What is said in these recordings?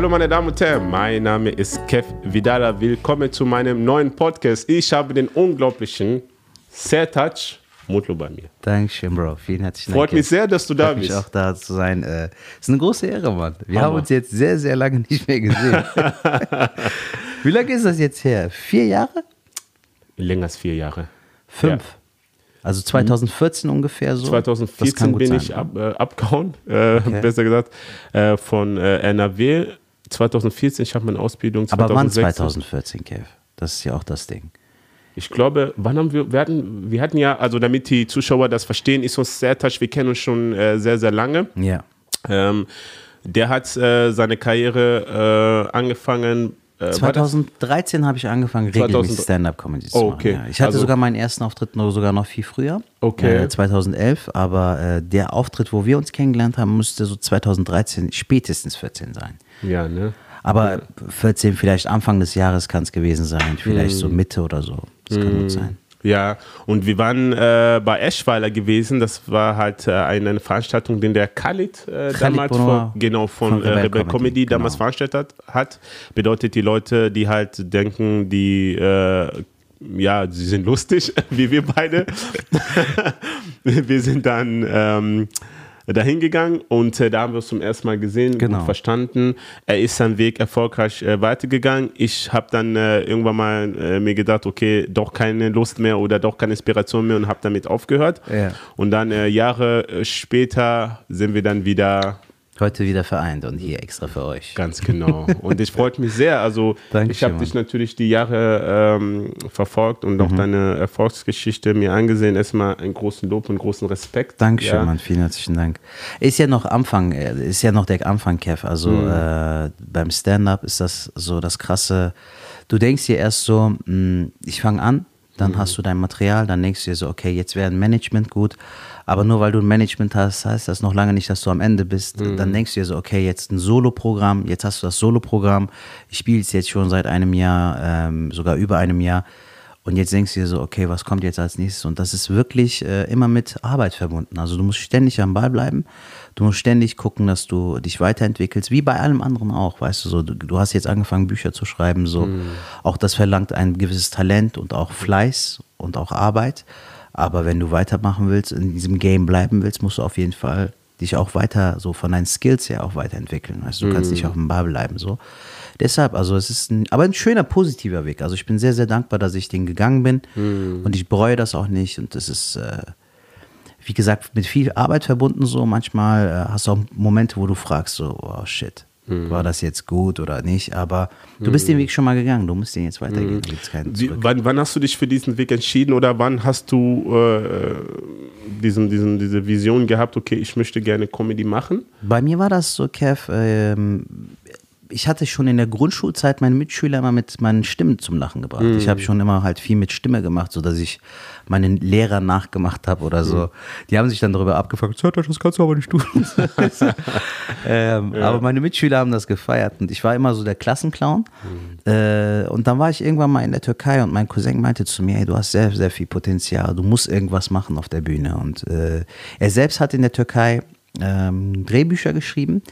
Hallo meine Damen und Herren, mein Name ist Kev Vidala. Willkommen zu meinem neuen Podcast. Ich habe den unglaublichen Sertac Mutlu bei mir. Dankeschön, Bro. Vielen herzlichen Freut Dank. mich sehr, dass du da Freut mich bist. auch da zu sein. Äh, ist eine große Ehre, Mann. Wir Hammer. haben uns jetzt sehr, sehr lange nicht mehr gesehen. Wie lange ist das jetzt her? Vier Jahre? Länger als vier Jahre. Fünf. Ja. Also 2014 ungefähr so. Das 2014 kann gut bin sein. ich ab, äh, abgehauen, äh, besser gesagt, äh, von äh, NRW. 2014, ich habe meine Ausbildung Aber wann 2016. 2014, Kev? Das ist ja auch das Ding. Ich glaube, wann haben wir, wir hatten, wir hatten ja, also damit die Zuschauer das verstehen, ist uns Sertac, wir kennen uns schon äh, sehr, sehr lange. Ja. Ähm, der hat äh, seine Karriere äh, angefangen. Äh, war das- 2013 habe ich angefangen, 2000 regelmäßig Stand-Up-Comedy zu Oh, machen. okay. Ja. Ich hatte Also- sogar meinen ersten Auftritt noch, sogar noch viel früher. Okay. Äh, 2011. Aber äh, der Auftritt, wo wir uns kennengelernt haben, müsste so 2013, spätestens 14 sein. Ja, ne? Aber 14, vielleicht Anfang des Jahres kann es gewesen sein, vielleicht Mhm. so Mitte oder so. Das kann gut sein. Ja, und wir waren äh, bei Eschweiler gewesen. Das war halt äh, eine Veranstaltung, den der Khalid, äh, Khalid damals von, genau, von, von äh, Rebel Rebel Comedy, Comedy, genau. damals veranstaltet hat. Bedeutet die Leute, die halt denken, die äh, ja, sie sind lustig, wie wir beide. wir sind dann ähm, dahin gegangen und äh, da haben wir es zum ersten Mal gesehen, Genau. verstanden. Er ist seinen Weg erfolgreich äh, weitergegangen. Ich habe dann äh, irgendwann mal äh, mir gedacht, okay, doch keine Lust mehr oder doch keine Inspiration mehr und habe damit aufgehört. Ja. Und dann äh, Jahre äh, später sind wir dann wieder Heute wieder vereint und hier extra für euch. Ganz genau. Und ich freut mich sehr. Also Dankeschön, ich habe dich natürlich die Jahre ähm, verfolgt und Mhm. auch deine Erfolgsgeschichte mir angesehen. Erstmal einen großen Lob und großen Respekt. Dankeschön, Ja. Mann. Vielen herzlichen Dank. Ist ja noch Anfang, äh, ist ja noch der Anfang, Kev. Also Mhm. äh, beim Stand-up ist das so das krasse. Du denkst dir erst so, mh, ich fange an, Mhm. dann hast du dein Material, dann denkst du dir so, okay, jetzt wäre ein Management gut. Aber nur weil du ein Management hast, heißt das noch lange nicht, dass du am Ende bist. Mhm. Dann denkst du dir so, okay, jetzt ein Solo-Programm, jetzt hast du das Solo-Programm. Ich spiele es jetzt schon seit einem Jahr, ähm, sogar über einem Jahr. Und jetzt denkst du dir so, okay, was kommt jetzt als nächstes? Und das ist wirklich äh, immer mit Arbeit verbunden. Also du musst ständig am Ball bleiben. Du musst ständig gucken, dass du dich weiterentwickelst, wie bei allem anderen auch. Weißt du, so, du, du hast jetzt angefangen, Bücher zu schreiben. So. Auch das verlangt ein gewisses Talent und auch Fleiß und auch Arbeit. Aber wenn du weitermachen willst, in diesem Game bleiben willst, musst du auf jeden Fall dich auch weiter, so von deinen Skills her auch weiterentwickeln. Weißt du, kannst nicht auf dem Ball bleiben. So. Deshalb, also es ist ein, aber ein schöner, positiver Weg. Also ich bin sehr, sehr dankbar, dass ich den gegangen bin und ich bereue das auch nicht. Und das ist, äh, wie gesagt, mit viel Arbeit verbunden so. Manchmal äh, hast du auch Momente, wo du fragst so, oh shit, war das jetzt gut oder nicht? Aber du bist den Weg schon mal gegangen, du musst den jetzt weitergehen. Keinen Wie, wann, wann hast du dich für diesen Weg entschieden oder wann hast du äh, diesen, diesen, diese Vision gehabt, okay, ich möchte gerne Comedy machen? Bei mir war das so, Kev, ähm, ich hatte schon in der Grundschulzeit meine Mitschüler immer mit meinen Stimmen zum Lachen gebracht. Ich habe schon immer halt viel mit Stimme gemacht, sodass ich meinen Lehrer nachgemacht habe oder so. Die haben sich dann darüber abgefragt, "Sertac, das kannst du aber nicht tun. ähm, Aber meine Mitschüler haben das gefeiert und ich war immer so der Klassenclown. Äh, und dann war ich irgendwann mal in der Türkei und mein Cousin meinte zu mir, hey, du hast sehr, sehr viel Potenzial, du musst irgendwas machen auf der Bühne. Und äh, er selbst hat in der Türkei ähm, Drehbücher geschrieben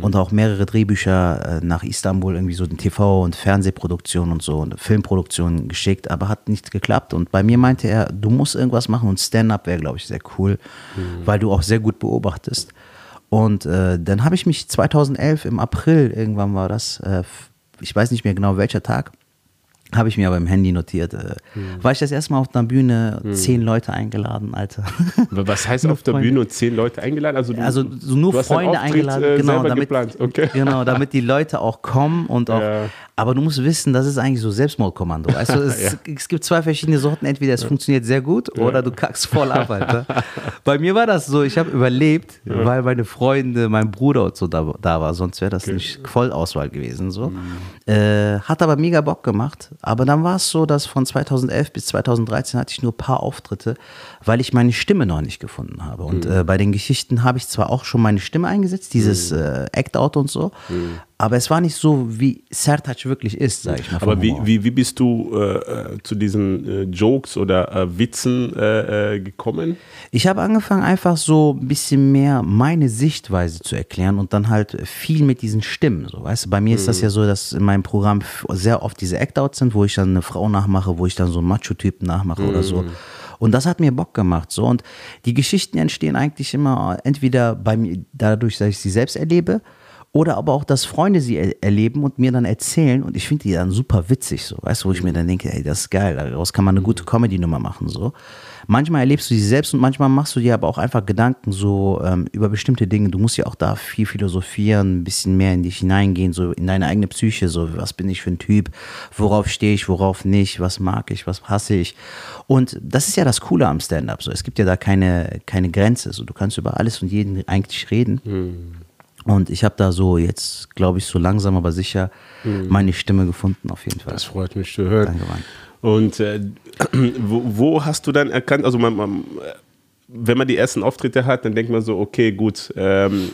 und auch mehrere Drehbücher äh, nach Istanbul, irgendwie so in TV- und Fernsehproduktion und so und Filmproduktion geschickt, aber hat nicht geklappt. Und bei mir meinte er, du musst irgendwas machen und Stand-up wäre, glaube ich, sehr cool, weil du auch sehr gut beobachtest. Und äh, dann habe ich mich 2011 im April, irgendwann war das, äh, ich weiß nicht mehr genau welcher Tag, habe ich mir aber im Handy notiert. Äh, War ich das erste Mal auf einer Bühne, zehn Leute eingeladen, Alter. Was heißt auf der Freunde. Bühne zehn Leute eingeladen? Also, du, Also so nur Freunde eingeladen, äh, genau, damit. Okay. genau, damit die Leute auch kommen und auch. Ja. Aber du musst wissen, das ist eigentlich so Selbstmordkommando. Du, es, es gibt zwei verschiedene Sorten. Entweder es funktioniert sehr gut oder du kackst voll ab, Alter. Bei mir war das so, ich habe überlebt, weil meine Freunde, mein Bruder und so da, da war. Sonst wäre das nicht Vollauswahl gewesen. So. Mhm. Äh, hat aber mega Bock gemacht. Aber dann war es so, dass von 2011 bis 2013 hatte ich nur ein paar Auftritte, weil ich meine Stimme noch nicht gefunden habe. Und Mhm. äh, bei den Geschichten habe ich zwar auch schon meine Stimme eingesetzt, dieses äh, Act-Out und so, aber es war nicht so, wie Sertac wirklich ist, sag ich mal. Aber wie, wie, wie bist du äh, äh, zu diesen äh, Jokes oder äh, Witzen äh, äh, gekommen? Ich habe angefangen, einfach so ein bisschen mehr meine Sichtweise zu erklären und dann halt viel mit diesen Stimmen. So, weißt du, bei mir ist das ja so, dass in meinem Programm sehr oft diese Act-Outs sind, wo ich dann eine Frau nachmache, wo ich dann so einen Macho-Typen nachmache oder so. Und das hat mir Bock gemacht. So. Und die Geschichten entstehen eigentlich immer entweder bei mir dadurch, dass ich sie selbst erlebe, oder aber auch, dass Freunde sie er erleben und mir dann erzählen und ich finde die dann super witzig, so, weißt du, wo ich mir dann denke, ey, das ist geil, daraus kann man eine gute Comedy-Nummer machen, so. Manchmal erlebst du sie selbst und manchmal machst du dir aber auch einfach Gedanken so ähm, über bestimmte Dinge. Du musst ja auch da viel philosophieren, ein bisschen mehr in dich hineingehen, so in deine eigene Psyche, so was bin ich für ein Typ, worauf stehe ich, worauf nicht, was mag ich, was hasse ich. Und das ist ja das Coole am Stand-up, so. Es gibt ja da keine, keine Grenze, so. Du kannst über alles und jeden eigentlich reden. Und ich habe da so jetzt, glaube ich, so langsam aber sicher meine Stimme gefunden, auf jeden Fall. Das freut mich zu hören. Danke, Mann. Und äh, wo, wo hast du dann erkannt, also man, man, wenn man die ersten Auftritte hat, dann denkt man so, okay, gut, ähm,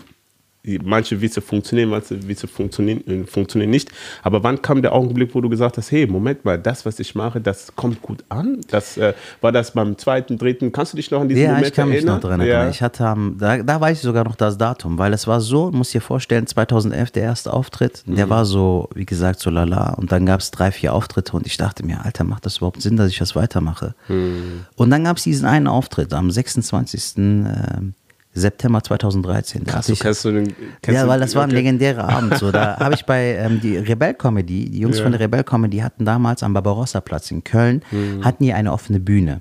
manche Witze funktionieren, manche Witze funktionieren, äh, funktionieren nicht. Aber wann kam der Augenblick, wo du gesagt hast, hey, Moment mal, das, was ich mache, das kommt gut an? Das, äh, war das beim zweiten, dritten, kannst du dich noch an diesen Ja, Moment ich kann mich erinnern? noch dran erinnern. Ja. Ich hatte, da, da weiß ich sogar noch das Datum, weil es war so, muss dir vorstellen, 2011 der erste Auftritt, Mhm. der war so, wie gesagt, so lala. Und dann gab es drei, vier Auftritte und ich dachte mir, Alter, macht das überhaupt Sinn, dass ich das weitermache? Mhm. Und dann gab es diesen einen Auftritt am 26. ähm, September 2013. Da Krass, ich, kennst du den, kennst ja, weil das war ein okay. legendärer Abend. So, da habe ich bei ähm, die Rebell Comedy, die Jungs Ja. von der Rebell Comedy hatten damals am Barbarossa-Platz in Köln, Mhm. hatten die eine offene Bühne.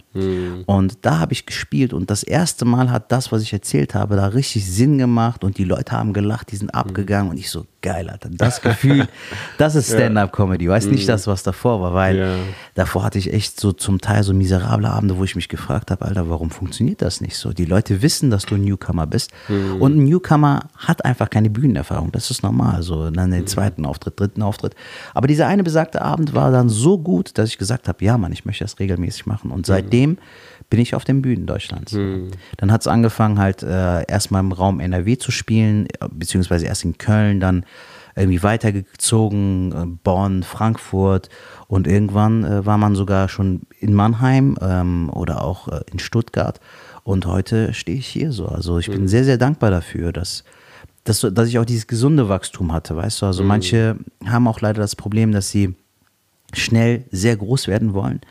Und da habe ich gespielt und das erste Mal hat das, was ich erzählt habe, da richtig Sinn gemacht und die Leute haben gelacht, die sind abgegangen und ich so, geil, Alter, das Gefühl, das ist Stand-Up-Comedy, weißt nicht das, was davor war, weil Ja. davor hatte ich echt so zum Teil so miserable Abende, wo ich mich gefragt habe, Alter, warum funktioniert das nicht so? Die Leute wissen, dass du ein Newcomer bist. Und ein Newcomer hat einfach keine Bühnenerfahrung, das ist normal, so dann den zweiten Auftritt, dritten Auftritt. Aber dieser eine besagte Abend war dann so gut, dass ich gesagt habe, ja Mann, ich möchte das regelmäßig machen. Und seitdem bin ich auf den Bühnen Deutschlands. Dann hat es angefangen halt äh, erstmal im Raum NRW zu spielen, beziehungsweise erst in Köln, dann irgendwie weitergezogen, äh, Bonn, Frankfurt und irgendwann äh, war man sogar schon in Mannheim ähm, oder auch äh, in Stuttgart und heute stehe ich hier so. Also ich bin sehr, sehr dankbar dafür, dass, dass, dass ich auch dieses gesunde Wachstum hatte, weißt du. Also manche haben auch leider das Problem, dass sie schnell sehr groß werden wollen.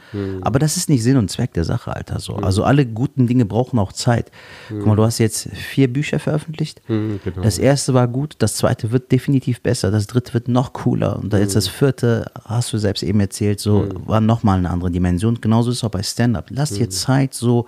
Aber das ist nicht Sinn und Zweck der Sache, Alter. So. Also alle guten Dinge brauchen auch Zeit. Guck mal, du hast jetzt vier Bücher veröffentlicht. genau. Das erste war gut, das zweite wird definitiv besser, das dritte wird noch cooler und jetzt das vierte, hast du selbst eben erzählt, so war nochmal eine andere Dimension. Genauso ist es auch bei Stand-Up. Lass dir Zeit, so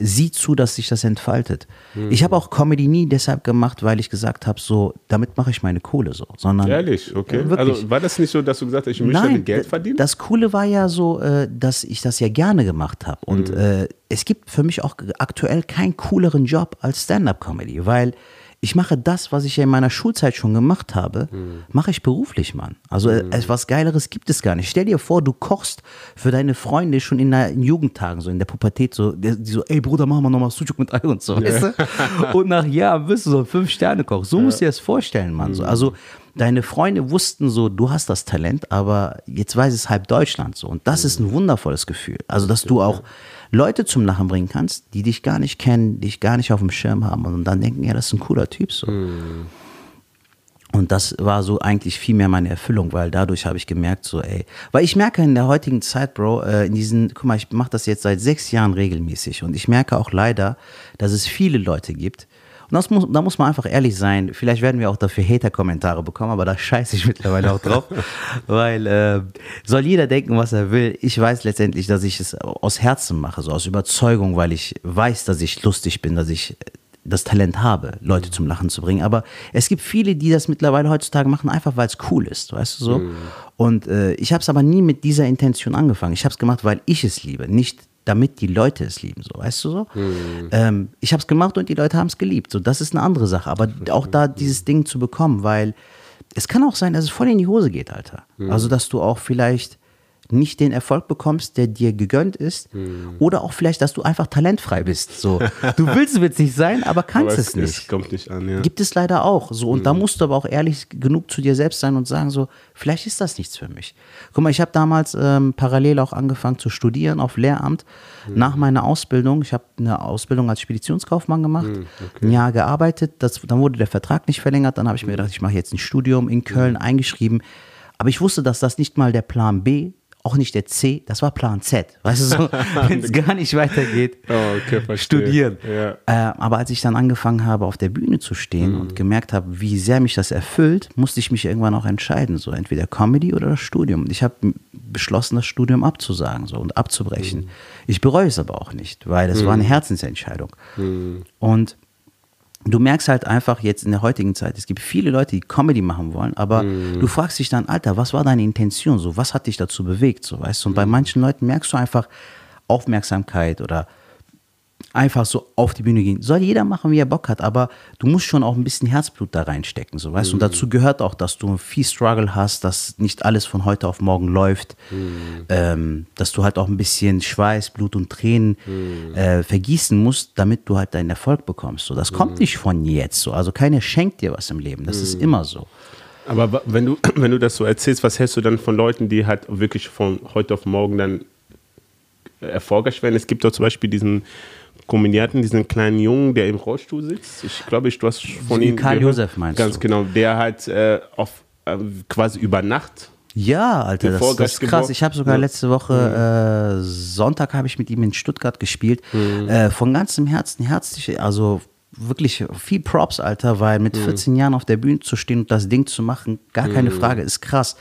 sieh zu, dass sich das entfaltet. Ich habe auch Comedy nie deshalb gemacht, weil ich gesagt habe, so, damit mache ich meine Kohle so, sondern Ehrlich, okay. Ja, also war das nicht so, dass du gesagt hast, ich möchte damit Geld verdienen? Das Coole war ja so, äh, dass ich das ja gerne gemacht habe. Und Mhm. äh, es gibt für mich auch aktuell keinen cooleren Job als Stand-up-Comedy, weil ich mache das, was ich ja in meiner Schulzeit schon gemacht habe, Mhm. mache ich beruflich, Mann. Also äh, etwas Geileres gibt es gar nicht. Stell dir vor, du kochst für deine Freunde schon in, der, in Jugendtagen, so in der Pubertät, so, die, so, ey Bruder, mach mal nochmal Sucuk mit Ei und so, weißt du? Und nach Jahren bist du so ein Fünf-Sterne-Koch. So musst du dir das vorstellen, Mann. Mhm. So. Also deine Freunde wussten so, du hast das Talent, aber jetzt weiß es halb Deutschland so. Und das ist ein wundervolles Gefühl. Also, dass du auch Leute zum Lachen bringen kannst, die dich gar nicht kennen, dich gar nicht auf dem Schirm haben und dann denken, ja, das ist ein cooler Typ so. Und das war so eigentlich viel mehr meine Erfüllung, weil dadurch habe ich gemerkt, so, ey, weil ich merke in der heutigen Zeit, Bro, äh, in diesen, guck mal, ich mache das jetzt seit sechs Jahren regelmäßig und ich merke auch leider, dass es viele Leute gibt. Und das muss, da muss man einfach ehrlich sein. Vielleicht werden wir auch dafür Hater-Kommentare bekommen, aber da scheiße ich mittlerweile auch drauf. weil äh, soll jeder denken, was er will. Ich weiß letztendlich, dass ich es aus Herzen mache, so aus Überzeugung, weil ich weiß, dass ich lustig bin, dass ich das Talent habe, Leute zum Lachen zu bringen. Aber es gibt viele, die das mittlerweile heutzutage machen, einfach weil es cool ist, weißt du so. Und äh, ich habe es aber nie mit dieser Intention angefangen. Ich habe es gemacht, weil ich es liebe, nicht damit die Leute es lieben, so, weißt du so. Ähm, ich habe es gemacht und die Leute haben es geliebt. So, das ist eine andere Sache. Aber auch da dieses Ding zu bekommen, weil es kann auch sein, dass es voll in die Hose geht, Alter. Also, dass du auch vielleicht nicht den Erfolg bekommst, der dir gegönnt ist, Hm. oder auch vielleicht, dass du einfach talentfrei bist. So, du willst witzig sein, aber kannst Aber es, nicht. Es kommt nicht an, ja. Gibt es leider auch. So, und da Mhm. musst du aber auch ehrlich genug zu dir selbst sein und sagen, so, vielleicht ist das nichts für mich. Guck mal, ich habe damals ähm, parallel auch angefangen zu studieren auf Lehramt. Mhm. Nach meiner Ausbildung, ich habe eine Ausbildung als Speditionskaufmann gemacht, Mhm, ein Jahr gearbeitet, das, dann wurde der Vertrag nicht verlängert, dann habe ich mir gedacht, ich mache jetzt ein Studium in Köln Mhm. eingeschrieben. Aber ich wusste, dass das nicht mal der Plan B, auch nicht der C, das war Plan Z. Weißt du, so, wenn es gar nicht weitergeht, Oh, okay, studieren. Ja. Äh, aber als ich dann angefangen habe, auf der Bühne zu stehen Mhm. und gemerkt habe, wie sehr mich das erfüllt, musste ich mich irgendwann auch entscheiden, so entweder Comedy oder das Studium. Und ich habe beschlossen, das Studium abzusagen so, und abzubrechen. Mhm. Ich bereue es aber auch nicht, weil es war eine Herzensentscheidung. Mhm. Und du merkst halt einfach jetzt in der heutigen Zeit, es gibt viele Leute, die Comedy machen wollen, aber Mhm. du fragst dich dann, Alter, was war deine Intention? So, was hat dich dazu bewegt? So, weißt du? Und bei Mhm. manchen Leuten merkst du einfach Aufmerksamkeit oder einfach so auf die Bühne gehen. Soll jeder machen, wie er Bock hat, aber du musst schon auch ein bisschen Herzblut da reinstecken, so weißt du. Und dazu gehört auch, dass du viel Struggle hast, dass nicht alles von heute auf morgen läuft, ähm, dass du halt auch ein bisschen Schweiß, Blut und Tränen äh, vergießen musst, damit du halt deinen Erfolg bekommst. So, das kommt nicht von jetzt so. Also keiner schenkt dir was im Leben. Das ist immer so. Aber wenn du, wenn du das so erzählst, was hältst du dann von Leuten, die halt wirklich von heute auf morgen dann erfolgreich werden? Es gibt doch zum Beispiel diesen Komödianten, diesen kleinen Jungen, der im Rollstuhl sitzt. Ich glaube, ich, du hast von ihm Karl gehört. Josef meinst Ganz du? genau, der halt äh, auf, äh, quasi über Nacht Ja, Alter, das, das ist krass. Ich habe sogar Ja. letzte Woche, äh, Sonntag habe ich mit ihm in Stuttgart gespielt. Äh, von ganzem Herzen, herzlich, also wirklich viel Props, Alter, weil mit 14 Jahren auf der Bühne zu stehen und das Ding zu machen, gar keine Frage, ist krass.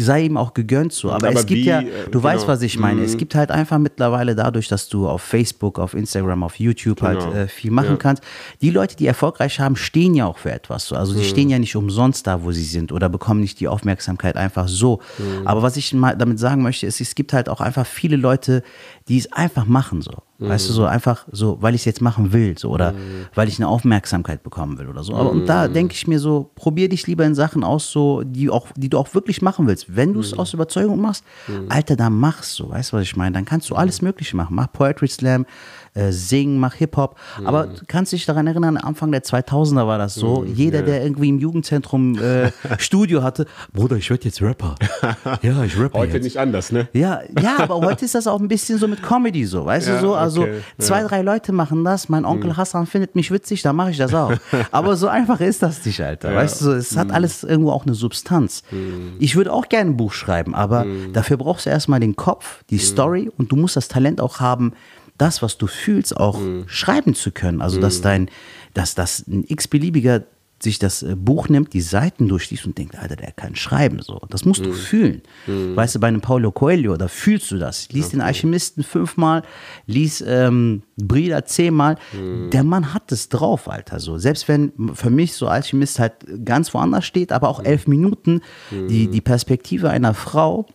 Sei ihm auch gegönnt so. Aber, Aber es gibt wie, ja, äh, du weißt, genau. was ich meine. Es gibt halt einfach mittlerweile dadurch, dass du auf Facebook, auf Instagram, auf YouTube Genau. halt äh, viel machen Ja. kannst. Die Leute, die erfolgreich haben, stehen ja auch für etwas. So. Also Mhm. die stehen ja nicht umsonst da, wo sie sind oder bekommen nicht die Aufmerksamkeit einfach so. Mhm. Aber was ich mal damit sagen möchte, ist, es gibt halt auch einfach viele Leute, die es einfach machen so. Weißt du, Mhm. so einfach so, weil ich es jetzt machen will, so oder weil ich eine Aufmerksamkeit bekommen will oder so. Aber und Mhm. da denke ich mir so, probier dich lieber in Sachen aus, so, die auch, die du auch wirklich machen willst. Wenn du es Mhm. aus Überzeugung machst, Alter, dann mach's so, weißt du, was ich meine? Dann kannst du alles Mögliche machen. Mach Poetry Slam, äh, singen, mach Hip-Hop. Aber du kannst dich daran erinnern, Anfang der 2000er war das so. Jeder, der irgendwie im Jugendzentrum äh, Studio hatte, Bruder, ich werde jetzt Rapper. Ja, ich rappe heute jetzt. nicht anders, ne? Ja, ja, aber heute ist das auch ein bisschen so mit Comedy so, weißt Ja, du so? Also okay, zwei, drei Leute machen das, mein Onkel Hassan findet mich witzig, dann mache ich das auch. aber so einfach ist das nicht, Alter. Weißt du, es hat alles irgendwo auch eine Substanz. Ich würde auch gerne ein Buch schreiben, aber dafür brauchst du erstmal den Kopf, die Story und du musst das Talent auch haben, das, was du fühlst, auch schreiben zu können. Also, dass dein, dass das ein x-beliebiger sich das äh, Buch nimmt, die Seiten durchliest und denkt, Alter, der kann schreiben. So. Das musst du fühlen. Weißt du, bei einem Paulo Coelho, da fühlst du das. Lies den Alchemisten fünfmal, lies ähm, Brida zehnmal. Der Mann hat es drauf, Alter. So. Selbst wenn für mich so Alchemist halt ganz woanders steht, aber auch elf Minuten, die, die Perspektive einer Frau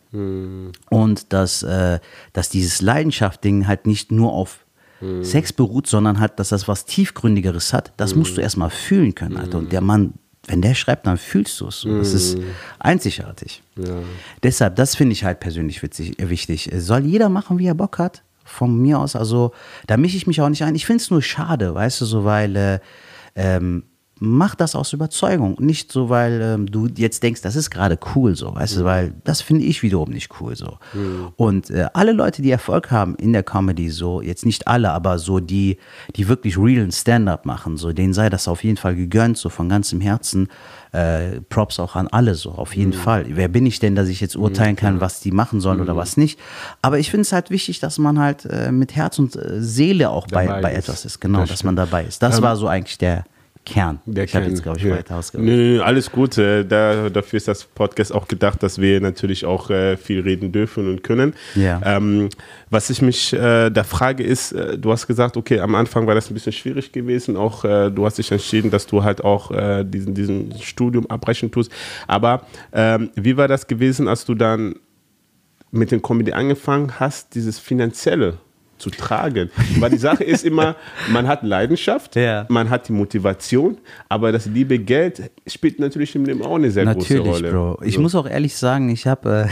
und dass, äh, dass dieses Leidenschaft-Ding halt nicht nur auf Sex beruht, sondern halt, dass das was Tiefgründigeres hat, das musst du erstmal fühlen können, Alter. Und der Mann, wenn der schreibt, dann fühlst du es. Das ist einzigartig. Deshalb, das finde ich halt persönlich witzig, äh, wichtig. Soll jeder machen, wie er Bock hat? Von mir aus, also da mische ich mich auch nicht ein. Ich finde es nur schade, weißt du, so weil äh, ähm, mach das aus Überzeugung. Nicht so, weil ähm, du jetzt denkst, das ist gerade cool so, weißt du, weil das finde ich wiederum nicht cool so. Und äh, alle Leute, die Erfolg haben in der Comedy, so, jetzt nicht alle, aber so die, die wirklich realen Stand-up machen, so, denen sei das auf jeden Fall gegönnt, so von ganzem Herzen. Äh, Props auch an alle, so, auf jeden Fall. Wer bin ich denn, dass ich jetzt urteilen kann, was die machen sollen oder was nicht? Aber ich finde es halt wichtig, dass man halt äh, mit Herz und äh, Seele auch bei, Dabei bei ist. etwas ist, genau, Das dass man dabei ist. Das war so eigentlich der Kern. Der ich habe jetzt, glaube ich, ja. weiter ausgeholt. Nö, nö, alles gut. Äh, Da, dafür ist das Podcast auch gedacht, dass wir natürlich auch äh, viel reden dürfen und können. Ja. Ähm, was ich mich äh, da frage ist, äh, du hast gesagt, okay, am Anfang war das ein bisschen schwierig gewesen. Auch äh, du hast dich entschieden, dass du halt auch äh, diesen, diesen Studium abbrechen tust. Aber ähm, wie war das gewesen, als du dann mit dem Comedy angefangen hast, dieses finanzielle? Zu tragen. Weil die Sache ist immer, man hat Leidenschaft, Ja. man hat die Motivation, aber das liebe Geld spielt natürlich im Leben auch eine sehr Natürlich, große Rolle. Bro. Ich So. muss auch ehrlich sagen, ich habe,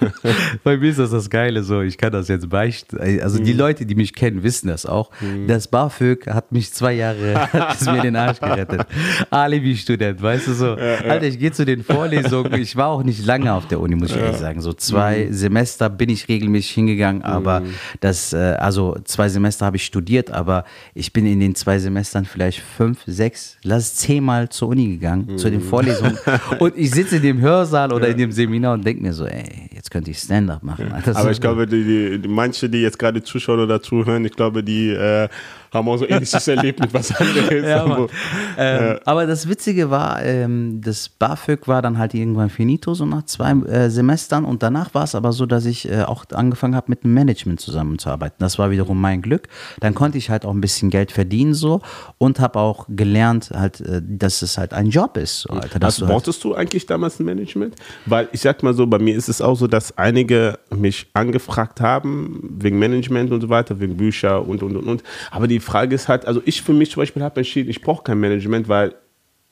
äh, bei mir ist das das Geile so, ich kann das jetzt beichten. Also Mhm. die Leute, die mich kennen, wissen das auch. Das BAföG hat mich zwei Jahre, hat mir den Arsch gerettet. Alibi-Student, weißt du so. Alter, ich gehe zu den Vorlesungen, ich war auch nicht lange auf der Uni, muss ich ehrlich sagen. So zwei Mhm. Semester bin ich regelmäßig hingegangen, aber das, äh, also zwei Semester habe ich studiert, aber ich bin in den zwei Semestern vielleicht fünf, sechs, lass es zehnmal zur Uni gegangen, zu den Vorlesungen. Und ich sitze in dem Hörsaal oder in dem Seminar und denke mir so, ey, jetzt könnte ich Stand-up machen. Alter. Aber ich glaube, die, die, die, manche, die jetzt gerade zuschauen oder zuhören, ich glaube, die äh, haben auch so ähnliches erlebt mit was anderes. Ja. Aber, ähm, Aber das Witzige war, ähm, das BAföG war dann halt irgendwann finito, so nach zwei äh, Semestern. Und danach war es aber so, dass ich äh, auch angefangen habe, mit dem Management zusammenzuarbeiten. Das war wiederum mein Glück. Dann konnte ich halt auch ein bisschen Geld verdienen so und habe auch gelernt, halt, äh, dass es halt ein Job ist. So, Alter, Hast, du halt, brauchtest du eigentlich damals ein Management? Weil ich sag mal so, bei mir ist es auch so, dass einige mich angefragt haben, wegen Management und so weiter, wegen Bücher und und und und. Aber die Frage ist halt, also ich für mich zum Beispiel habe entschieden, ich brauche kein Management, weil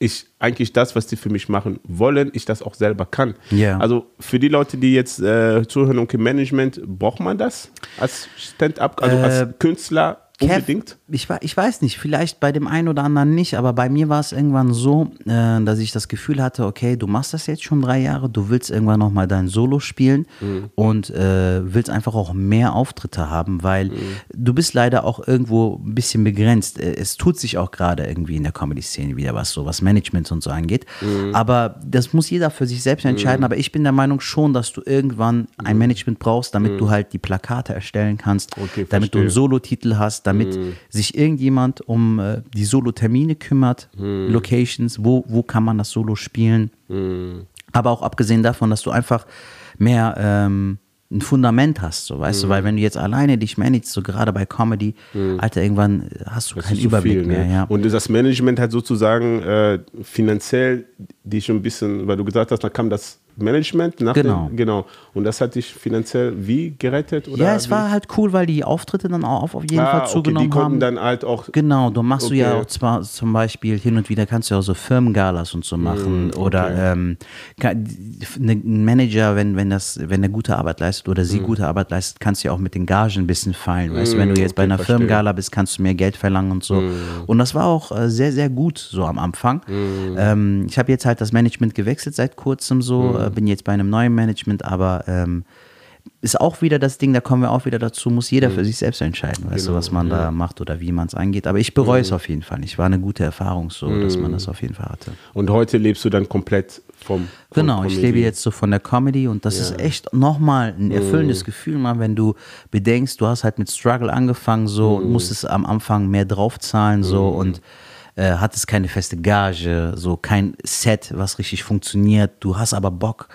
ich eigentlich das, was die für mich machen wollen, ich das auch selber kann. Ja. Also für die Leute, die jetzt äh, zuhören, okay, Management, braucht man das als Stand-up, also Äh, als Künstler Kev, unbedingt? Ich, wei- ich weiß nicht, vielleicht bei dem einen oder anderen nicht, aber bei mir war es irgendwann so, äh, dass ich das Gefühl hatte, okay, du machst das jetzt schon drei Jahre, du willst irgendwann nochmal dein Solo spielen und äh, willst einfach auch mehr Auftritte haben, weil du bist leider auch irgendwo ein bisschen begrenzt. Äh, Es tut sich auch gerade irgendwie in der Comedy-Szene wieder was, so was Management und so angeht. Aber das muss jeder für sich selbst entscheiden. Aber ich bin der Meinung schon, dass du irgendwann ein Management brauchst, damit du halt die Plakate erstellen kannst, Okay, damit du einen verstehe. Solo-Titel hast, damit sich irgendjemand um äh, die Solo-Termine kümmert, Locations, wo, wo kann man das Solo spielen. Aber auch abgesehen davon, dass du einfach mehr ähm, ein Fundament hast, so weißt du, weil wenn du jetzt alleine dich managst, so gerade bei Comedy, Alter, irgendwann hast du Das keinen Überblick viel, mehr, ne? ja. Und das Management hat sozusagen äh, finanziell die schon ein bisschen, weil du gesagt hast, da kam das Management nach Genau. dem, genau. Und das hat dich finanziell wie gerettet? Oder ja, es war halt cool, weil die Auftritte dann auch auf, jeden ah, Fall okay, zugenommen die konnten haben. dann halt auch Genau, du machst du ja Okay. auch zwar zum Beispiel hin und wieder kannst du ja auch so Firmengalas und so machen oder ähm, ne- ein Manager, wenn, wenn das, wenn er gute Arbeit leistet oder sie gute Arbeit leistet, kannst du ja auch mit den Gagen ein bisschen feilen. Weißt du, wenn du jetzt bei okay, einer verstehe. Firmengala bist, kannst du mehr Geld verlangen und so. Und das war auch äh, sehr, sehr gut so am Anfang. Ähm, ich habe jetzt halt das Management gewechselt seit kurzem so, äh, bin jetzt bei einem neuen Management, aber ähm, ist auch wieder das Ding, da kommen wir auch wieder dazu, muss jeder für sich selbst entscheiden, weißt du, Genau, was man da macht oder wie man es angeht. Aber ich bereue es auf jeden Fall nicht. War eine gute Erfahrung so, dass man das auf jeden Fall hatte. Und heute lebst du dann komplett vom, vom Genau, ich Comedy. lebe jetzt so von der Comedy und das ist echt nochmal ein erfüllendes Gefühl, mal, wenn du bedenkst, du hast halt mit Struggle angefangen so und musstest am Anfang mehr draufzahlen so und äh, hattest keine feste Gage, so kein Set, was richtig funktioniert. Du hast aber Bock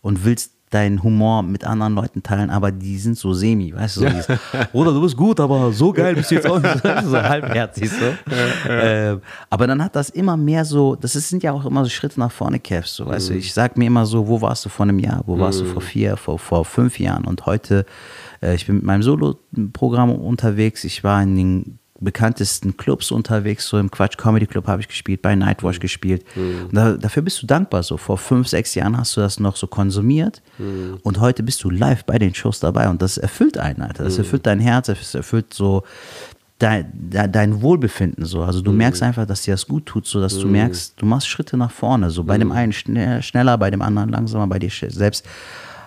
und willst deinen Humor mit anderen Leuten teilen, aber die sind so semi, weißt du, so dieses, Bruder, du bist gut, aber so geil bist du jetzt auch nicht, so halbherzig so. Ähm, aber dann hat das immer mehr so, das ist, sind ja auch immer so Schritte nach vorne, Kev, so, weißt du, ich sag mir immer so, wo warst du vor einem Jahr, wo warst du vor vier, vor, vor fünf Jahren? Und heute, äh, ich bin mit meinem Solo-Programm unterwegs, ich war in den bekanntesten Clubs unterwegs, so im Quatsch Comedy Club habe ich gespielt, bei Nightwatch gespielt. Und da, dafür bist du dankbar. So vor fünf, sechs Jahren hast du das noch so konsumiert und heute bist du live bei den Shows dabei und das erfüllt einen, Alter. Das erfüllt dein Herz, das erfüllt so dein, de- dein Wohlbefinden so. Also du merkst einfach, dass dir das gut tut, so dass du merkst, du machst Schritte nach vorne. So bei dem einen schnell, schneller, bei dem anderen langsamer, bei dir selbst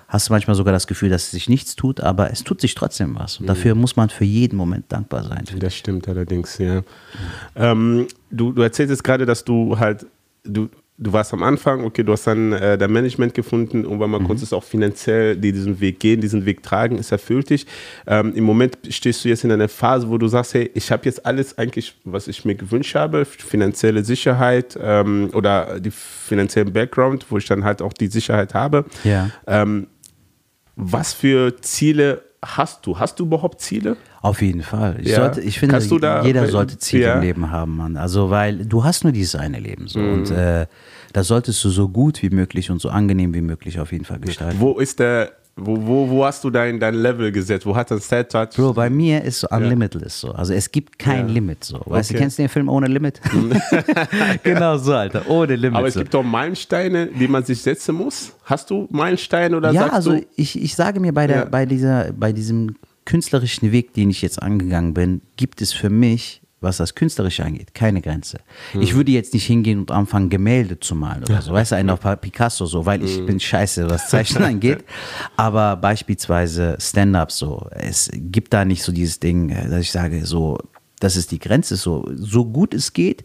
hast du manchmal sogar das Gefühl, dass sich nichts tut, aber es tut sich trotzdem was. Und dafür muss man für jeden Moment dankbar sein. Das stimmt allerdings, ja. Ähm, du, du erzählst jetzt gerade, dass du halt, du, du warst am Anfang, okay, du hast dann äh, dein Management gefunden und weil man Mhm. konntest auch finanziell die diesen Weg gehen, diesen Weg tragen, es erfüllt dich. Ähm, Im Moment stehst du jetzt in einer Phase, wo du sagst, hey, ich habe jetzt alles eigentlich, was ich mir gewünscht habe, finanzielle Sicherheit ähm, oder die finanziellen Background, wo ich dann halt auch die Sicherheit habe. Ja. Ähm, was für Ziele hast du? Hast du überhaupt Ziele? Auf jeden Fall. Ich, Ja. sollte, ich finde, da- jeder sollte Ziele Ja. im Leben haben, Mann. Also, weil du hast nur dieses eine Leben. So. Mhm. Und äh, das solltest du so gut wie möglich und so angenehm wie möglich auf jeden Fall gestalten. Wo ist der Wo, wo, wo hast du dein, dein Level gesetzt? Wo hat das Set Touch? Bro, bei mir ist so Unlimitless so. Also es gibt kein Ja. Limit so. Weißt du, Okay. kennst du den Film Ohne Limit? genau so, Alter. Ohne Limit. Aber es so. gibt doch Meilensteine, die man sich setzen muss. Hast du Meilensteine oder ja, sagst also du? ich, ich sage mir bei, der, Ja. bei, dieser, bei diesem künstlerischen Weg, den ich jetzt angegangen bin, gibt es für mich, was das Künstlerische angeht, keine Grenze. Hm. Ich würde jetzt nicht hingehen und anfangen, Gemälde zu malen oder so. Weißt du, einen auf Picasso so, weil ich Hm. bin scheiße, was Zeichnen angeht. Aber beispielsweise Stand-up so. Es gibt da nicht so dieses Ding, äh, dass ich sage, so, das ist die Grenze, so, so gut es geht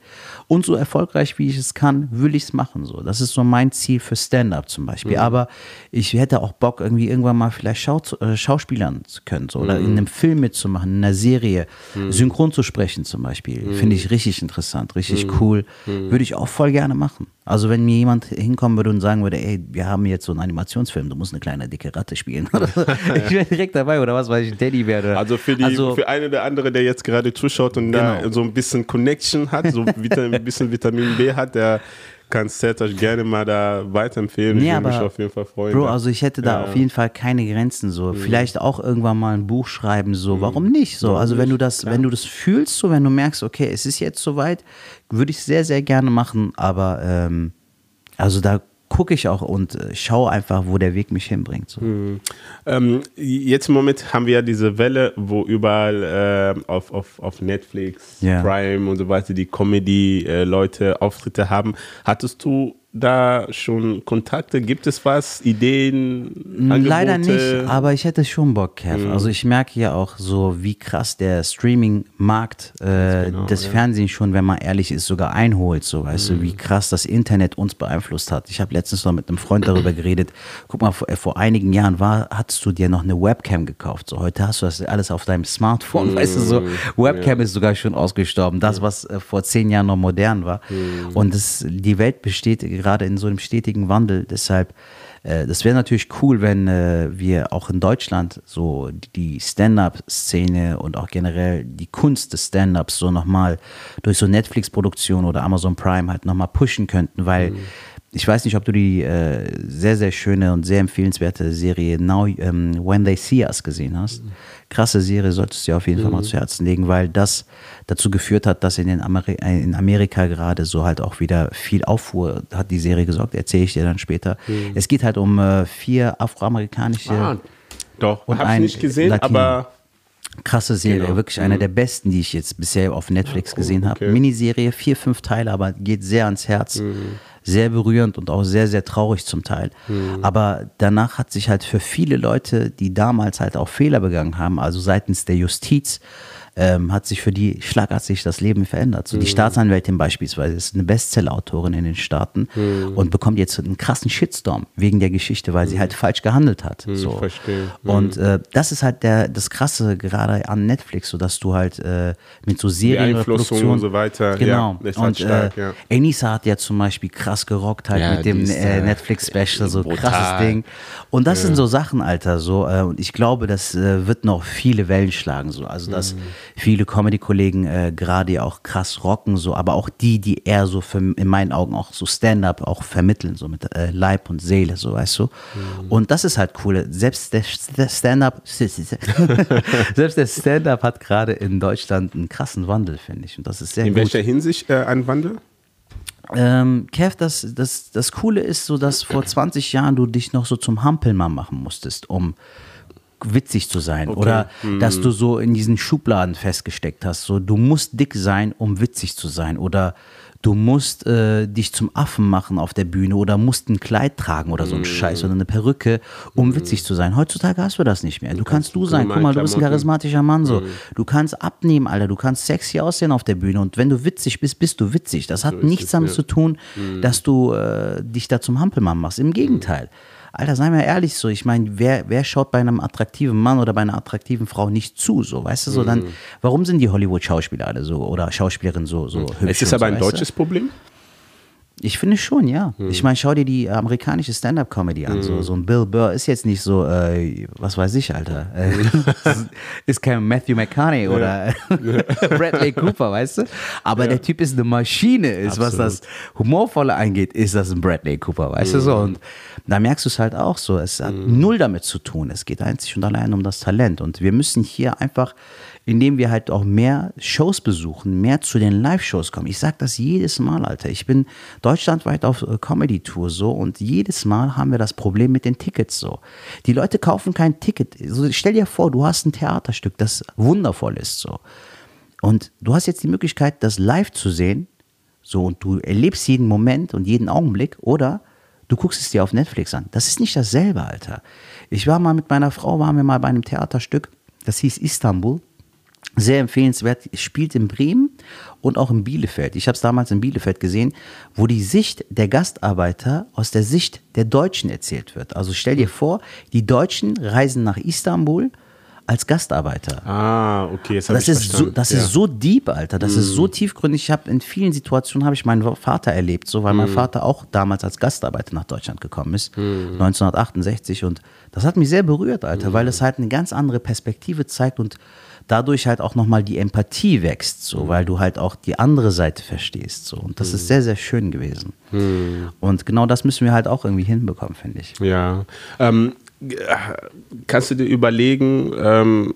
und so erfolgreich wie ich es kann, will ich es machen. So. Das ist so mein Ziel für Stand-up zum Beispiel. Aber ich hätte auch Bock, irgendwie irgendwann mal vielleicht Schau äh, Schauspielern zu können so, oder in einem Film mitzumachen, in einer Serie, synchron zu sprechen zum Beispiel. Finde ich richtig interessant, richtig cool. Würde ich auch voll gerne machen. Also wenn mir jemand hinkommen würde und sagen würde, ey, wir haben jetzt so einen Animationsfilm, du musst eine kleine dicke Ratte spielen. ich wäre direkt dabei oder was weiß ich, ein Teddybär. Oder, Also für, die, Also- für eine oder andere, der jetzt gerade zuschaut und da Genau. so ein bisschen Connection hat, so Vita- ein bisschen Vitamin B hat, der kann Sertac gerne mal da weiterempfehlen. Nee, ich würde mich auf jeden Fall freuen. Bro, also ich hätte da Ja. Mhm. auf jeden Fall keine Grenzen so. Vielleicht auch irgendwann mal ein Buch schreiben so. Warum nicht so? Also wenn du das, wenn du das fühlst so, wenn du merkst, okay, es ist jetzt soweit, würde ich sehr sehr gerne machen. Aber ähm, also da gucke ich auch und äh, schaue einfach, wo der Weg mich hinbringt. So. Ähm, jetzt im Moment haben wir ja diese Welle, wo überall äh, auf, auf, auf Netflix, Ja. Prime und so weiter die Comedy-Leute Auftritte haben. Hattest du da schon Kontakte? Gibt es was? Ideen? Angebote? Leider nicht, aber ich hätte schon Bock, Kev. Mhm. Also ich merke ja auch so, wie krass der Streaming-Markt äh, genau, das ja. Mhm. Fernsehen schon, wenn man ehrlich ist, sogar einholt. So, weißt du, wie krass das Internet uns beeinflusst hat. Ich habe letztens noch mit einem Freund darüber geredet. Guck mal, vor, äh, vor einigen Jahren war, hattest du dir noch eine Webcam gekauft. So, heute hast du das alles auf deinem Smartphone. Weißt du, so Mhm. Webcam ist sogar schon ausgestorben. Das, was äh, vor zehn Jahren noch modern war. Mhm. Und das, die Welt besteht gerade in so einem stetigen Wandel. Deshalb, äh, das wäre natürlich cool, wenn äh, wir auch in Deutschland so die Stand-up-Szene und auch generell die Kunst des Stand-ups so nochmal durch so Netflix-Produktion oder Amazon Prime halt nochmal pushen könnten, weil ich weiß nicht, ob du die äh, sehr, sehr schöne und sehr empfehlenswerte Serie Now ähm, When They See Us gesehen hast. Krasse Serie, solltest du dir auf jeden Fall mal zu Herzen legen, weil das dazu geführt hat, dass in, den Ameri äh, in Amerika gerade so halt auch wieder viel Aufruhr hat die Serie gesorgt. Erzähle ich dir dann später. Es geht halt um äh, vier afroamerikanische Ah, doch, habe ich nicht gesehen, Latino. aber Krasse Serie, Genau. wirklich eine der besten, die ich jetzt bisher auf Netflix gesehen habe. okay. Miniserie, vier, fünf Teile, aber geht sehr ans Herz. Mhm. Sehr berührend und auch sehr, sehr traurig zum Teil. Mhm. Aber danach hat sich halt für viele Leute, die damals halt auch Fehler begangen haben, also seitens der Justiz, ähm, hat sich für die schlagartig das Leben verändert. So die Mhm. Staatsanwältin beispielsweise ist eine Bestseller-Autorin in den Staaten Mhm. und bekommt jetzt einen krassen Shitstorm wegen der Geschichte, weil sie halt falsch gehandelt hat. So. Mhm. verstehe. Und äh, das ist halt der, das Krasse gerade an Netflix, so dass du halt äh, mit so Serien Beeinflussung und so weiter, Genau. ja, ist halt und stark, äh, ja. Enisa hat ja zum Beispiel krass gerockt halt Ja, mit dem ist, äh, äh, Netflix-Special, so brutal. krasses Ding. Und das sind so Sachen, Alter, so. Äh, und ich glaube, das äh, wird noch viele Wellen schlagen, so. Also, dass Mhm. Viele Comedy-Kollegen äh, gerade ja auch krass rocken, so. Aber auch die, die eher so für, in meinen Augen auch so Stand-up auch vermitteln, so mit äh, Leib und Seele, so, weißt du. Mhm. Und das ist halt cool. Selbst der, der Stand-up, selbst der Stand-up hat gerade in Deutschland einen krassen Wandel, finde ich. Und das ist sehr in gut. welcher Hinsicht äh, ein Wandel? Ähm, Kev, das, das, das Coole ist so, dass vor 20 Jahren du dich noch so zum Hampelmann machen musstest, um witzig zu sein. Oder dass du so in diesen Schubladen festgesteckt hast. So, du musst dick sein, um witzig zu sein. Oder du musst äh, dich zum Affen machen auf der Bühne oder musst ein Kleid tragen oder so ein Scheiß oder eine Perücke, um witzig zu sein. Heutzutage hast du das nicht mehr. Du kannst du sein. Guck mal, du bist ein charismatischer Mann so. Du kannst abnehmen, Alter. Du kannst sexy aussehen auf der Bühne. Und wenn du witzig bist, bist du witzig. Das hat ist nichts damit ja. zu tun, dass du äh, dich da zum Hampelmann machst. Im Gegenteil. Alter, sei mal ehrlich so. Ich meine, wer, wer schaut bei einem attraktiven Mann oder bei einer attraktiven Frau nicht zu? So, weißt du so? Dann, warum sind die Hollywood-Schauspieler alle so oder Schauspielerinnen so, so hübsch? Es ist aber so, ein weißt du? deutsches Problem. Ich finde schon, ja. Hm. Ich meine, schau dir die amerikanische Stand-up-Comedy an. Hm. So, so ein Bill Burr ist jetzt nicht so, äh, was weiß ich, Alter. Äh, ist kein Matthew McConaughey oder Bradley Cooper, weißt du? Aber ja. der Typ ist eine Maschine, ist, Absolut. was das Humorvolle angeht, ist das ein Bradley Cooper, weißt hm. du so? Und da merkst du es halt auch so. Es hat hm. null damit zu tun. Es geht einzig und allein um das Talent. Und wir müssen hier einfach indem wir halt auch mehr Shows besuchen, mehr zu den Live-Shows kommen. Ich sage das jedes Mal, Alter. Ich bin deutschlandweit auf äh, Comedy-Tour so und jedes Mal haben wir das Problem mit den Tickets so. Die Leute kaufen kein Ticket. So, stell dir vor, du hast ein Theaterstück, das wundervoll ist so. Und du hast jetzt die Möglichkeit, das live zu sehen. So, und du erlebst jeden Moment und jeden Augenblick, oder du guckst es dir auf Netflix an. Das ist nicht dasselbe, Alter. Ich war mal mit meiner Frau, waren wir mal bei einem Theaterstück, das hieß Istanbul sehr empfehlenswert, spielt in Bremen und auch in Bielefeld. Ich habe es damals in Bielefeld gesehen, wo die Sicht der Gastarbeiter aus der Sicht der Deutschen erzählt wird. Also stell dir vor, die Deutschen reisen nach Istanbul als Gastarbeiter. Ah, okay, jetzt das ist so, das ja. ist so deep, Alter. Das mm. ist so tiefgründig. Ich habe in vielen Situationen habe ich meinen Vater erlebt, so weil mm. mein Vater auch damals als Gastarbeiter nach Deutschland gekommen ist, mm. 1968 und das hat mich sehr berührt, Alter, mm. weil es halt eine ganz andere Perspektive zeigt und dadurch halt auch nochmal die Empathie wächst, so, mhm. weil du halt auch die andere Seite verstehst. So. Und das mhm. ist sehr, sehr schön gewesen. Mhm. Und genau das müssen wir halt auch irgendwie hinbekommen, finde ich. Ja. Ähm, kannst du dir überlegen, ähm,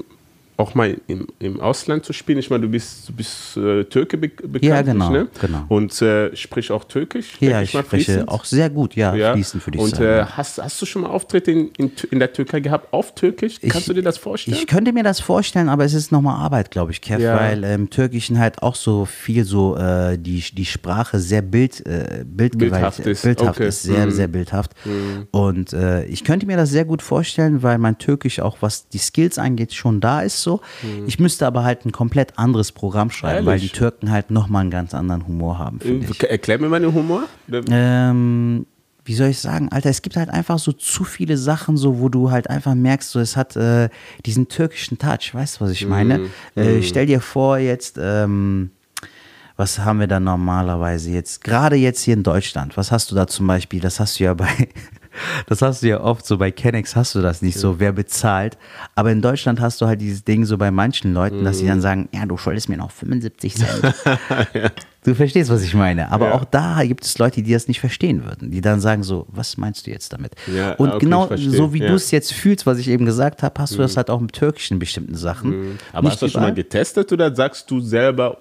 auch mal im, im Ausland zu spielen. Ich meine, du bist, du bist äh, Türke be bekannt, ja, genau, ne? genau. Und äh, sprich auch Türkisch. Ja, ich, ich spreche fließend. auch sehr gut, ja, ja. fließend würde ich Und äh, hast, hast du schon mal Auftritte in, in, in, der Türkei gehabt auf Türkisch? Kannst ich, du dir das vorstellen? Ich könnte mir das vorstellen, aber es ist nochmal Arbeit, glaube ich, Kev, ja. weil im ähm, Türkischen halt auch so viel so äh, die, die Sprache sehr bild, äh, bildhaft ist, bildhaft okay. ist sehr, mhm. sehr bildhaft. Mhm. Und äh, ich könnte mir das sehr gut vorstellen, weil mein Türkisch auch, was die Skills angeht, schon da ist so. Mhm. Ich müsste aber halt ein komplett anderes Programm schreiben, Ehrlich? weil die Türken halt nochmal einen ganz anderen Humor haben. Erklär mir mal den Humor. Ähm, wie soll ich sagen, Alter, es gibt halt einfach so zu viele Sachen, so wo du halt einfach merkst, so es hat äh, diesen türkischen Touch, weißt du, was ich meine? Mm, äh, stell dir vor, jetzt, ähm, was haben wir da normalerweise jetzt, gerade jetzt hier in Deutschland, was hast du da zum Beispiel, das hast du ja bei, das hast du ja oft so bei Kennex hast du das nicht so, wer bezahlt. Aber in Deutschland hast du halt dieses Ding so bei manchen Leuten, dass sie dann mhm. sagen, ja, du schuldest mir noch 75 Cent. ja. Du verstehst, was ich meine. Aber ja. auch da gibt es Leute, die das nicht verstehen würden, die dann sagen so, was meinst du jetzt damit? Ja, Und okay, genau so wie du es jetzt fühlst, was ich eben gesagt habe, hast du das mhm. halt auch im Türkischen bestimmten Sachen. Mhm. Aber nicht hast du das schon mal getestet oder sagst du selber,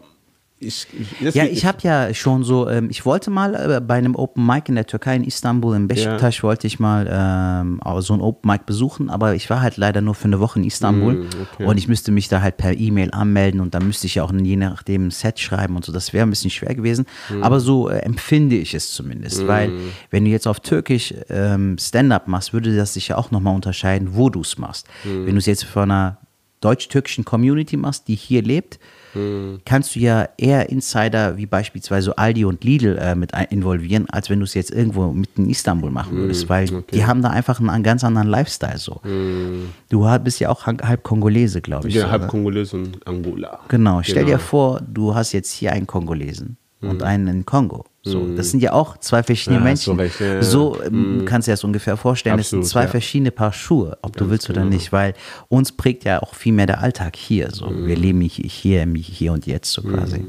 ich, ja, ich habe ja schon so, ähm, ich wollte mal äh, bei einem Open Mic in der Türkei, in Istanbul, in Beşiktaş, ja. wollte ich mal ähm, so ein Open Mic besuchen, aber ich war halt leider nur für eine Woche in Istanbul mm, okay. und ich müsste mich da halt per E-Mail anmelden und dann müsste ich ja auch je nachdem ein Set schreiben und so, das wäre ein bisschen schwer gewesen, mm. aber so äh, empfinde ich es zumindest, mm. weil wenn du jetzt auf Türkisch ähm, Stand-Up machst, würde das sich ja auch nochmal unterscheiden, wo du es machst. Mm. Wenn du es jetzt von einer deutsch-türkischen Community machst, die hier lebt, kannst du ja eher Insider wie beispielsweise Aldi und Lidl äh, mit involvieren, als wenn du es jetzt irgendwo mitten in Istanbul machen würdest, hm, weil okay. die haben da einfach einen, einen, ganz anderen Lifestyle so. Mm. Du bist ja auch halb Kongolese, glaube ich. Ja, so, halb Kongolese und Angola. Genau, stell genau. dir vor, du hast jetzt hier einen Kongolesen und einen in Kongo. So, mm. Das sind ja auch zwei verschiedene ja, Menschen. So, ja, so ähm, mm. kannst du dir das ungefähr vorstellen. Absolut, es sind zwei ja. verschiedene Paar Schuhe, ob Ganz du willst genau. oder nicht, weil uns prägt ja auch viel mehr der Alltag hier. So. Mm. Wir leben hier, hier, hier und jetzt so quasi.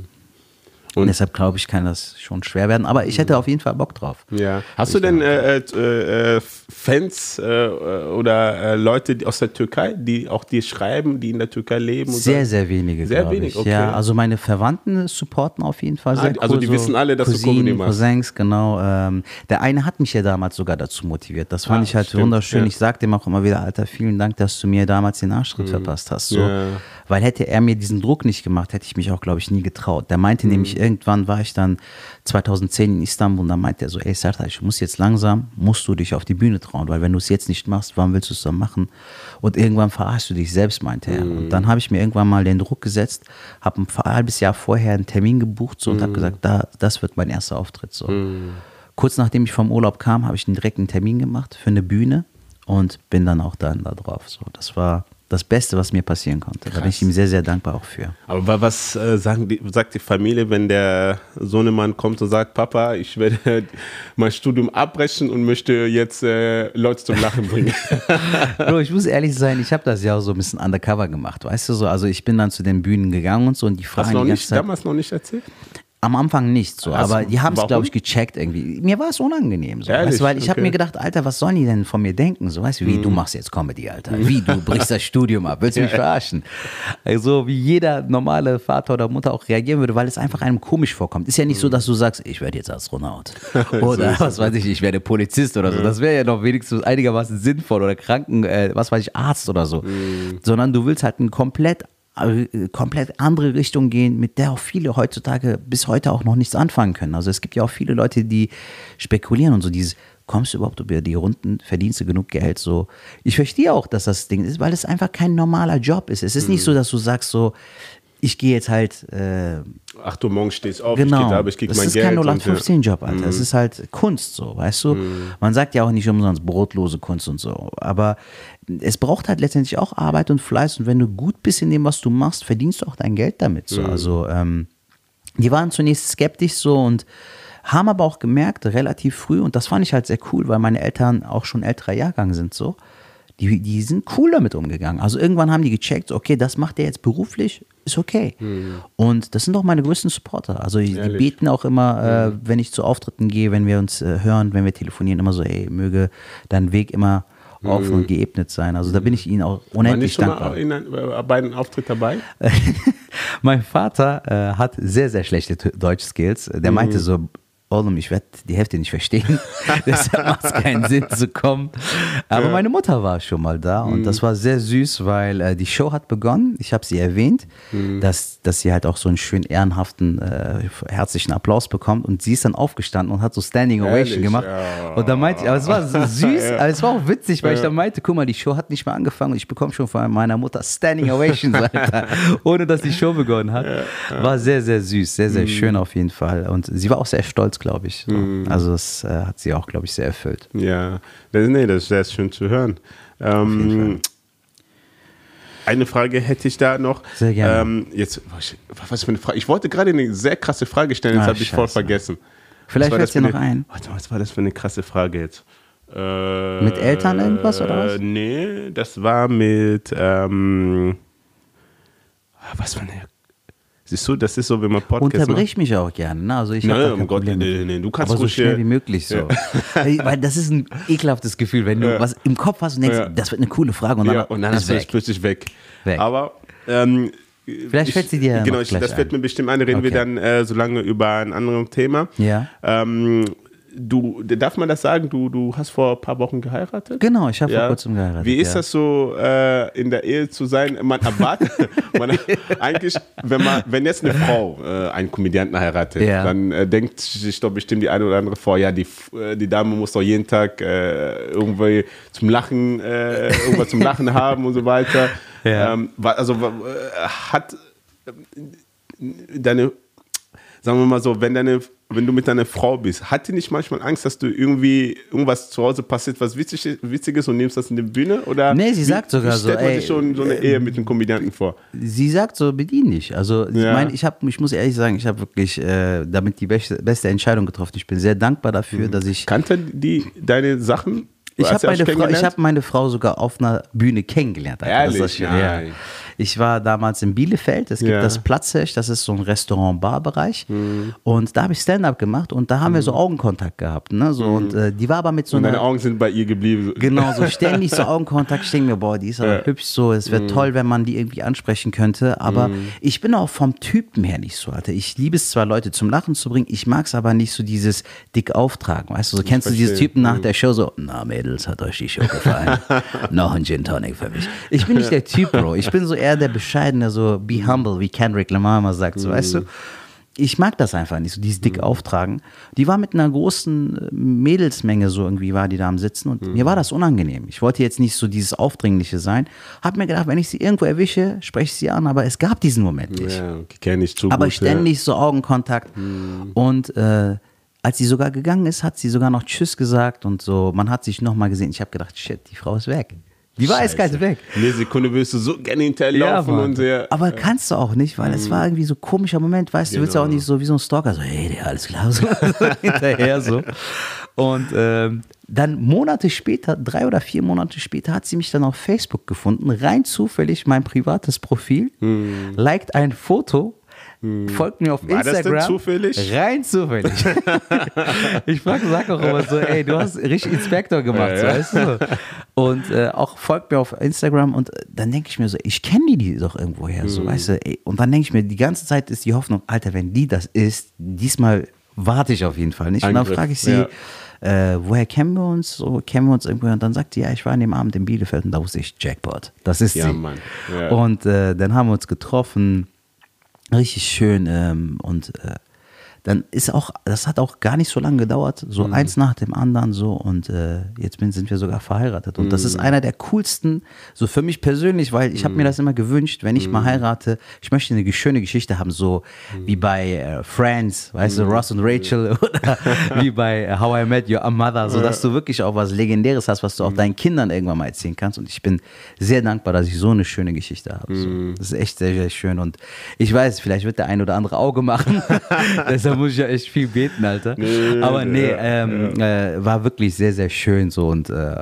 Und deshalb glaube ich, kann das schon schwer werden. Aber ich hätte mhm. auf jeden Fall Bock drauf. Ja. Hast du denn äh, äh, äh, Fans äh, oder äh, Leute aus der Türkei, die auch dir schreiben, die in der Türkei leben? sehr, sehr wenige. Sehr wenig, okay. Ja, also meine Verwandten supporten auf jeden Fall ah, sehr. Ah, also die wissen alle, dass Cousinen, du Comedy machst. Cousins, genau. Ähm, der eine hat mich ja damals sogar dazu motiviert. Das fand ah, ich halt stimmt, wunderschön. Ja. Ich sagte ihm auch immer wieder, Alter, vielen Dank, dass du mir damals den Arschtritt mhm. verpasst hast. So. Ja. Weil hätte er mir diesen Druck nicht gemacht, hätte ich mich auch, glaube ich, nie getraut. Der meinte mhm. nämlich, irgendwann war ich dann 2010 in Istanbul und dann meinte er so, ey Serta, ich muss jetzt langsam, musst du dich auf die Bühne trauen, weil wenn du es jetzt nicht machst, wann willst du es dann machen? Und irgendwann verarschst du dich selbst, meinte er. Mhm. Und dann habe ich mir irgendwann mal den Druck gesetzt, habe ein halbes Jahr vorher einen Termin gebucht so, und mhm. habe gesagt, da, das wird mein erster Auftritt. So. Mhm. Kurz nachdem ich vom Urlaub kam, habe ich einen direkten Termin gemacht für eine Bühne und bin dann auch dann da drauf. So, das war das Beste, was mir passieren konnte. Da bin ich ihm sehr, sehr dankbar auch für. Aber was äh, sagen die, sagt die Familie, wenn der Sohnemann kommt und sagt, Papa, ich werde mein Studium abbrechen und möchte jetzt äh, Leute zum Lachen bringen? Bro, ich muss ehrlich sein, ich habe das ja auch so ein bisschen undercover gemacht, weißt du so. Also ich bin dann zu den Bühnen gegangen und so und die fragen Hast du noch nicht, Zeit, damals noch nicht erzählt? Am Anfang nicht so, Hast aber die haben es, glaube ich, gecheckt irgendwie. Mir war es unangenehm, so, Ehrlich? weißt, weil ich habe Okay. Mhm. mir gedacht, Alter, was sollen die denn von mir denken? So, weißt du, wie du machst jetzt Comedy, Alter. Wie du brichst das Studium ab, willst du mich verarschen? Also wie jeder normale Vater oder Mutter auch reagieren würde, weil es einfach einem komisch vorkommt. Ist ja nicht so, dass du sagst, ich werde jetzt Astronaut oder was weiß ich, ich werde Polizist oder so. Das wäre ja noch wenigstens einigermaßen sinnvoll oder Kranken, äh, was weiß ich, Arzt oder so. Sondern du willst halt ein komplett komplett andere Richtung gehen, mit der auch viele heutzutage bis heute auch noch nichts anfangen können. Also es gibt ja auch viele Leute, die spekulieren und so dieses, kommst du überhaupt über die Runden, verdienst du genug Geld? So, ich verstehe auch, dass das Ding ist, weil es einfach kein normaler Job ist. Es ist nicht so, dass du sagst so, ich gehe jetzt halt äh, Ach du, morgen stehst auf, ich Genau. gehe da, aber ich krieg das mein ist Geld. kein und, ja. 0815-Job, Alter. Es ist halt Kunst so, weißt du? Man sagt ja auch nicht umsonst brotlose Kunst und so. Aber es braucht halt letztendlich auch Arbeit und Fleiß. Und wenn du gut bist in dem, was du machst, verdienst du auch dein Geld damit. So. Also, ähm, die waren zunächst skeptisch so und haben aber auch gemerkt, relativ früh, und das fand ich halt sehr cool, weil meine Eltern auch schon älterer Jahrgang sind so, die, die sind cool damit umgegangen. Also irgendwann haben die gecheckt, okay, das macht der jetzt beruflich, ist okay. Und das sind auch meine größten Supporter. Also die Ehrlich? beten auch immer, äh, wenn ich zu Auftritten gehe, wenn wir uns äh, hören, wenn wir telefonieren, immer so, ey, möge dein Weg immer offen und geebnet sein. Also da bin ich ihnen auch War unendlich schon dankbar. mal in äh, bei einem Auftritt dabei? mein Vater äh, hat sehr, sehr schlechte Deutsch-Skills. Der meinte so, Ollum, ich werde die Hälfte nicht verstehen. Deshalb macht es keinen Sinn zu kommen. Aber meine Mutter war schon mal da und das war sehr süß, weil äh, die Show hat begonnen. Ich habe sie erwähnt, dass, dass sie halt auch so einen schönen ehrenhaften, äh, herzlichen Applaus bekommt. Und sie ist dann aufgestanden und hat so Standing Ovation Ehrlich? gemacht. Ja. Und da meinte ich, aber es war so süß, aber es war auch witzig, weil ich dann meinte, guck mal, die Show hat nicht mal angefangen und ich bekomme schon von meiner Mutter Standing Ovations, Alter, ohne dass die Show begonnen hat. War sehr, sehr süß, sehr, sehr schön auf jeden Fall. Und sie war auch sehr stolz, glaube ich. So. Also das äh, hat sie auch, glaube ich, sehr erfüllt. Ja, das, nee, das ist sehr schön zu hören. Ähm, eine Frage hätte ich da noch. Sehr gerne. Ähm, jetzt, was, für eine Frage? Ich wollte gerade eine sehr krasse Frage stellen, jetzt Ah, habe ich voll vergessen. Vielleicht fällt das dir noch ein. Warte mal, was war das für eine krasse Frage jetzt? Äh, Mit Eltern irgendwas, oder was? Äh, nee, das war mit, ähm, was für eine, siehst du, das ist so, wenn man Podcast Unterbrich mich auch gerne. Ne? Also ich habe Nein, um Gott, nee, mit. nee, du kannst Aber so schnell wie möglich so. Ey, Weil das ist ein ekelhaftes Gefühl, wenn du Ja. was im Kopf hast und denkst, Ja. das wird eine coole Frage und dann, ja, und dann ist es plötzlich weg. Weg. Aber ähm, Vielleicht fällt sie dir ja Genau, ich, das fällt mir bestimmt ein. Reden wir Okay. dann äh, so lange über ein anderes Thema. Ja. Ähm, du, darf man das sagen? Du, du hast vor ein paar Wochen geheiratet? Genau, ich habe Ja. vor kurzem geheiratet. Wie ist ja. das so, äh, in der Ehe zu sein? Man erwartet, man, eigentlich, wenn, man, wenn jetzt eine Frau äh, einen Komödianten heiratet, Ja. dann äh, denkt sich doch bestimmt die eine oder andere vor, ja, die, äh, die Dame muss doch jeden Tag äh, irgendwie zum Lachen, äh, irgendwas zum Lachen haben und so weiter. Ähm, also hat deine, sagen wir mal so, wenn deine wenn du mit deiner Frau bist, hat die nicht manchmal Angst, dass du irgendwie irgendwas zu Hause passiert, was witzig, witzig ist und nimmst das in die Bühne? Oder Nee, sie wie, sagt sogar wie stellt so, man ey, sich schon so eine Ehe mit einem Komödianten vor? Sie sagt so, bedien dich. Also ich Ja. meine, ich ich muss ehrlich sagen, ich habe wirklich äh, damit die beste, beste Entscheidung getroffen. Ich bin sehr dankbar dafür, dass ich Kannte die deine Sachen? Ich habe meine, Frau, ich hab meine Frau sogar auf einer Bühne kennengelernt. Alter. Ehrlich? Das schön, ja. Ich war damals in Bielefeld. Es gibt Ja. das Platzhirsch, das ist so ein Restaurant-Bar-Bereich. Mhm. Und da habe ich Stand-up gemacht und da haben wir so Augenkontakt gehabt. Ne? So, Und äh, die war aber mit so Mhm. Und einer. deine Augen sind bei ihr geblieben. Genau, so ständig so Augenkontakt. Ich denke mir, boah, die ist aber Ja. hübsch so. Es wäre toll, wenn man die irgendwie ansprechen könnte. Aber ich bin auch vom Typen her nicht so, Alter. Ich liebe es zwar, Leute zum Lachen zu bringen. Ich mag es aber nicht so dieses dick auftragen. Weißt du, so kennst du diese verstehe. Typen nach der Show so, na Mädels, hat euch die Show gefallen? Noch ein Gin Tonic für mich. Ich bin nicht der Typ, Bro. Ich bin so eher der Bescheidene, so be humble, wie Kendrick Lamar immer sagt, so, weißt du? Ich mag das einfach nicht, so dieses dick auftragen. Die war mit einer großen äh, Mädelsmenge so irgendwie, war die da am Sitzen und mir war das unangenehm. Ich wollte jetzt nicht so dieses Aufdringliche sein. Hab mir gedacht, wenn ich sie irgendwo erwische, spreche ich sie an, aber es gab diesen Moment nicht. Ja, kenne ich zu aber gut. ständig so Augenkontakt. Und äh, als sie sogar gegangen ist, hat sie sogar noch Tschüss gesagt und so. Man hat sich nochmal gesehen. Ich habe gedacht, shit, die Frau ist weg. Die war eiskalt weg. In der Sekunde willst du so gerne hinterherlaufen Mann. und sehr. aber kannst du auch nicht, weil es war irgendwie so ein komischer Moment, weißt du, du willst ja auch Genau. nicht so wie so ein Stalker, so, hey, der, alles klar, so hinterher so. Und ähm, dann Monate später, drei oder vier Monate später, hat sie mich dann auf Facebook gefunden, rein zufällig mein privates Profil, liked ein Foto, folgt mir auf Hm. War das denn Instagram. zufällig? Rein zufällig. ich frag, sag auch immer so, ey, du hast richtig Inspektor gemacht, Ja, weißt du? Und äh, auch folgt mir auf Instagram und äh, dann denke ich mir so, ich kenne die, die doch irgendwoher, so, Mhm. weißt du? Ey, und dann denke ich mir, die ganze Zeit ist die Hoffnung, Alter, wenn die das ist, diesmal warte ich auf jeden Fall nicht. Und dann Angriff, frage ich sie, ja. äh, woher kennen wir uns? So, kennen wir uns irgendwo? Und dann sagt sie, ja, ich war an dem Abend in Bielefeld und da wusste ich, Jackpot. Das ist Ja, sie. Mann. Ja. Und äh, dann haben wir uns getroffen. Richtig schön. Ähm, und äh, dann ist auch, das hat auch gar nicht so lange gedauert, Mhm. so eins nach dem anderen so. Und äh, jetzt bin, sind wir sogar verheiratet. Und das Mhm. ist einer der coolsten, so für mich persönlich, weil ich habe mir das immer gewünscht, wenn ich mal Mhm. heirate, ich möchte eine schöne Geschichte haben, so wie bei äh, Friends, weißt Mhm. du, Ross und Rachel oder wie bei äh, How I Met Your Mother, so dass du wirklich auch was Legendäres hast, was du auch Mhm. deinen Kindern irgendwann mal erzählen kannst. Und ich bin sehr dankbar, dass ich so eine schöne Geschichte habe. So. Mhm. Das ist echt sehr, sehr schön. Und ich weiß, vielleicht wird der ein oder andere Auge machen. Deshalb muss ich ja echt viel beten, Alter. Nee, Aber nee, ja, ähm, Äh, war wirklich sehr, sehr schön so und äh,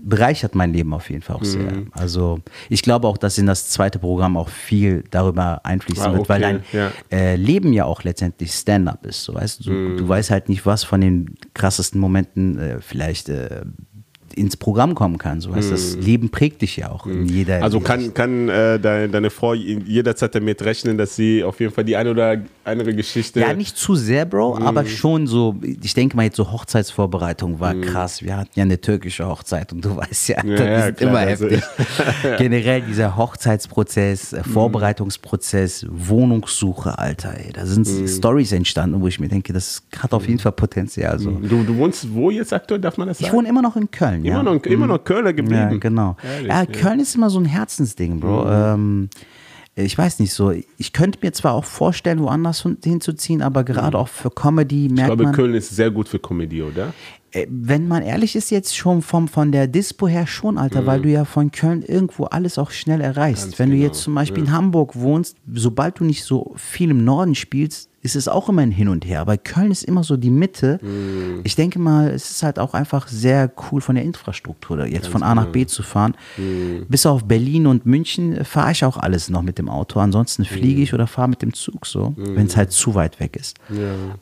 bereichert mein Leben auf jeden Fall auch sehr. Mhm. Also ich glaube auch, dass in das zweite Programm auch viel darüber einfließen Ah, wird, weil dein ja. äh, Leben ja auch letztendlich Stand-up ist. So, weißt du, Mhm. du, weißt halt nicht, was von den krassesten Momenten äh, vielleicht äh, ins Programm kommen kann. So, weißt, Das Leben prägt dich ja auch in jeder Mhm. Also kann, kann äh, deine, deine Frau jederzeit damit rechnen, dass sie auf jeden Fall die eine oder andere Geschichte. Ja, nicht zu sehr, Bro, Mhm. aber schon so, ich denke mal jetzt so Hochzeitsvorbereitung war krass. Wir hatten ja eine türkische Hochzeit und du weißt ja, Mhm. Ja, die ja, sind klar, immer also- heftig. Generell dieser Hochzeitsprozess, Mhm. äh, Vorbereitungsprozess, Wohnungssuche, Alter, ey, da sind Mhm. Stories entstanden, wo ich mir denke, das hat auf jeden Fall Potenzial. So. du, du wohnst wo jetzt aktuell, darf man das Ich sagen? wohne immer noch in Köln, ja. immer, noch, immer noch Kölner geblieben. Ja, genau. Ehrlich, ja, ja. Mhm. Köln ist immer so ein Herzensding, Bro. Ähm, ich weiß nicht so. Ich könnte mir zwar auch vorstellen, woanders hin- hinzuziehen, aber gerade auch für Comedy Mhm. Ich merkt glaube, man, Köln ist sehr gut für Comedy, oder? äh, wenn man ehrlich ist, jetzt schon vom, von der Dispo her schon, Alter, weil du ja von Köln irgendwo alles auch schnell erreichst. Mhm. Ganz wenn du genau, jetzt zum Beispiel in Hamburg wohnst, sobald du nicht so viel im Norden spielst, ist es auch immer ein Hin und Her. Aber Köln ist immer so die Mitte. Mhm. Ich denke mal, es ist halt auch einfach sehr cool von der Infrastruktur, jetzt von A nach genau. B zu fahren. Mhm. Bis auf Berlin und München fahre ich auch alles noch mit dem Auto. Ansonsten Mhm. fliege ich oder fahre mit dem Zug so, wenn es halt zu weit weg ist.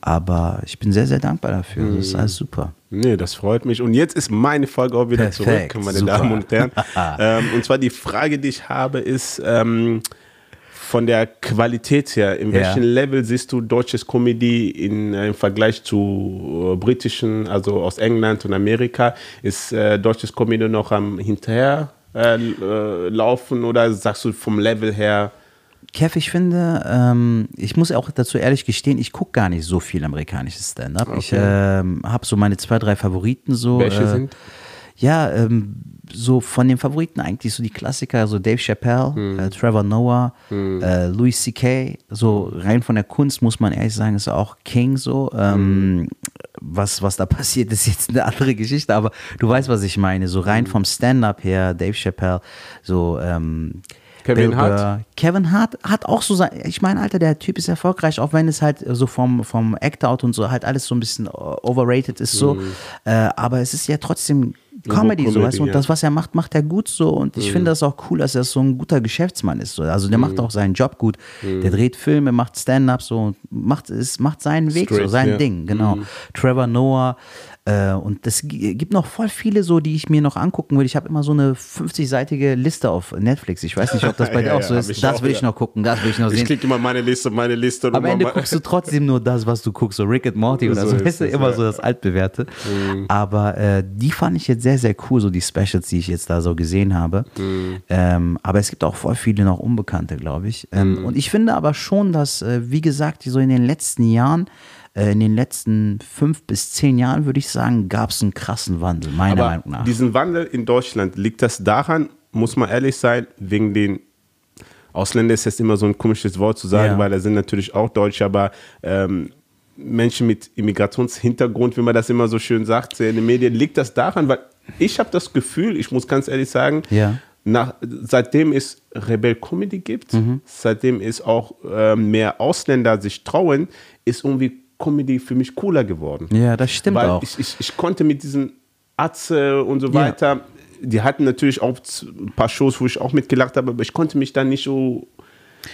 Aber ich bin sehr, sehr dankbar dafür. Das ist Mhm. alles super. Nee, das freut mich. Und jetzt ist meine Frage auch wieder Perfekt, zurück, meine super. Damen und Herren. ähm, und zwar die Frage, die ich habe, ist ähm, von der Qualität her, in Ja. welchem Level siehst du deutsches Comedy in, äh, im Vergleich zu äh, britischen, also aus England und Amerika? Ist äh, deutsches Comedy noch am hinterher äh, äh, laufen oder sagst du vom Level her? Kev, ich finde, ähm, ich muss auch dazu ehrlich gestehen, ich gucke gar nicht so viel amerikanisches Stand-up. Ich ähm, habe so meine zwei, drei Favoriten so. Welche äh, sind? Ja, ähm, so von den Favoriten eigentlich so die Klassiker, so Dave Chappelle, Hm. äh, Trevor Noah, äh, Louis C.K., so rein von der Kunst muss man ehrlich sagen, ist auch King so. Ähm, Hm. was, was da passiert, ist jetzt eine andere Geschichte, aber du weißt, was ich meine. So Hm. rein vom Stand-up her, Dave Chappelle, so ähm, Kevin Bill Hart? Burr. Kevin Hart hat auch so sein, ich meine, Alter, der Typ ist erfolgreich, auch wenn es halt so vom, vom Act-Out und so halt alles so ein bisschen overrated ist so. Äh, aber es ist ja trotzdem Comedy, so, Comedy, weißt du, und das, was er macht, macht er gut so. Und ich finde das auch cool, dass er so ein guter Geschäftsmann ist. So. Also der macht auch seinen Job gut. Der dreht Filme, macht Stand-up so und macht, es macht seinen Weg, so Straight, sein ja. Ding, genau. Trevor Noah. Äh, und es gi- gibt noch voll viele so, die ich mir noch angucken will. Ich habe immer so eine 50-seitige Liste auf Netflix. Ich weiß nicht, ob das bei dir Ja, auch so ja, ist. hab ich Das auch, will ich ja. noch gucken, das will ich noch Ich sehen. klicke immer meine Liste, meine Liste. und Am Ende guckst du trotzdem nur das, was du guckst, so Rick and Morty oder So so, ist weißt du, immer. Mhm. so das Altbewährte. Aber äh, die fand ich jetzt sehr, sehr cool, so die Specials, die ich jetzt da so gesehen habe. Mhm. Ähm, aber es gibt auch voll viele noch Unbekannte, glaube ich. Ähm, Mhm. Und ich finde aber schon, dass, äh, wie gesagt, so in den letzten Jahren, in den letzten fünf bis zehn Jahren, würde ich sagen, gab es einen krassen Wandel, meiner Aber Meinung nach. diesen Wandel in Deutschland, liegt das daran, muss man ehrlich sein, wegen den Ausländer ist jetzt immer so ein komisches Wort zu sagen, Ja. weil da sind natürlich auch Deutsche, aber ähm, Menschen mit Immigrationshintergrund, wie man das immer so schön sagt, in den Medien, liegt das daran, weil ich habe das Gefühl, ich muss ganz ehrlich sagen, Ja. nach, seitdem es Rebel Comedy gibt, Mhm. seitdem es auch ähm, mehr Ausländer sich trauen, ist irgendwie Comedy für mich cooler geworden. Ja, das stimmt Weil auch. Ich, ich, ich konnte mit diesen Atze und so weiter, die hatten natürlich auch ein paar Shows, wo ich auch mitgelacht habe, aber ich konnte mich dann nicht so.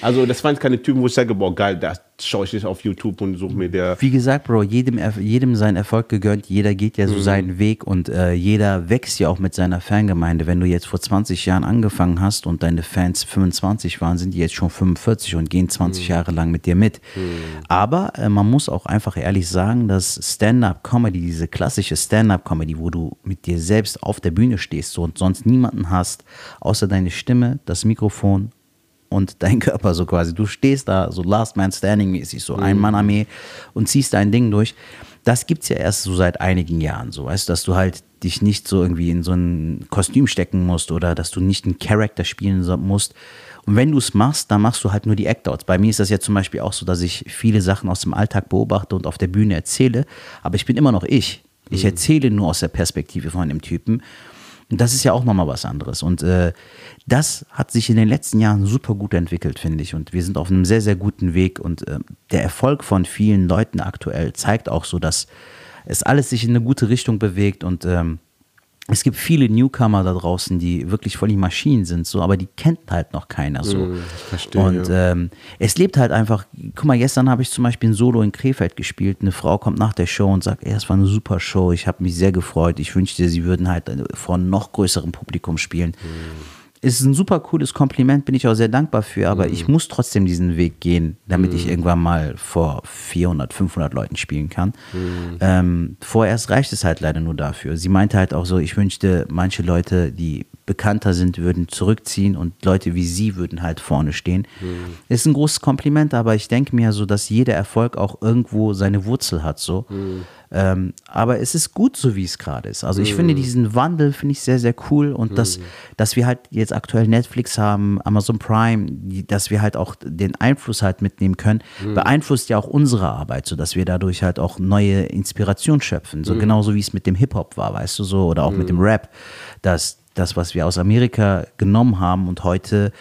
Also, das waren keine Typen, wo ich sage, boah, geil, das schaue ich nicht auf YouTube und suche mir der. Wie gesagt, Bro, jedem, jedem sein Erfolg gegönnt, jeder geht ja so Mhm. seinen Weg und äh, jeder wächst ja auch mit seiner Fangemeinde. Wenn du jetzt vor 20 Jahren angefangen hast und deine Fans 25 waren, sind die jetzt schon 45 und gehen 20 Mhm. Jahre lang mit dir mit. Aber äh, man muss auch einfach ehrlich sagen, dass Stand-up-Comedy, diese klassische Stand-up-Comedy, wo du mit dir selbst auf der Bühne stehst und sonst niemanden hast, außer deine Stimme, das Mikrofon und dein Körper so quasi. Du stehst da so Last Man Standing mäßig, so ein Mann Armee und ziehst dein Ding durch. Das gibt's ja erst so seit einigen Jahren so, weißt du, dass du halt dich nicht so irgendwie in so ein Kostüm stecken musst oder dass du nicht einen Charakter spielen musst. Und wenn du es machst, dann machst du halt nur die Act-Outs. Bei mir ist das ja zum Beispiel auch so, dass ich viele Sachen aus dem Alltag beobachte und auf der Bühne erzähle, aber ich bin immer noch ich. Ich erzähle nur aus der Perspektive von dem Typen. Und das ist ja auch nochmal was anderes. Und äh, das hat sich in den letzten Jahren super gut entwickelt, finde ich. Und wir sind auf einem sehr, sehr guten Weg. Und äh, der Erfolg von vielen Leuten aktuell zeigt auch so, dass es alles sich in eine gute Richtung bewegt. Und ähm, es gibt viele Newcomer da draußen, die wirklich voll die Maschinen sind, so, aber die kennt halt noch keiner so. ich verstehe, Und ähm, es lebt halt einfach, guck mal, gestern habe ich zum Beispiel ein Solo in Krefeld gespielt. Eine Frau kommt nach der Show und sagt, ey, es war eine super Show, ich habe mich sehr gefreut. Ich wünschte, sie würden halt äh, vor einem noch größerem Publikum spielen. Es ist ein super cooles Kompliment, bin ich auch sehr dankbar für, aber ich muss trotzdem diesen Weg gehen, damit ich irgendwann mal vor 400, 500 Leuten spielen kann. Ähm, vorerst reicht es halt leider nur dafür. Sie meinte halt auch so, ich wünschte, manche Leute, die bekannter sind, würden zurückziehen und Leute wie sie würden halt vorne stehen. Ist ein großes Kompliment, aber ich denke mir so, dass jeder Erfolg auch irgendwo seine Wurzel hat, so. Ähm, aber es ist gut, so wie es gerade ist. Also ich finde diesen Wandel, finde ich sehr, sehr cool und dass, dass wir halt jetzt aktuell Netflix haben, Amazon Prime, dass wir halt auch den Einfluss halt mitnehmen können, beeinflusst ja auch unsere Arbeit, so dass wir dadurch halt auch neue Inspiration schöpfen. So genauso wie es mit dem Hip-Hop war, weißt du so, oder auch mit dem Rap, dass das, was wir aus Amerika genommen haben und heute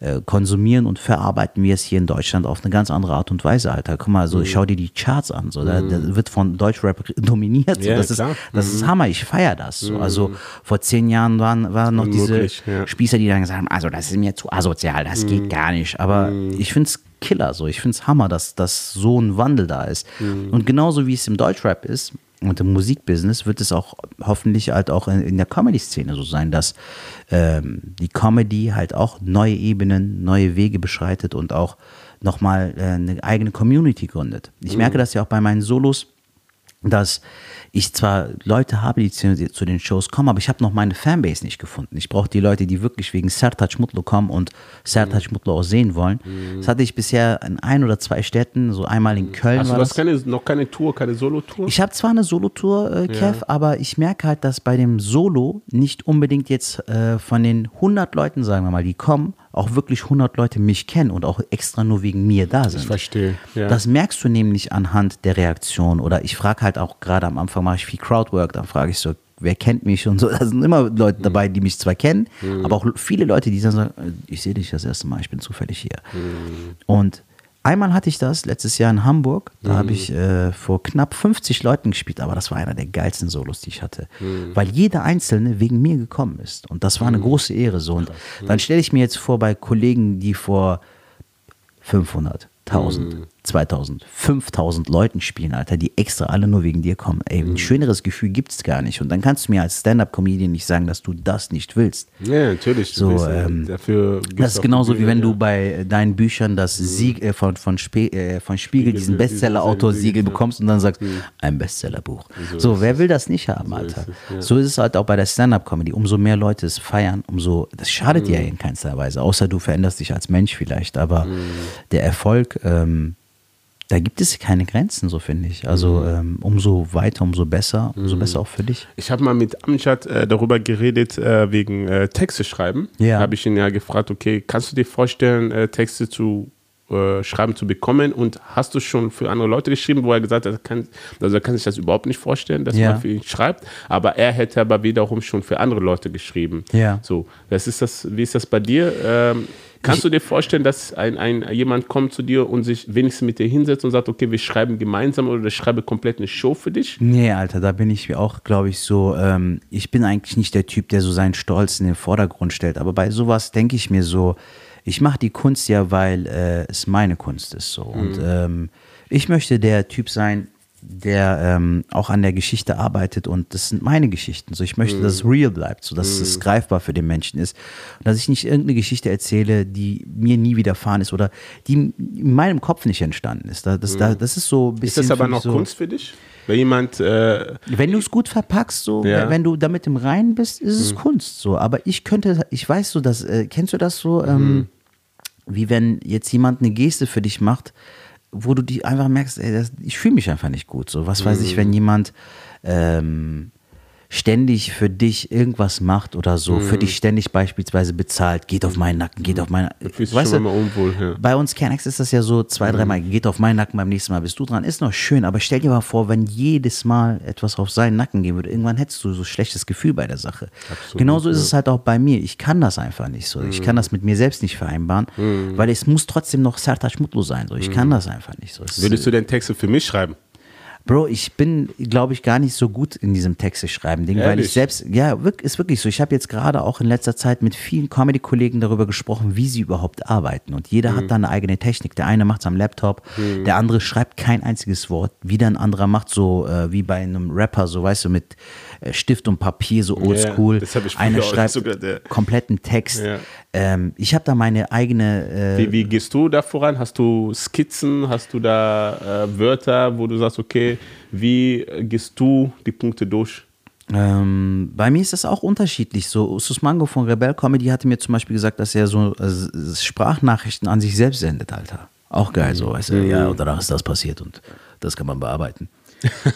äh, konsumieren und verarbeiten wir es hier in Deutschland auf eine ganz andere Art und Weise, Alter. Guck mal, so Mhm. schau dir die Charts an, so, da, da wird von Deutschrap dominiert. So. Ja, das ist, klar. Mhm. das ist Hammer, ich feiere das. So. Also vor zehn Jahren waren, waren noch diese ja. Spießer, die dann gesagt haben, also das ist mir zu asozial, das Mhm. geht gar nicht. Aber ich finde es Killer, so. ich finde es Hammer, dass, dass so ein Wandel da ist. Mhm. Und genauso wie es im Deutschrap ist, und im Musikbusiness wird es auch hoffentlich halt auch in, in der Comedy-Szene so sein, dass ähm, die Comedy halt auch neue Ebenen, neue Wege beschreitet und auch nochmal äh, eine eigene Community gründet. Ich merke das ja auch bei meinen Solos, dass ich zwar Leute habe, die zu, den Shows kommen, aber ich habe noch meine Fanbase nicht gefunden. Ich brauche die Leute, die wirklich wegen Sertac Mutlu kommen und Sertac Mutlu auch sehen wollen. Das hatte ich bisher in ein oder zwei Städten, so einmal in Köln Also du hast keine, noch keine Tour, keine Solo-Tour? Ich habe zwar eine Solo-Tour, äh, Kev, aber ich merke halt, dass bei dem Solo nicht unbedingt jetzt äh, von den 100 Leuten, sagen wir mal, die kommen, auch wirklich 100 Leute mich kennen und auch extra nur wegen mir da sind. Ich verstehe. Ja. Das merkst du nämlich anhand der Reaktion. Oder ich frage halt auch gerade am Anfang mache ich viel Crowdwork, dann frage ich so, wer kennt mich und so. Da sind immer Leute dabei, die mich zwar kennen, aber auch viele Leute, die dann sagen, ich sehe dich das erste Mal, ich bin zufällig hier. Und einmal hatte ich das letztes Jahr in Hamburg. Da habe ich äh, vor knapp 50 Leuten gespielt, aber das war einer der geilsten Solos, die ich hatte. Weil jeder Einzelne wegen mir gekommen ist. Und das war eine große Ehre so. Und dann stelle ich mir jetzt vor, bei Kollegen, die vor 500, 1000, 2000, 5000 Leuten spielen, Alter, die extra alle nur wegen dir kommen. Ey, ein schöneres Gefühl gibt es gar nicht. Und dann kannst du mir als Stand-Up-Comedian nicht sagen, dass du das nicht willst. ja, natürlich. So, äh, ähm, dafür gibt's Das ist genauso wie wenn Bühne, du bei deinen Büchern das Sieg äh, von, von, Spe äh, von Spiegel, diesen diesen Bestseller-Autor-Siegel Siegel, ja. bekommst und dann sagst, ein Bestsellerbuch. So So, wer will das nicht haben, Alter? ist es, ja. So ist es halt auch bei der Stand-Up-Comedy. Umso mehr Leute es feiern, umso, das schadet Mhm. dir in keinster Weise, außer du veränderst dich als Mensch vielleicht. Aber Mhm. der Erfolg, ähm, da gibt es keine Grenzen, so finde ich. Also Mhm. ähm, umso weiter, umso besser, umso besser auch für dich. Ich habe mal mit Amjad äh, darüber geredet, äh, wegen äh, Texte schreiben. Ja. Habe ich ihn ja gefragt, okay, kannst du dir vorstellen, äh, Texte zu äh, Schreiben zu bekommen und hast du schon für andere Leute geschrieben, wo er gesagt hat, er kann, also er kann sich das überhaupt nicht vorstellen, dass Ja. man für ihn schreibt, aber er hätte aber wiederum schon für andere Leute geschrieben. Ja. So, was ist das, wie ist das bei dir? Ähm, kannst du dir vorstellen, dass ein, ein, jemand kommt zu dir und sich wenigstens mit dir hinsetzt und sagt, okay, wir schreiben gemeinsam oder ich schreibe komplett eine Show für dich? Nee, Alter, da bin ich auch, glaube ich, so, ähm, ich bin eigentlich nicht der Typ, der so seinen Stolz in den Vordergrund stellt. Aber bei sowas denke ich mir so, ich mache die Kunst ja, weil äh, es meine Kunst ist. So. Und ähm, ich möchte der Typ sein, der ähm, auch an der Geschichte arbeitet und das sind meine Geschichten. So, ich möchte, dass es real bleibt, so dass es greifbar für den Menschen ist. Und dass ich nicht irgendeine Geschichte erzähle, die mir nie widerfahren ist oder die in meinem Kopf nicht entstanden ist. Da- Das, da, das ist so ein Ist bisschen. das aber noch so, Kunst für dich? Wenn jemand, äh, wenn du es gut verpackst, so, Ja. wenn du damit im Reinen bist, ist es Kunst so. Aber ich könnte, ich weiß so, dass, äh, kennst du das so, ähm, wie wenn jetzt jemand eine Geste für dich macht, wo du die einfach merkst, ey, das, ich fühle mich einfach nicht gut. So, was weiß ich, wenn jemand ähm, ständig für dich irgendwas macht oder so, für dich ständig beispielsweise bezahlt, geht auf meinen Nacken, geht auf meinen dich weißt du, unwohl. Ja. bei uns Kernex ist das ja so zwei, dreimal, geht auf meinen Nacken, beim nächsten Mal bist du dran. Ist noch schön, aber stell dir mal vor, wenn jedes Mal etwas auf seinen Nacken gehen würde, irgendwann hättest du so ein schlechtes Gefühl bei der Sache. Genauso ist es halt auch bei mir. Ich kann das einfach nicht so. Ich kann das mit mir selbst nicht vereinbaren, weil es muss trotzdem noch Sertac Mutlu sein. So. Ich kann das einfach nicht so. Es- Würdest du denn Texte für mich schreiben? Bro, ich bin, glaube ich, gar nicht so gut in diesem Texte schreiben Ding, weil Ehrlich? ich selbst, ja, ist wirklich so. Ich habe jetzt gerade auch in letzter Zeit mit vielen Comedy-Kollegen darüber gesprochen, wie sie überhaupt arbeiten. Und jeder Mhm. hat da eine eigene Technik. Der eine macht es am Laptop, der andere schreibt kein einziges Wort. Wieder ein anderer macht so äh, wie bei einem Rapper, so weißt du, mit Stift und Papier, so oldschool. ich Einer schreibt sogar, der- kompletten Text. Ja. Ähm, ich habe da meine eigene äh, Wie, wie gehst du da voran? Hast du Skizzen? Hast du da äh, Wörter, wo du sagst, okay, wie gehst du die Punkte durch? Ähm, bei mir ist das auch unterschiedlich. So, Usus Mango von Rebel Comedy hatte mir zum Beispiel gesagt, dass er so äh, Sprachnachrichten an sich selbst sendet, Alter. Auch geil, so, weißt du, ja, und danach ist das passiert und das kann man bearbeiten.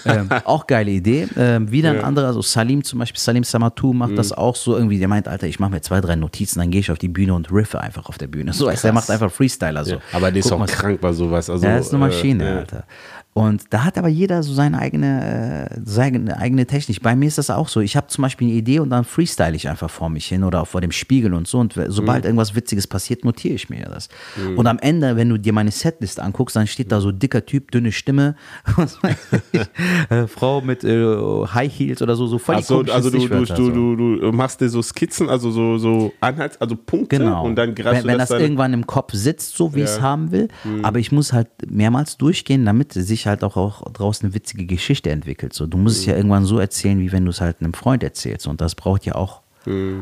Ähm, auch geile Idee. Ähm, wieder ein anderer, so Salim zum Beispiel, Salim Samatou macht das auch so irgendwie. Der meint, Alter, ich mache mir zwei, drei Notizen, dann gehe ich auf die Bühne und riffe einfach auf der Bühne. So, du, der macht einfach Freestyler so. Aber der ist auch mal, krank bei sowas. Also, ja, das ist eine Maschine, äh, ja. Alter. Und da hat aber jeder so seine eigene, äh, seine eigene Technik. Bei mir ist das auch so. Ich habe zum Beispiel eine Idee und dann freestyle ich einfach vor mich hin oder vor dem Spiegel und so. Und sobald Mhm. irgendwas Witziges passiert, notiere ich mir das. Und am Ende, wenn du dir meine Setlist anguckst, dann steht da so dicker Typ, dünne Stimme, äh, Frau mit äh, High Heels oder so, so voll die Also, du, du, du, so. du, du machst dir so Skizzen, also so, so Anhalts, also Punkte Genau. und dann greifst wenn, du wenn das das irgendwann im Kopf sitzt, so wie ich es Ja. Mhm. haben will. Aber ich muss halt mehrmals durchgehen, damit sich halt auch, auch draußen eine witzige Geschichte entwickelt. So, du musst es Mhm. ja irgendwann so erzählen, wie wenn du es halt einem Freund erzählst. Und das braucht ja auch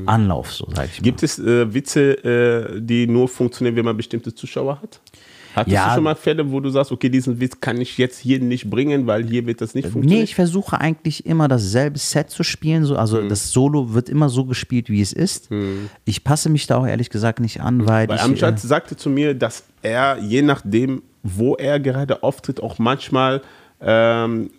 Anlauf, so sag ich mal. Mhm. Gibt es äh, Witze, äh, die nur funktionieren, wenn man bestimmte Zuschauer hat? Hattest Ja. du schon mal Fälle, wo du sagst, okay, diesen Witz kann ich jetzt hier nicht bringen, weil hier wird das nicht Nee, funktionieren? ich versuche eigentlich immer dasselbe Set zu spielen. So, also Mhm. das Solo wird immer so gespielt, wie es ist. Ich passe mich da auch ehrlich gesagt nicht an, weil Weil ich. Amjad äh, sagte zu mir, dass er, je nachdem, wo er gerade auftritt, auch manchmal, ähm,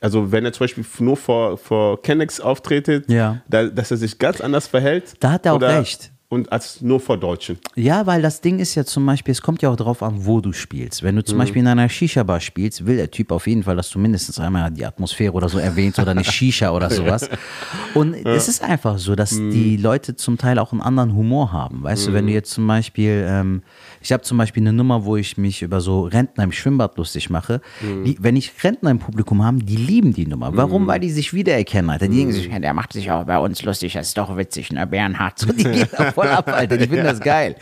also wenn er zum Beispiel nur vor, vor Kennex auftretet, Ja. da, dass er sich ganz anders verhält. Da hat er auch recht. Und als nur vor Deutschen. Ja, weil das Ding ist ja zum Beispiel, es kommt ja auch drauf an, wo du spielst. Wenn du zum Beispiel in einer Shisha-Bar spielst, will der Typ auf jeden Fall, dass du mindestens einmal die Atmosphäre oder so erwähnst oder eine Shisha oder sowas. Und es ist einfach so, dass die Leute zum Teil auch einen anderen Humor haben. Weißt du, wenn du jetzt zum Beispiel, ähm, ich habe zum Beispiel eine Nummer, wo ich mich über so Rentner im Schwimmbad lustig mache. Die, wenn ich Rentner im Publikum habe, die lieben die Nummer. Warum? Weil die sich wiedererkennen, Alter. Die denken sich, ja, der macht sich auch bei uns lustig, das ist doch witzig, ne, Bernhard. So, die gehen da voll ab, Alter. Die finden das geil.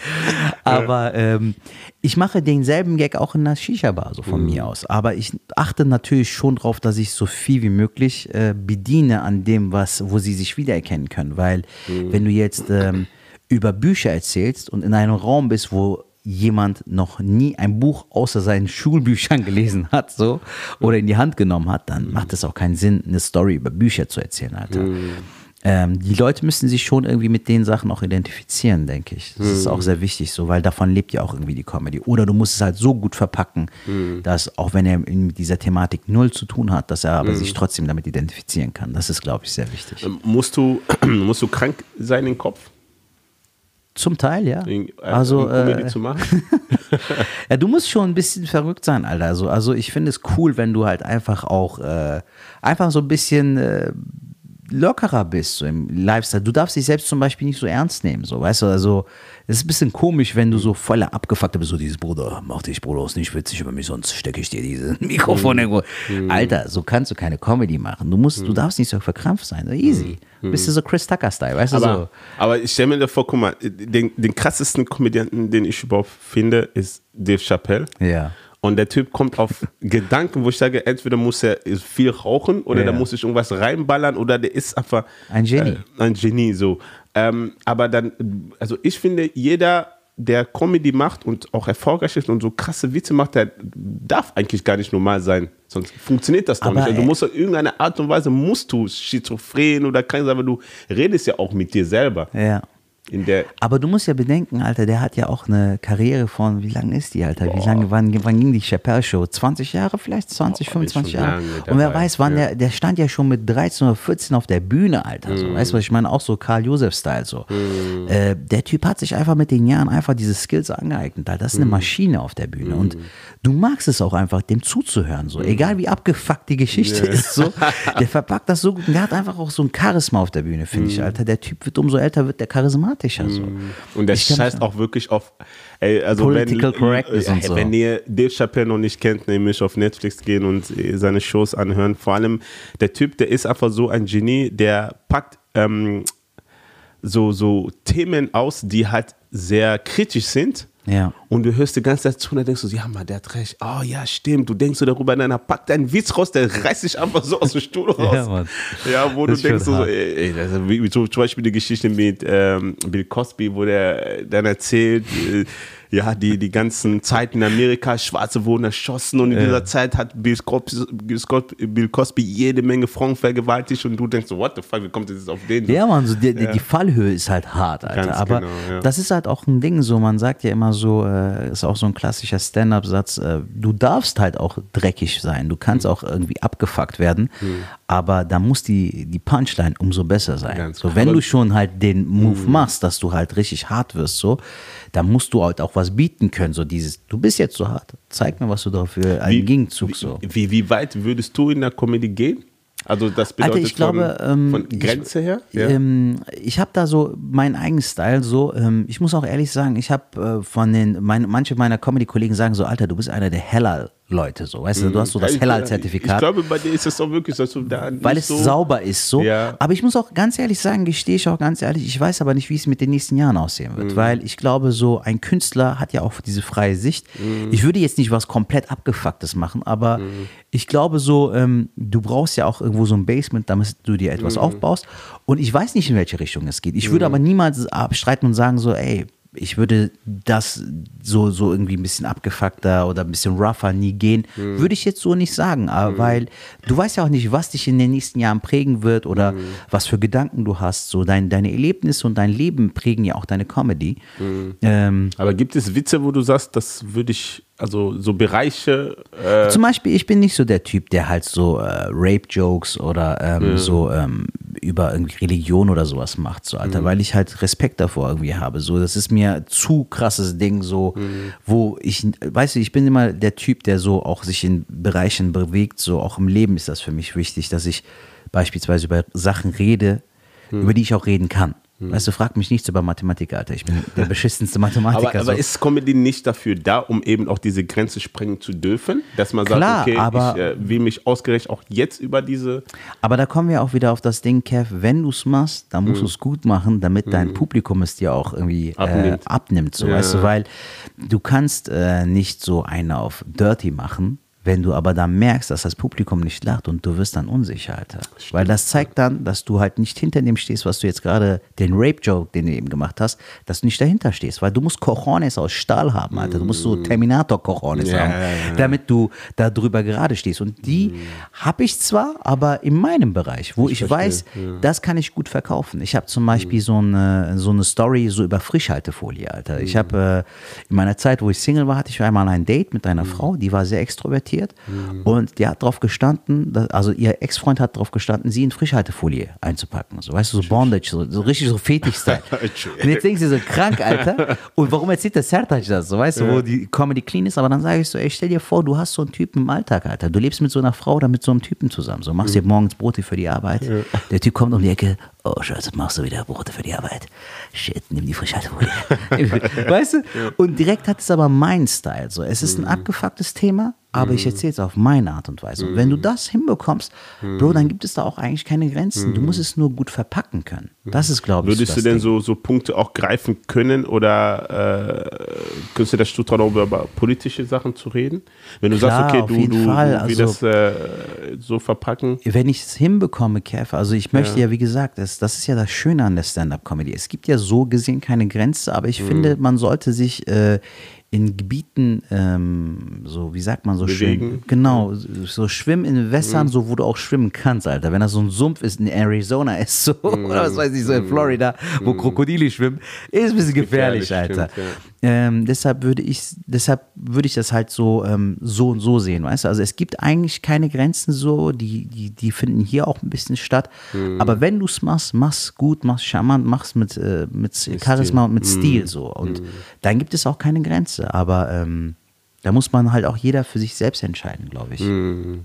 Aber ähm, ich mache denselben Gag auch in der Shisha-Bar, so von mir aus. Aber ich achte natürlich schon drauf, dass ich so viel wie möglich äh, bediene an dem, was, wo sie sich wiedererkennen können. Weil wenn du jetzt ähm, über Bücher erzählst und in einem Raum bist, wo jemand noch nie ein Buch außer seinen Schulbüchern gelesen hat, so oder in die Hand genommen hat, dann macht es auch keinen Sinn, eine Story über Bücher zu erzählen, Alter. Ähm, die Leute müssen sich schon irgendwie mit den Sachen auch identifizieren, denke ich. Das ist auch sehr wichtig, so, weil davon lebt ja auch irgendwie die Comedy. Oder du musst es halt so gut verpacken, dass auch wenn er mit dieser Thematik null zu tun hat, dass er aber sich trotzdem damit identifizieren kann. Das ist, glaube ich, sehr wichtig. Ähm, Musst du, musst du krank sein im Kopf, Zum Teil, ja. äh, Also, um äh, zu machen? ja, du musst schon ein bisschen verrückt sein, Alter. Also, also ich finde es cool, wenn du halt einfach auch äh, einfach so ein bisschen äh, lockerer bist so im Lifestyle. Du darfst dich selbst zum Beispiel nicht so ernst nehmen, so, weißt du, also es ist ein bisschen komisch, wenn du so voller abgefuckt bist, so dieses Bruder, mach dich, Bruder, ist nicht witzig über mich, sonst stecke ich dir dieses Mikrofon irgendwo. Alter, so kannst du keine Comedy machen. Du musst, du darfst nicht so verkrampft sein, so easy. Bist du so Chris Tucker-Style, weißt du, so. Aber, aber ich stelle mir da vor, guck mal, den, den krassesten Komödianten, den ich überhaupt finde, ist Dave Chappelle. Ja. Und der Typ kommt auf Gedanken, wo ich sage, entweder muss er viel rauchen oder Ja. da muss ich irgendwas reinballern oder der ist einfach Ein Genie. Äh, ein Genie, so. Ähm, aber dann, also ich finde, jeder, der Comedy macht und auch erfolgreich ist und so krasse Witze macht, der darf eigentlich gar nicht normal sein. Sonst funktioniert das doch Aber, nicht. Also du musst auf irgendeine Art und Weise, musst du schizophren oder krank sein, aber du redest ja auch mit dir selber. Ja. Aber du musst ja bedenken, Alter, der hat ja auch eine Karriere von, wie lange ist die, Alter? Wie lange, wann, wann ging die Chappelle-Show? 20 Jahre vielleicht? 20, Boah, 25 ist schon Jahre? Und wer weiß, wann ja. der, der stand ja schon mit 13 oder 14 auf der Bühne, Alter. So, Weißt du, was ich meine? Auch so Karl-Josef-Style, so. Äh, der Typ hat sich einfach mit den Jahren einfach diese Skills angeeignet, Alter. Das ist eine Maschine auf der Bühne. Und du magst es auch einfach, dem zuzuhören, so. Egal wie abgefuckt die Geschichte ist, so. Der verpackt das so gut. Und der hat einfach auch so ein Charisma auf der Bühne, finde ich, Alter. Der Typ wird, umso älter wird der charismatischer, so. Und der Ich scheißt das- auch wirklich auf. Ey, also Political wenn, Correctness äh, und so. Wenn ihr Dave Chappelle noch nicht kennt, nämlich auf Netflix gehen und äh, seine Shows anhören. Vor allem der Typ, der ist einfach so ein Genie, der packt ähm, so, so Themen aus, die halt sehr kritisch sind. Ja. Und du hörst die ganze Zeit zu und dann denkst du, ja, Mann, der hat recht. Oh, ja, stimmt. Du denkst so darüber, dann packt einen Witz raus, der reißt dich einfach so aus dem Stuhl raus. Ja, Mann. Ja, wo Das du denkst, so, ey, ey, wie, wie zum Beispiel die Geschichte mit ähm, Bill Cosby, wo der dann erzählt, äh, ja, die, die ganzen Zeiten in Amerika, Schwarze wurden erschossen und in dieser Zeit hat Bill Cosby, Bill Cosby- jede Menge Frauen vergewaltigt und du denkst so, what the fuck, wie kommt das jetzt auf den? Ja, man, so die, die- die Fallhöhe ist halt hart, Alter. Ganz Aber genau, ja. das ist halt auch ein Ding, so man sagt ja immer so, äh, ist auch so ein klassischer Stand-up-Satz, äh, du darfst halt auch dreckig sein, du Mhm. kannst auch irgendwie abgefuckt werden, aber da muss die, die Punchline umso besser sein. Ganz so, genau. wenn du schon halt den Move machst, dass du halt richtig hart wirst, so, dann musst du halt auch was bieten können, so dieses, du bist jetzt so hart, zeig mir, was du dafür einen Gegenzug so. Wie, wie, wie weit würdest du in der Comedy gehen? Also das bedeutet Alter, ich glaube, von, ähm, von Grenze her? Ja. Ähm, ich habe da so meinen eigenen Style. So, ähm, ich muss auch ehrlich sagen, ich habe äh, von den, mein, manche meiner Comedy-Kollegen sagen so, Alter, du bist einer der heller Leute, so, weißt du, du hast so das Ich- Ich Hellal-Zertifikat. glaube, bei dir ist es auch wirklich, dass du da Weil es so sauber ist, so. Ja. Aber ich muss auch ganz ehrlich sagen, gestehe ich auch ganz ehrlich, ich weiß aber nicht, wie es mit den nächsten Jahren aussehen wird. Mhm. Weil ich glaube, so ein Künstler hat ja auch diese freie Sicht. Mhm. Ich würde jetzt nicht was komplett Abgefucktes machen, aber ich glaube so, ähm, du brauchst ja auch irgendwo so ein Basement, damit du dir Mhm. etwas aufbaust. Und ich weiß nicht, in welche Richtung es geht. Ich würde aber niemals abstreiten und sagen so, ey, ich würde das so, so irgendwie ein bisschen abgefuckter oder ein bisschen rougher nie gehen. Mhm. Würde ich jetzt so nicht sagen, aber weil du weißt ja auch nicht, was dich in den nächsten Jahren prägen wird oder Mhm. was für Gedanken du hast. So dein, deine Erlebnisse und dein Leben prägen ja auch deine Comedy. Mhm. Ähm, Aber gibt es Witze, wo du sagst, das würde ich, also so Bereiche, äh, Zum Beispiel, ich bin nicht so der Typ, der halt so äh, Rape-Jokes oder ähm, so ähm, über irgendwie Religion oder sowas macht, so Alter, weil ich halt Respekt davor irgendwie habe. So, das ist mir zu krasses Ding, so, wo ich, weißt du, ich bin immer der Typ, der so auch sich in Bereichen bewegt, so auch im Leben ist das für mich wichtig, dass ich beispielsweise über Sachen rede, über die ich auch reden kann. Weißt du, frag mich nichts über Mathematik, Alter. Ich bin der beschissenste Mathematiker. aber, aber so. ist Comedy nicht dafür da, um eben auch diese Grenze sprengen zu dürfen? Dass man Klar, sagt, okay, aber- ich äh, will mich ausgerechnet auch jetzt über diese. Aber da kommen wir auch wieder auf das Ding, Kev, wenn du es machst, dann musst du es gut machen, damit dein Publikum es dir auch irgendwie Abnimmt. Äh, abnimmt. So, Ja. weißt du, weil du kannst äh, nicht so eine auf Dirty machen, wenn du aber dann merkst, dass das Publikum nicht lacht und du wirst dann unsicher, Alter. Weil das zeigt dann, dass du halt nicht hinter dem stehst, was du jetzt gerade, den Rape-Joke, den du eben gemacht hast, dass du nicht dahinter stehst. Weil du musst Cojones aus Stahl haben, Alter. Du musst so Terminator-Cojones Mhm. Ja, haben, ja, ja. damit du da drüber gerade stehst. Und die habe ich zwar, aber in meinem Bereich, wo ich, verstehe, weiß, das kann ich gut verkaufen. Ich habe zum Beispiel so, eine, so eine Story so über Frischhaltefolie, Alter. Ich habe äh, in meiner Zeit, wo ich Single war, hatte ich einmal ein Date mit einer Frau, die war sehr extrovertiert adoptiert und die hat drauf gestanden, also ihr Ex-Freund hat drauf gestanden, sie in Frischhaltefolie einzupacken. So, weißt du, so Bondage, so, so richtig so Fetisch-Style. und jetzt denkst du so, krank, Alter. Und warum erzählt der Sertac das? So, weißt du, wo die Comedy clean ist, aber dann sage ich so, ey, stell dir vor, du hast so einen Typen im Alltag, Alter. Du lebst mit so einer Frau oder mit so einem Typen zusammen. So, machst dir morgens Brote für die Arbeit. Der Typ kommt um die Ecke, oh Scheiße, machst du wieder Brote für die Arbeit. Shit, nimm die Frischhaltefolie. weißt du? Und direkt hat es aber meinen Style. So, es ist ein abgefucktes Thema, aber ich erzähle es auf meine Art und Weise. Und wenn du das hinbekommst, Bro, dann gibt es da auch eigentlich keine Grenzen. Du musst es nur gut verpacken können. Das ist, glaube ich, Würdest so du denn Ding. so, so Punkte auch greifen können oder äh, könntest du das zutrauen, auch über politische Sachen zu reden? Wenn du Klar, sagst, okay, du, du, Fall. wie Also- das äh, so verpacken. wenn ich es hinbekomme, Kev, also ich möchte ja, wie gesagt, das, das ist ja das Schöne an der Stand-Up-Comedy. Es gibt ja so gesehen keine Grenze, aber Mhm. ich finde, man sollte sich äh, in Gebieten, ähm, so, wie sagt man so Bewegen. Mhm. schön, genau, so schwimmen in Wässern, so wo du auch schwimmen kannst, Alter. Wenn das so ein Sumpf ist in Arizona ist, so, Mhm. oder was weiß ich, so in Florida, wo Krokodile schwimmen, ist ein bisschen gefährlich, Gefährlich, Alter. stimmt, Ähm, deshalb würde ich, deshalb würde ich das halt so, ähm, so und so sehen, weißt du? Also es gibt eigentlich keine Grenzen so, die, die, die finden hier auch ein bisschen statt. Mhm. Aber wenn du es machst, mach's gut, mach's charmant, mach's mit, äh, mit Charisma und mit Mhm. Stil so. Und dann gibt es auch keine Grenze. Aber ähm, da muss man halt auch jeder für sich selbst entscheiden, glaube ich. Mhm.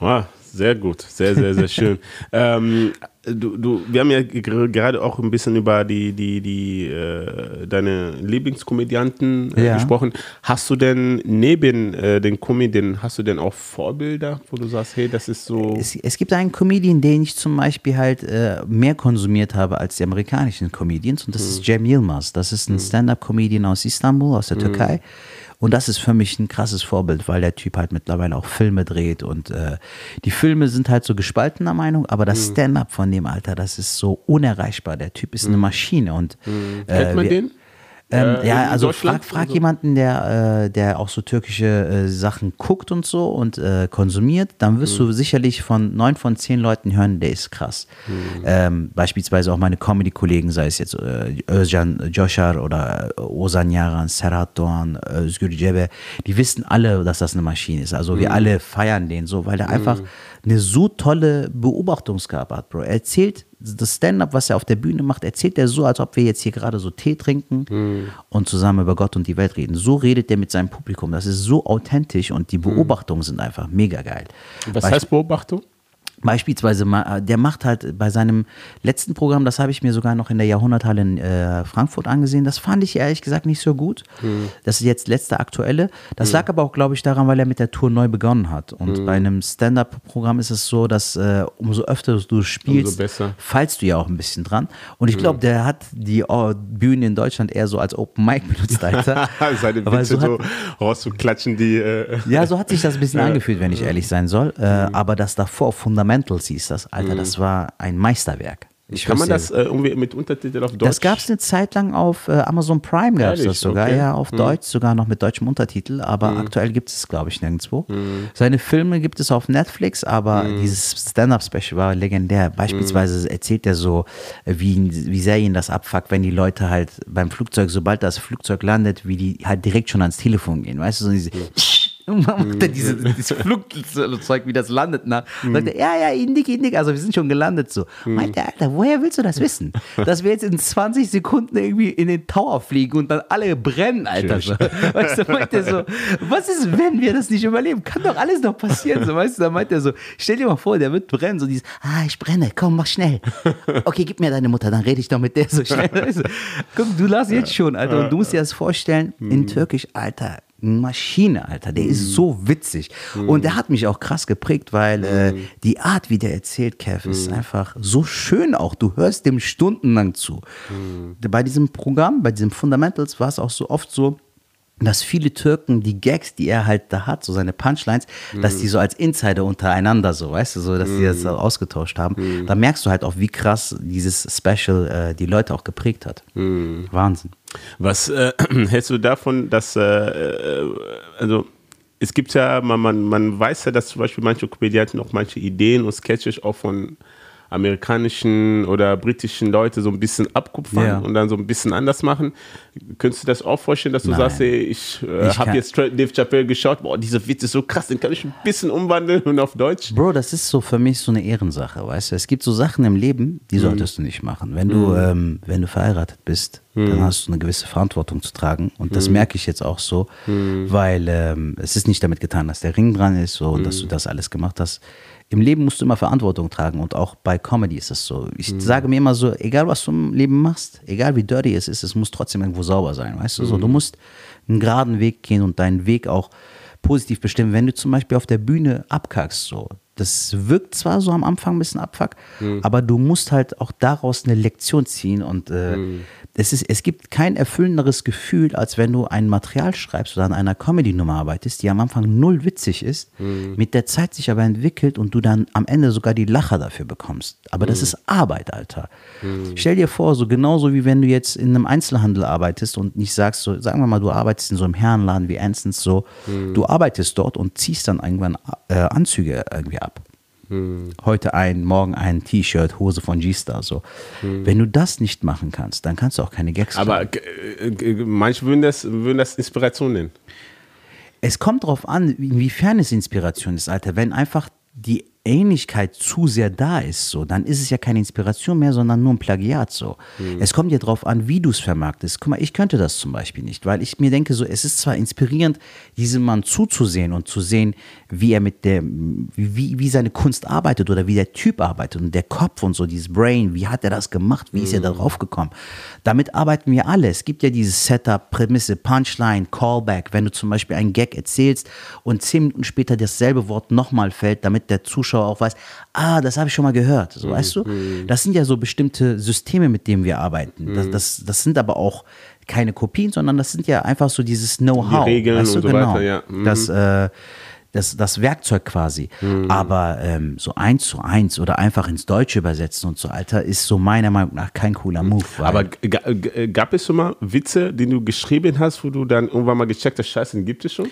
Ah, sehr gut, sehr, sehr, sehr schön. ähm, du, du, wir haben ja gerade auch ein bisschen über die, die, die, äh, deine Lieblingskomödianten äh, Ja. gesprochen. Hast du denn neben äh, den Comedian, hast du denn auch Vorbilder, wo du sagst, hey, das ist so. Es, es gibt einen Comedian, den ich zum Beispiel halt äh, mehr konsumiert habe als die amerikanischen Comedians und das ist Cem Yilmaz. Das ist ein Stand-Up-Comedian aus Istanbul, aus der Türkei. Und das ist für mich ein krasses Vorbild, weil der Typ halt mittlerweile auch Filme dreht und äh, die Filme sind halt so gespaltener Meinung, aber das Stand-Up von dem Alter, das ist so unerreichbar. Der Typ ist eine Maschine und äh, Kennt man wir- den? Ähm, Äh, ja, also frag, frag so? jemanden, der, äh, der auch so türkische äh, Sachen guckt und so und äh, konsumiert, dann wirst Mhm. du sicherlich von neun von zehn Leuten hören, der ist krass. Mhm. Ähm, beispielsweise auch meine Comedy-Kollegen, sei es jetzt äh, Özcan Joshar oder äh, Ozan Yaran, Serhat Doğan, äh, Özgür Cebe, die wissen alle, dass das eine Maschine ist. Also Mhm. wir alle feiern den so, weil der einfach eine so tolle Beobachtungsgabe hat, Bro. Er erzählt das Stand-up, was er auf der Bühne macht, erzählt er so, als ob wir jetzt hier gerade so Tee trinken und zusammen über Gott und die Welt reden. So redet er mit seinem Publikum. Das ist so authentisch und die Beobachtungen sind einfach mega geil. Was Beisp- heißt Beobachtung? Beispielsweise, ma- der macht halt bei seinem letzten Programm, das habe ich mir sogar noch in der Jahrhunderthalle in äh, Frankfurt angesehen, das fand ich ehrlich gesagt nicht so gut. Das ist jetzt letzte aktuelle. Das lag aber auch, glaube ich, daran, weil er mit der Tour neu begonnen hat. Und bei einem Stand-Up-Programm ist es so, dass äh, umso öfter du spielst, fallst du ja auch ein bisschen dran. Und ich glaube, der hat die oh, Bühne in Deutschland eher so als Open Mic benutzt, Alter. Seine Witze so so, hat- rauszuklatschen, die. Äh, ja, so hat sich das ein bisschen angefühlt, wenn ich ehrlich sein soll. Äh, aber das davor, Fundamentals hieß das, Alter, das war ein Meisterwerk. Ich kann man das äh, irgendwie mit Untertitel auf Deutsch? Das gab es eine Zeit lang auf äh, Amazon Prime, gab es das sogar, Okay. Ja, auf Deutsch, sogar noch mit deutschem Untertitel, aber aktuell gibt es, glaube ich, nirgendwo. Hm. Seine Filme gibt es auf Netflix, aber dieses Stand-Up-Special war legendär. Beispielsweise Hm. erzählt er so, äh, wie, wie sehr ihn das abfuckt, wenn die Leute halt beim Flugzeug, sobald das Flugzeug landet, wie die halt direkt schon ans Telefon gehen, weißt du, so diese und man macht dann diese, dieses Flugzeug, wie das landet, nach. Sagt er, ja, ja, Indik, Indik, also wir sind schon gelandet so. Meint der, Alter, woher willst du das wissen? Dass wir jetzt in 20 Sekunden irgendwie in den Tower fliegen und dann alle brennen, Alter. So. Weißt du, meint er so, was ist, wenn wir das nicht überleben? Kann doch alles noch passieren, so, weißt du, da meint er so, stell dir mal vor, der wird brennen, so dieses, ah, ich brenne, komm, mach schnell. Okay, gib mir deine Mutter, dann rede ich doch mit der so schnell, weißt du. Guck, du lachst jetzt schon, Alter, und du musst dir das vorstellen, in Türkisch, Alter, Maschine, Alter. Der ist so witzig. Und der hat mich auch krass geprägt, weil äh, die Art, wie der erzählt, Kev, ist einfach so schön auch. Du hörst dem stundenlang zu. Bei diesem Programm, bei diesem Fundamentals war es auch so oft so, dass viele Türken die Gags, die er halt da hat, so seine Punchlines, dass die so als Insider untereinander so, weißt du, so, dass die das so ausgetauscht haben. Da merkst du halt auch, wie krass dieses Special äh, die Leute auch geprägt hat. Wahnsinn. Was äh, hältst du davon, dass, äh, äh, also es gibt ja, man, man, man weiß ja, dass zum Beispiel manche Komödianten auch manche Ideen und Sketches auch von amerikanischen oder britischen Leute so ein bisschen abkupfern Ja. und dann so ein bisschen anders machen. Könntest du das auch vorstellen, dass du Nein. sagst, ey, ich, äh, habe jetzt Dave Chappelle geschaut, boah, dieser Witz ist so krass, den kann ich ein bisschen umwandeln und auf Deutsch. Bro, das ist so für mich so eine Ehrensache, weißt du? Es gibt so Sachen im Leben, die solltest du nicht machen. Wenn du, ähm, wenn du verheiratet bist, dann hast du eine gewisse Verantwortung zu tragen. Und das merke ich jetzt auch so, weil ähm, es ist nicht damit getan, dass der Ring dran ist so, und dass du das alles gemacht hast. Im Leben musst du immer Verantwortung tragen und auch bei Comedy ist es so. Ich sage mir immer so, egal was du im Leben machst, egal wie dirty es ist, es muss trotzdem irgendwo sauber sein, weißt du? So, du musst einen geraden Weg gehen und deinen Weg auch positiv bestimmen. Wenn du zum Beispiel auf der Bühne abkackst, so, das wirkt zwar so am Anfang ein bisschen abfuck, aber du musst halt auch daraus eine Lektion ziehen und äh, es, ist, es gibt kein erfüllenderes Gefühl, als wenn du ein Material schreibst oder an einer Comedy-Nummer arbeitest, die am Anfang null witzig ist, mit der Zeit sich aber entwickelt und du dann am Ende sogar die Lacher dafür bekommst. Aber das ist Arbeit, Alter. Stell dir vor, so genauso wie wenn du jetzt in einem Einzelhandel arbeitest und nicht sagst, so, sagen wir mal, du arbeitest in so einem Herrenladen wie Ansons, so, du arbeitest dort und ziehst dann irgendwann äh, Anzüge irgendwie ab. Heute ein, morgen ein T-Shirt, Hose von G-Star. So. Wenn du das nicht machen kannst, dann kannst du auch keine Gags Aber schreiben. äh, manche würden das, würden das Inspiration nennen. Es kommt darauf an, inwiefern es Inspiration ist, Alter. Wenn einfach die Ähnlichkeit zu sehr da ist, so, dann ist es ja keine Inspiration mehr, sondern nur ein Plagiat. So. Es kommt ja darauf an, wie du es vermarktest. Guck mal, ich könnte das zum Beispiel nicht, weil ich mir denke, so, es ist zwar inspirierend, diesem Mann zuzusehen und zu sehen, wie er mit der, wie, wie seine Kunst arbeitet oder wie der Typ arbeitet und der Kopf und so, dieses Brain, wie hat er das gemacht, wie ist er darauf gekommen. Damit arbeiten wir alle. Es gibt ja dieses Setup, Prämisse, Punchline, Callback, wenn du zum Beispiel einen Gag erzählst und zehn Minuten später dasselbe Wort nochmal fällt, damit der Zuschauer auch weiß, ah, das habe ich schon mal gehört, so weißt du? Das sind ja so bestimmte Systeme, mit denen wir arbeiten. Das, das, das sind aber auch keine Kopien, sondern das sind ja einfach so dieses Know-how. Die Regeln weißt du? und so genau. weiter, ja. Mhm. Das, äh, das, das Werkzeug quasi. Aber ähm, so eins zu eins oder einfach ins Deutsche übersetzen und so, Alter, ist so meiner Meinung nach kein cooler Move. weil- Aber g- g- gab es schon mal Witze, die du geschrieben hast, wo du dann irgendwann mal gecheckt hast, scheiße, den gibt es schon?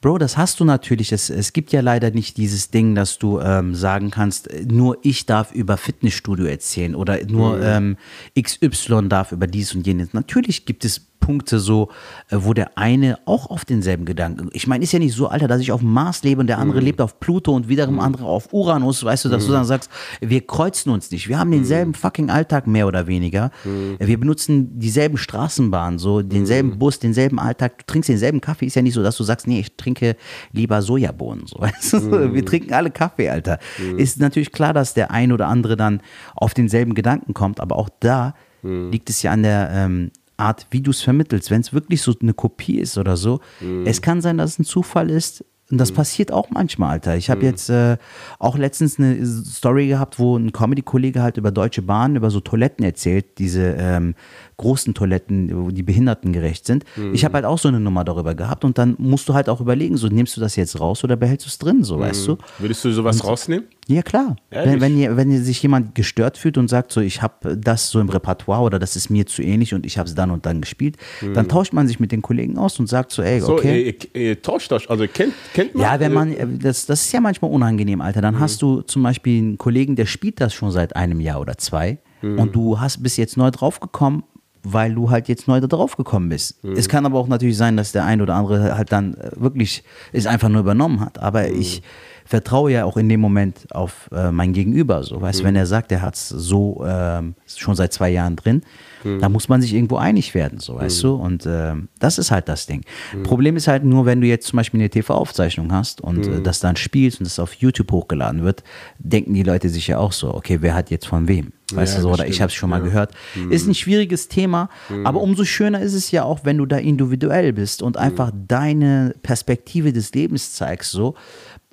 Bro, das hast du natürlich. Es, es gibt ja leider nicht dieses Ding, dass du ähm, sagen kannst, äh, nur ich darf über Fitnessstudio erzählen oder nur ähm, XY darf über dies und jenes. Natürlich gibt es Punkte so, äh, wo der eine auch auf denselben Gedanken. Ich meine, ist ja nicht so, Alter, dass ich auf dem Mars lebe und der andere lebt auf Pluto und wiederum andere auf Uranus, weißt du, dass du dann sagst, wir kreuzen uns nicht. Wir haben denselben fucking Alltag mehr oder weniger. Wir benutzen dieselben Straßenbahnen, so denselben Bus, denselben Alltag. Du trinkst denselben Kaffee. Ist ja nicht so, dass du sagst, nee, ich trinke lieber Sojabohnen. So, weißt du? Wir trinken alle Kaffee, Alter. Ist natürlich klar, dass der ein oder andere dann auf denselben Gedanken kommt, aber auch da liegt es ja an der ähm, Art, wie du es vermittelst. Wenn es wirklich so eine Kopie ist oder so, es kann sein, dass es ein Zufall ist. Und das passiert auch manchmal, Alter. Ich habe jetzt äh, auch letztens eine Story gehabt, wo ein Comedy-Kollege halt über Deutsche Bahn, über so Toiletten erzählt, diese ähm, großen Toiletten, wo die behindertengerecht sind. Ich habe halt auch so eine Nummer darüber gehabt und dann musst du halt auch überlegen, so nimmst du das jetzt raus oder behältst du es drin, so weißt du? Würdest du sowas rausnehmen? Ja, klar. Ehrlich? Wenn, wenn, wenn sich jemand gestört fühlt und sagt, so, ich habe das so im Repertoire oder das ist mir zu ähnlich und ich habe es dann und dann gespielt, dann tauscht man sich mit den Kollegen aus und sagt so, ey, Mhm. So, okay. ihr, ihr tauscht euch, also kennt, kennt man? Ja, wenn man, äh, äh, das, das ist ja manchmal unangenehm, Alter. Mhm. Dann hast du zum Beispiel einen Kollegen, der spielt das schon seit einem Jahr oder zwei Mhm. und du hast bist jetzt neu draufgekommen, weil du halt jetzt neu da drauf gekommen bist. Mhm. Es kann aber auch natürlich sein, dass der ein oder andere halt dann äh, wirklich es einfach nur übernommen hat. Aber Mhm. ich vertraue ja auch in dem Moment auf äh, mein Gegenüber. So, Mhm. weißt, wenn er sagt, er hat es so ähm, schon seit zwei Jahren drin, Mhm. da muss man sich irgendwo einig werden, so weißt du. Und ähm, das ist halt das Ding. Mhm. Problem ist halt nur, wenn du jetzt zum Beispiel eine TV-Aufzeichnung hast und Mhm. äh, das dann spielst und das auf YouTube hochgeladen wird, denken die Leute sich ja auch so, okay, wer hat jetzt von wem? Weißt Ja, du so, oder ich habe es schon mal Ja. Mhm. gehört. Ist ein schwieriges Thema, aber umso schöner ist es ja auch, wenn du da individuell bist und einfach Mhm. deine Perspektive des Lebens zeigst, so.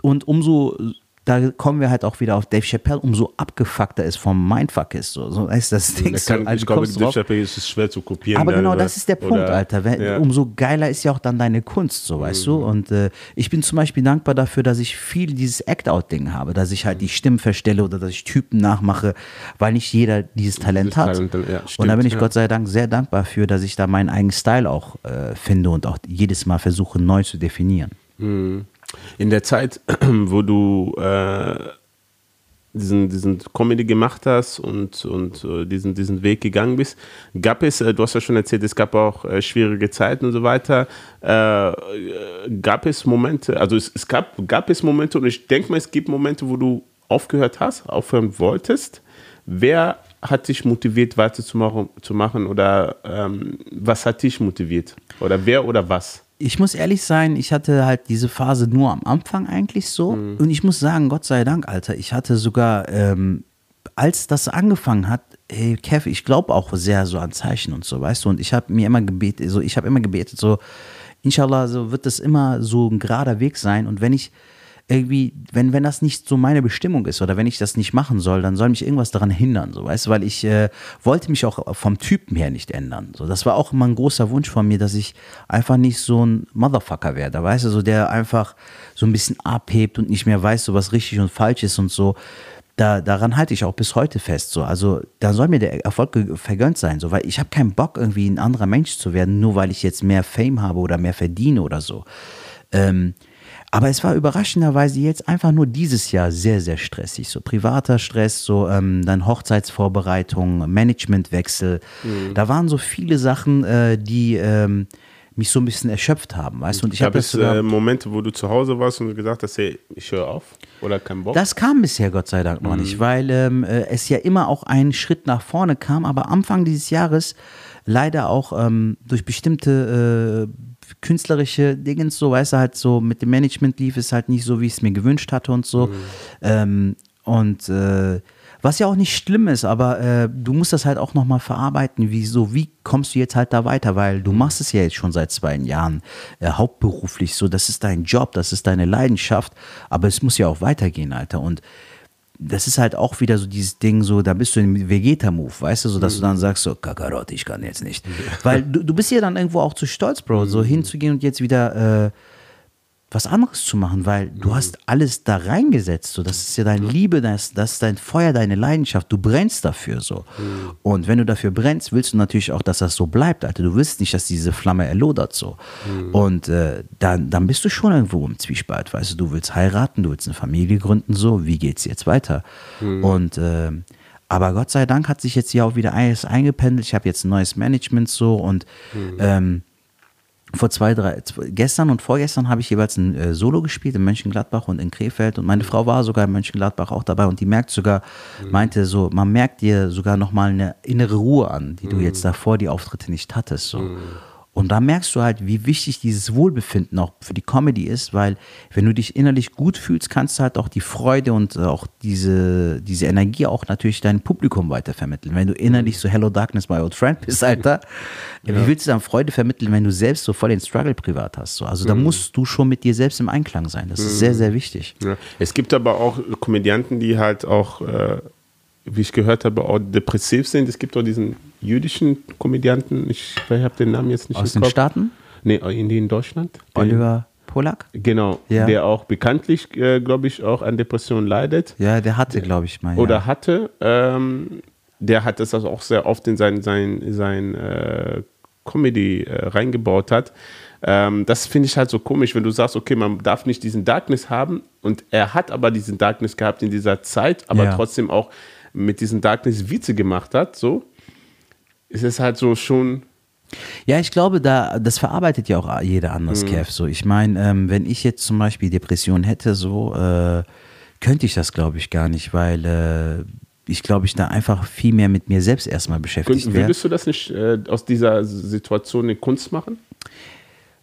Und umso, da kommen wir halt auch wieder auf Dave Chappelle, umso abgefuckter es vom Mindfuck ist. So, so ist das Ding. so, also ich glaube, Dave. Chappelle ist es schwer zu kopieren. Aber genau oder- das ist der Punkt, oder- Alter. Wenn, ja. Umso geiler ist ja auch dann deine Kunst, so weißt du. Und äh, ich bin zum Beispiel dankbar dafür, dass ich viel dieses Act-Out-Ding habe, dass ich halt die Stimmen verstelle oder dass ich Typen nachmache, weil nicht jeder dieses Talent Dieses hat. Talent, ja, und da stimmt, bin ich ja. Gott sei Dank sehr dankbar für, dass ich da meinen eigenen Style auch äh, finde und auch jedes Mal versuche neu zu definieren. In der Zeit, wo du äh, diesen, diesen Comedy gemacht hast und, und äh, diesen, diesen Weg gegangen bist, gab es, äh, du hast ja schon erzählt, es gab auch äh, schwierige Zeiten und so weiter. Äh, gab es Momente, also es, es, gab, gab es Momente und ich denke mal, es gibt Momente, wo du aufgehört hast, aufhören wolltest. Wer hat dich motiviert, weiterzumachen zu machen oder ähm, was hat dich motiviert? Oder wer oder was? Ich muss ehrlich sein, ich hatte halt diese Phase nur am Anfang eigentlich so. Mhm. Und ich muss sagen, Gott sei Dank, Alter, ich hatte sogar, ähm, als das angefangen hat, hey, Kev, ich glaube auch sehr so an Zeichen und so, weißt du. Und ich habe mir immer gebetet, so, ich habe immer gebetet, so, inshallah, so wird das immer so ein gerader Weg sein. Und wenn ich irgendwie, wenn, wenn das nicht so meine Bestimmung ist oder wenn ich das nicht machen soll, dann soll mich irgendwas daran hindern, so weißt du, weil ich äh, wollte mich auch vom Typen her nicht ändern. So, das war auch immer ein großer Wunsch von mir, dass ich einfach nicht so ein Motherfucker werde, weißt du, so der einfach so ein bisschen abhebt und nicht mehr weiß, so was richtig und falsch ist und so. Da, daran halte ich auch bis heute fest. So. Also da soll mir der Erfolg vergönnt sein, so, weil ich habe keinen Bock, irgendwie ein anderer Mensch zu werden, nur weil ich jetzt mehr Fame habe oder mehr verdiene oder so. Ähm, aber es war überraschenderweise jetzt einfach nur dieses Jahr sehr, sehr stressig. So privater Stress, so ähm, dann Hochzeitsvorbereitung, Managementwechsel. Mhm. Da waren so viele Sachen, äh, die ähm, mich so ein bisschen erschöpft haben, weißt du? Und ich habe es äh, Momente, wo du zu Hause warst und gesagt hast, hey, ich höre auf oder kein Bock. Das kam bisher Gott sei Dank noch mhm. nicht, weil ähm, äh, es ja immer auch einen Schritt nach vorne kam, aber Anfang dieses Jahres leider auch ähm, durch bestimmte äh, künstlerische Dingens, so, weißt du, halt so mit dem Management lief es halt nicht so, wie ich es mir gewünscht hatte und so. Mhm. Ähm, und äh, was ja auch nicht schlimm ist, aber äh, du musst das halt auch nochmal verarbeiten, wieso, wie kommst du jetzt halt da weiter, weil du machst es ja jetzt schon seit zwei Jahren äh, hauptberuflich so, das ist dein Job, das ist deine Leidenschaft, aber es muss ja auch weitergehen, Alter. Und das ist halt auch wieder so dieses Ding, so, da bist du im Vegeta-Move, weißt du, so, dass mhm. du dann sagst, so, Kakarot, ich kann jetzt nicht. Weil du, du bist ja dann irgendwo auch zu stolz, Bro, so mhm. hinzugehen und jetzt wieder äh, was anderes zu machen, weil du mhm. hast alles da reingesetzt. So. Das ist ja deine Liebe, das, das ist dein Feuer, deine Leidenschaft. Du brennst dafür so. Mhm. Und wenn du dafür brennst, willst du natürlich auch, dass das so bleibt, Alter. Du willst nicht, dass diese Flamme erlodert so. Mhm. Und äh, dann, dann bist du schon irgendwo im Zwiespalt, weißt du. Du willst heiraten, du willst eine Familie gründen, so. Wie geht's jetzt weiter? Mhm. Und äh, aber Gott sei Dank hat sich jetzt hier auch wieder alles eingependelt. Ich habe jetzt ein neues Management so und mhm. ähm, vor zwei, drei, gestern und vorgestern habe ich jeweils ein äh, Solo gespielt in Mönchengladbach und in Krefeld und meine mhm. Frau war sogar in Mönchengladbach auch dabei und die merkt sogar, mhm. meinte so, man merkt dir sogar nochmal eine innere Ruhe an, die du jetzt mhm. davor die Auftritte nicht hattest. So. Mhm. Und da merkst du halt, wie wichtig dieses Wohlbefinden auch für die Comedy ist, weil wenn du dich innerlich gut fühlst, kannst du halt auch die Freude und äh, auch diese, diese Energie auch natürlich deinem Publikum weitervermitteln. Wenn du innerlich so Hello Darkness, my old friend bist, Alter, ja. wie willst du dann Freude vermitteln, wenn du selbst so voll den Struggle privat hast? So? Also mhm. da musst du schon mit dir selbst im Einklang sein. Das ist mhm. sehr, sehr wichtig. Ja. Es gibt aber auch Komödianten, die halt auch äh, wie ich gehört habe, auch depressiv sind. Es gibt auch diesen jüdischen Komödianten, ich, habe den Namen jetzt nicht Aus den Kopf. Staaten? Nee, in, in Deutschland. Oliver Polak? Genau, ja. der auch bekanntlich, äh, glaube ich, auch an Depressionen leidet. Ja, der hatte, glaube ich mal. Oder hatte. Ähm, der hat das also auch sehr oft in sein, sein, sein äh, Comedy äh, reingebaut hat. Ähm, das finde ich halt so komisch, wenn du sagst, okay, man darf nicht diesen Darkness haben und er hat aber diesen Darkness gehabt in dieser Zeit, aber ja. trotzdem auch mit diesen Darkness Witze gemacht hat, so, ist es halt so schon. Ja, ich glaube, da, das verarbeitet ja auch jeder anders, mhm. Kev. So, ich meine, ähm, wenn ich jetzt zum Beispiel Depression hätte, so, äh, könnte ich das, glaube ich, gar nicht, weil äh, ich glaube, ich da einfach viel mehr mit mir selbst erstmal beschäftigt wäre. Würdest du das nicht äh, aus dieser Situation eine Kunst machen?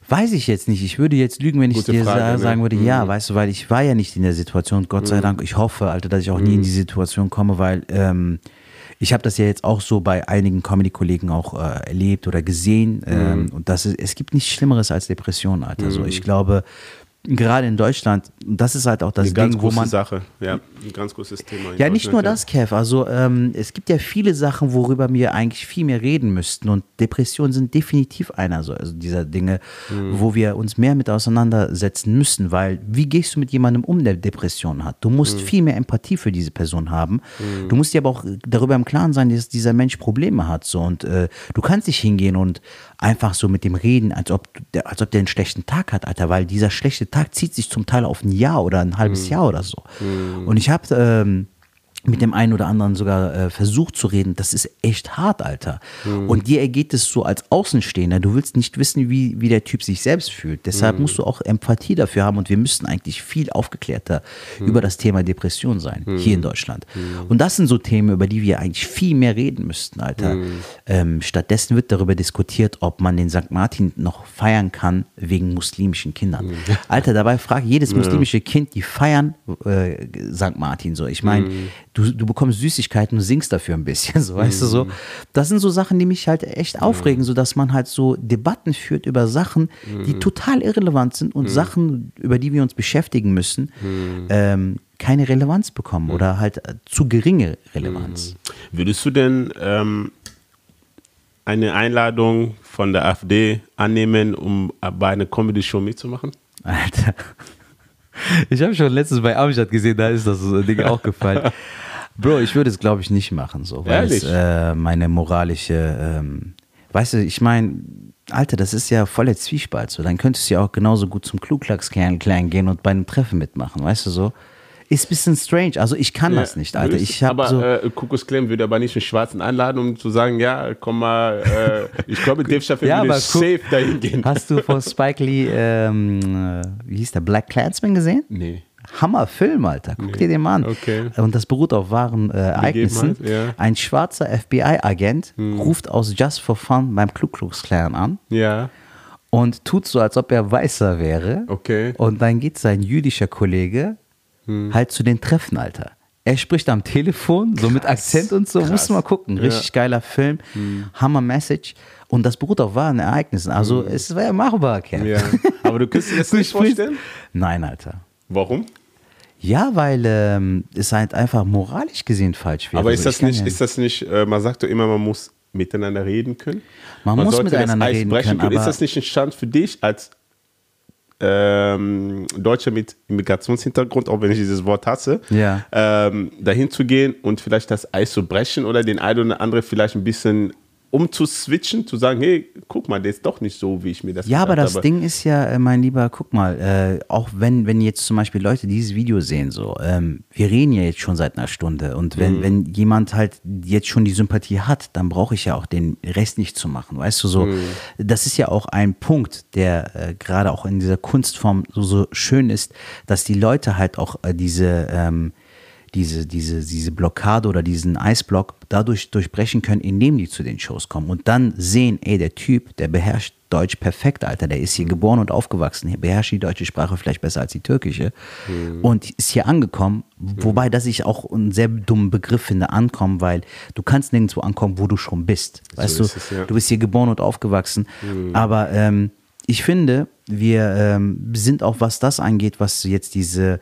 Weiß ich jetzt nicht. Ich würde jetzt lügen, wenn ich Gute dir Frage, ne? sagen würde, mhm. ja, weißt du, weil ich war ja nicht in der Situation. Gott sei mhm. Dank. Ich hoffe, Alter, dass ich auch nie in mhm. die Situation komme, weil ähm, ich habe das ja jetzt auch so bei einigen Comedy-Kollegen auch äh, erlebt oder gesehen. Ähm, und das ist, es gibt nichts Schlimmeres als Depression, Alter. Also ich glaube, gerade in Deutschland, das ist halt auch das Eine Ding, wo man. Sache, ja, ein ganz großes Thema. Ja, nicht nur das, Kev. Also, ähm, es gibt ja viele Sachen, worüber wir eigentlich viel mehr reden müssten. Und Depressionen sind definitiv einer so, also dieser Dinge, mhm. wo wir uns mehr mit auseinandersetzen müssen. Weil, wie gehst du mit jemandem um, der Depressionen hat? Du musst mhm. viel mehr Empathie für diese Person haben. Mhm. Du musst dir aber auch darüber im Klaren sein, dass dieser Mensch Probleme hat. So. Und äh, du kannst nicht hingehen und einfach so mit dem reden, als ob, der, als ob der einen schlechten Tag hat, Alter, weil dieser schlechte Tag zieht sich zum Teil auf ein Jahr oder ein halbes mhm. Jahr oder so. Mhm. Und ich habe ähm, mit dem einen oder anderen sogar äh, versucht zu reden, das ist echt hart, Alter. Mhm. Und dir ergeht es so als Außenstehender, du willst nicht wissen, wie, wie der Typ sich selbst fühlt. Deshalb mhm. musst du auch Empathie dafür haben und wir müssten eigentlich viel aufgeklärter mhm. über das Thema Depression sein, hier in Deutschland. Und das sind so Themen, über die wir eigentlich viel mehr reden müssten, Alter. Ähm, stattdessen wird darüber diskutiert, ob man den St. Martin noch feiern kann wegen muslimischen Kindern. Alter, dabei fragt jedes muslimische Kind, die feiern äh, St. Martin so. Ich meine, du, du bekommst Süßigkeiten und singst dafür ein bisschen, so weißt mhm. du so. Mhm. Das sind so Sachen, die mich halt echt aufregen, mhm. so dass man halt so Debatten führt über Sachen, die mhm. total irrelevant sind und. Sachen, über die wir uns beschäftigen müssen, ähm, keine Relevanz bekommen oder halt äh, zu geringe Relevanz. Würdest du denn ähm, eine Einladung von der AfD annehmen, um bei einer Comedy-Show mitzumachen? Alter. Ich habe schon letztens bei Amjad gesehen, da ist das Ding auch gefallen. Bro, ich würde es, glaube ich, nicht machen, so, weil Ehrlich? es äh, meine moralische, ähm, weißt du, ich meine, Alter, das ist ja voller Zwiespalt. So. Dann könntest du ja auch genauso gut zum Kluglacks-Klein gehen und bei einem Treffen mitmachen, weißt du so? Ist ein bisschen strange. Also ich kann ja, das nicht, Alter. Ich aber so äh, Kukus Clan würde aber nicht einen Schwarzen einladen, um zu sagen, ja, komm mal, äh, ich glaube, Dave Chappelle ja, würde safe dahin gehen. Hast du von Spike Lee, ähm, äh, wie hieß der, Black Clansman gesehen? Nee. Hammerfilm, Alter. Guck nee. dir den mal an. Okay. Und das beruht auf wahren äh, Ereignissen. Ja. Ein schwarzer FBI-Agent hm. ruft aus Just for Fun beim Ku Klux Klan an. Ja. Und tut so, als ob er weißer wäre. Okay. Und dann geht sein jüdischer Kollege hm. halt zu den Treffen, Alter. Er spricht am Telefon, so mit Akzent und so. Krass. Musst du mal gucken. Richtig ja. geiler Film. Hm. Hammer Message. Und das beruht auf wahren Ereignissen. Also, hm. es wäre machbar, Kerl. Ja. Aber du könntest dir das nicht vorstellen? Nein, Alter. Warum? Ja, weil ähm, es halt einfach moralisch gesehen falsch wäre. Aber ist, das nicht, ja ist das nicht, äh, man sagt doch immer, man muss miteinander reden können? Man, man muss miteinander reden können. können. ist das nicht ein Stand für dich als ähm, Deutscher mit Immigrationshintergrund, auch wenn ich dieses Wort hasse, ja. ähm, dahin zu gehen und vielleicht das Eis zu brechen oder den einen oder anderen vielleicht ein bisschen um zu switchen, zu sagen, hey, guck mal, der ist doch nicht so, wie ich mir das Ja, aber das habe. Ding ist ja, äh, mein Lieber, guck mal, äh, auch wenn, wenn jetzt zum Beispiel Leute dieses Video sehen, so, ähm, wir reden ja jetzt schon seit einer Stunde und wenn, mhm. wenn jemand halt jetzt schon die Sympathie hat, dann brauche ich ja auch den Rest nicht zu machen, weißt du, so, mhm. das ist ja auch ein Punkt, der äh, gerade auch in dieser Kunstform so, so schön ist, dass die Leute halt auch äh, diese, ähm, diese, diese, diese Blockade oder diesen Eisblock dadurch durchbrechen können, indem die zu den Shows kommen. Und dann sehen, ey, der Typ, der beherrscht Deutsch perfekt, Alter, der ist hier geboren und aufgewachsen, der beherrscht die deutsche Sprache vielleicht besser als die türkische. Mhm. und ist hier angekommen, wobei das ich auch einen sehr dummen Begriff finde, ankommen, weil du kannst nirgendwo ankommen, wo du schon bist, weißt so du, es, ja. du bist hier geboren und aufgewachsen, mhm. aber ähm, ich finde, wir ähm, sind auch, was das angeht, was jetzt diese,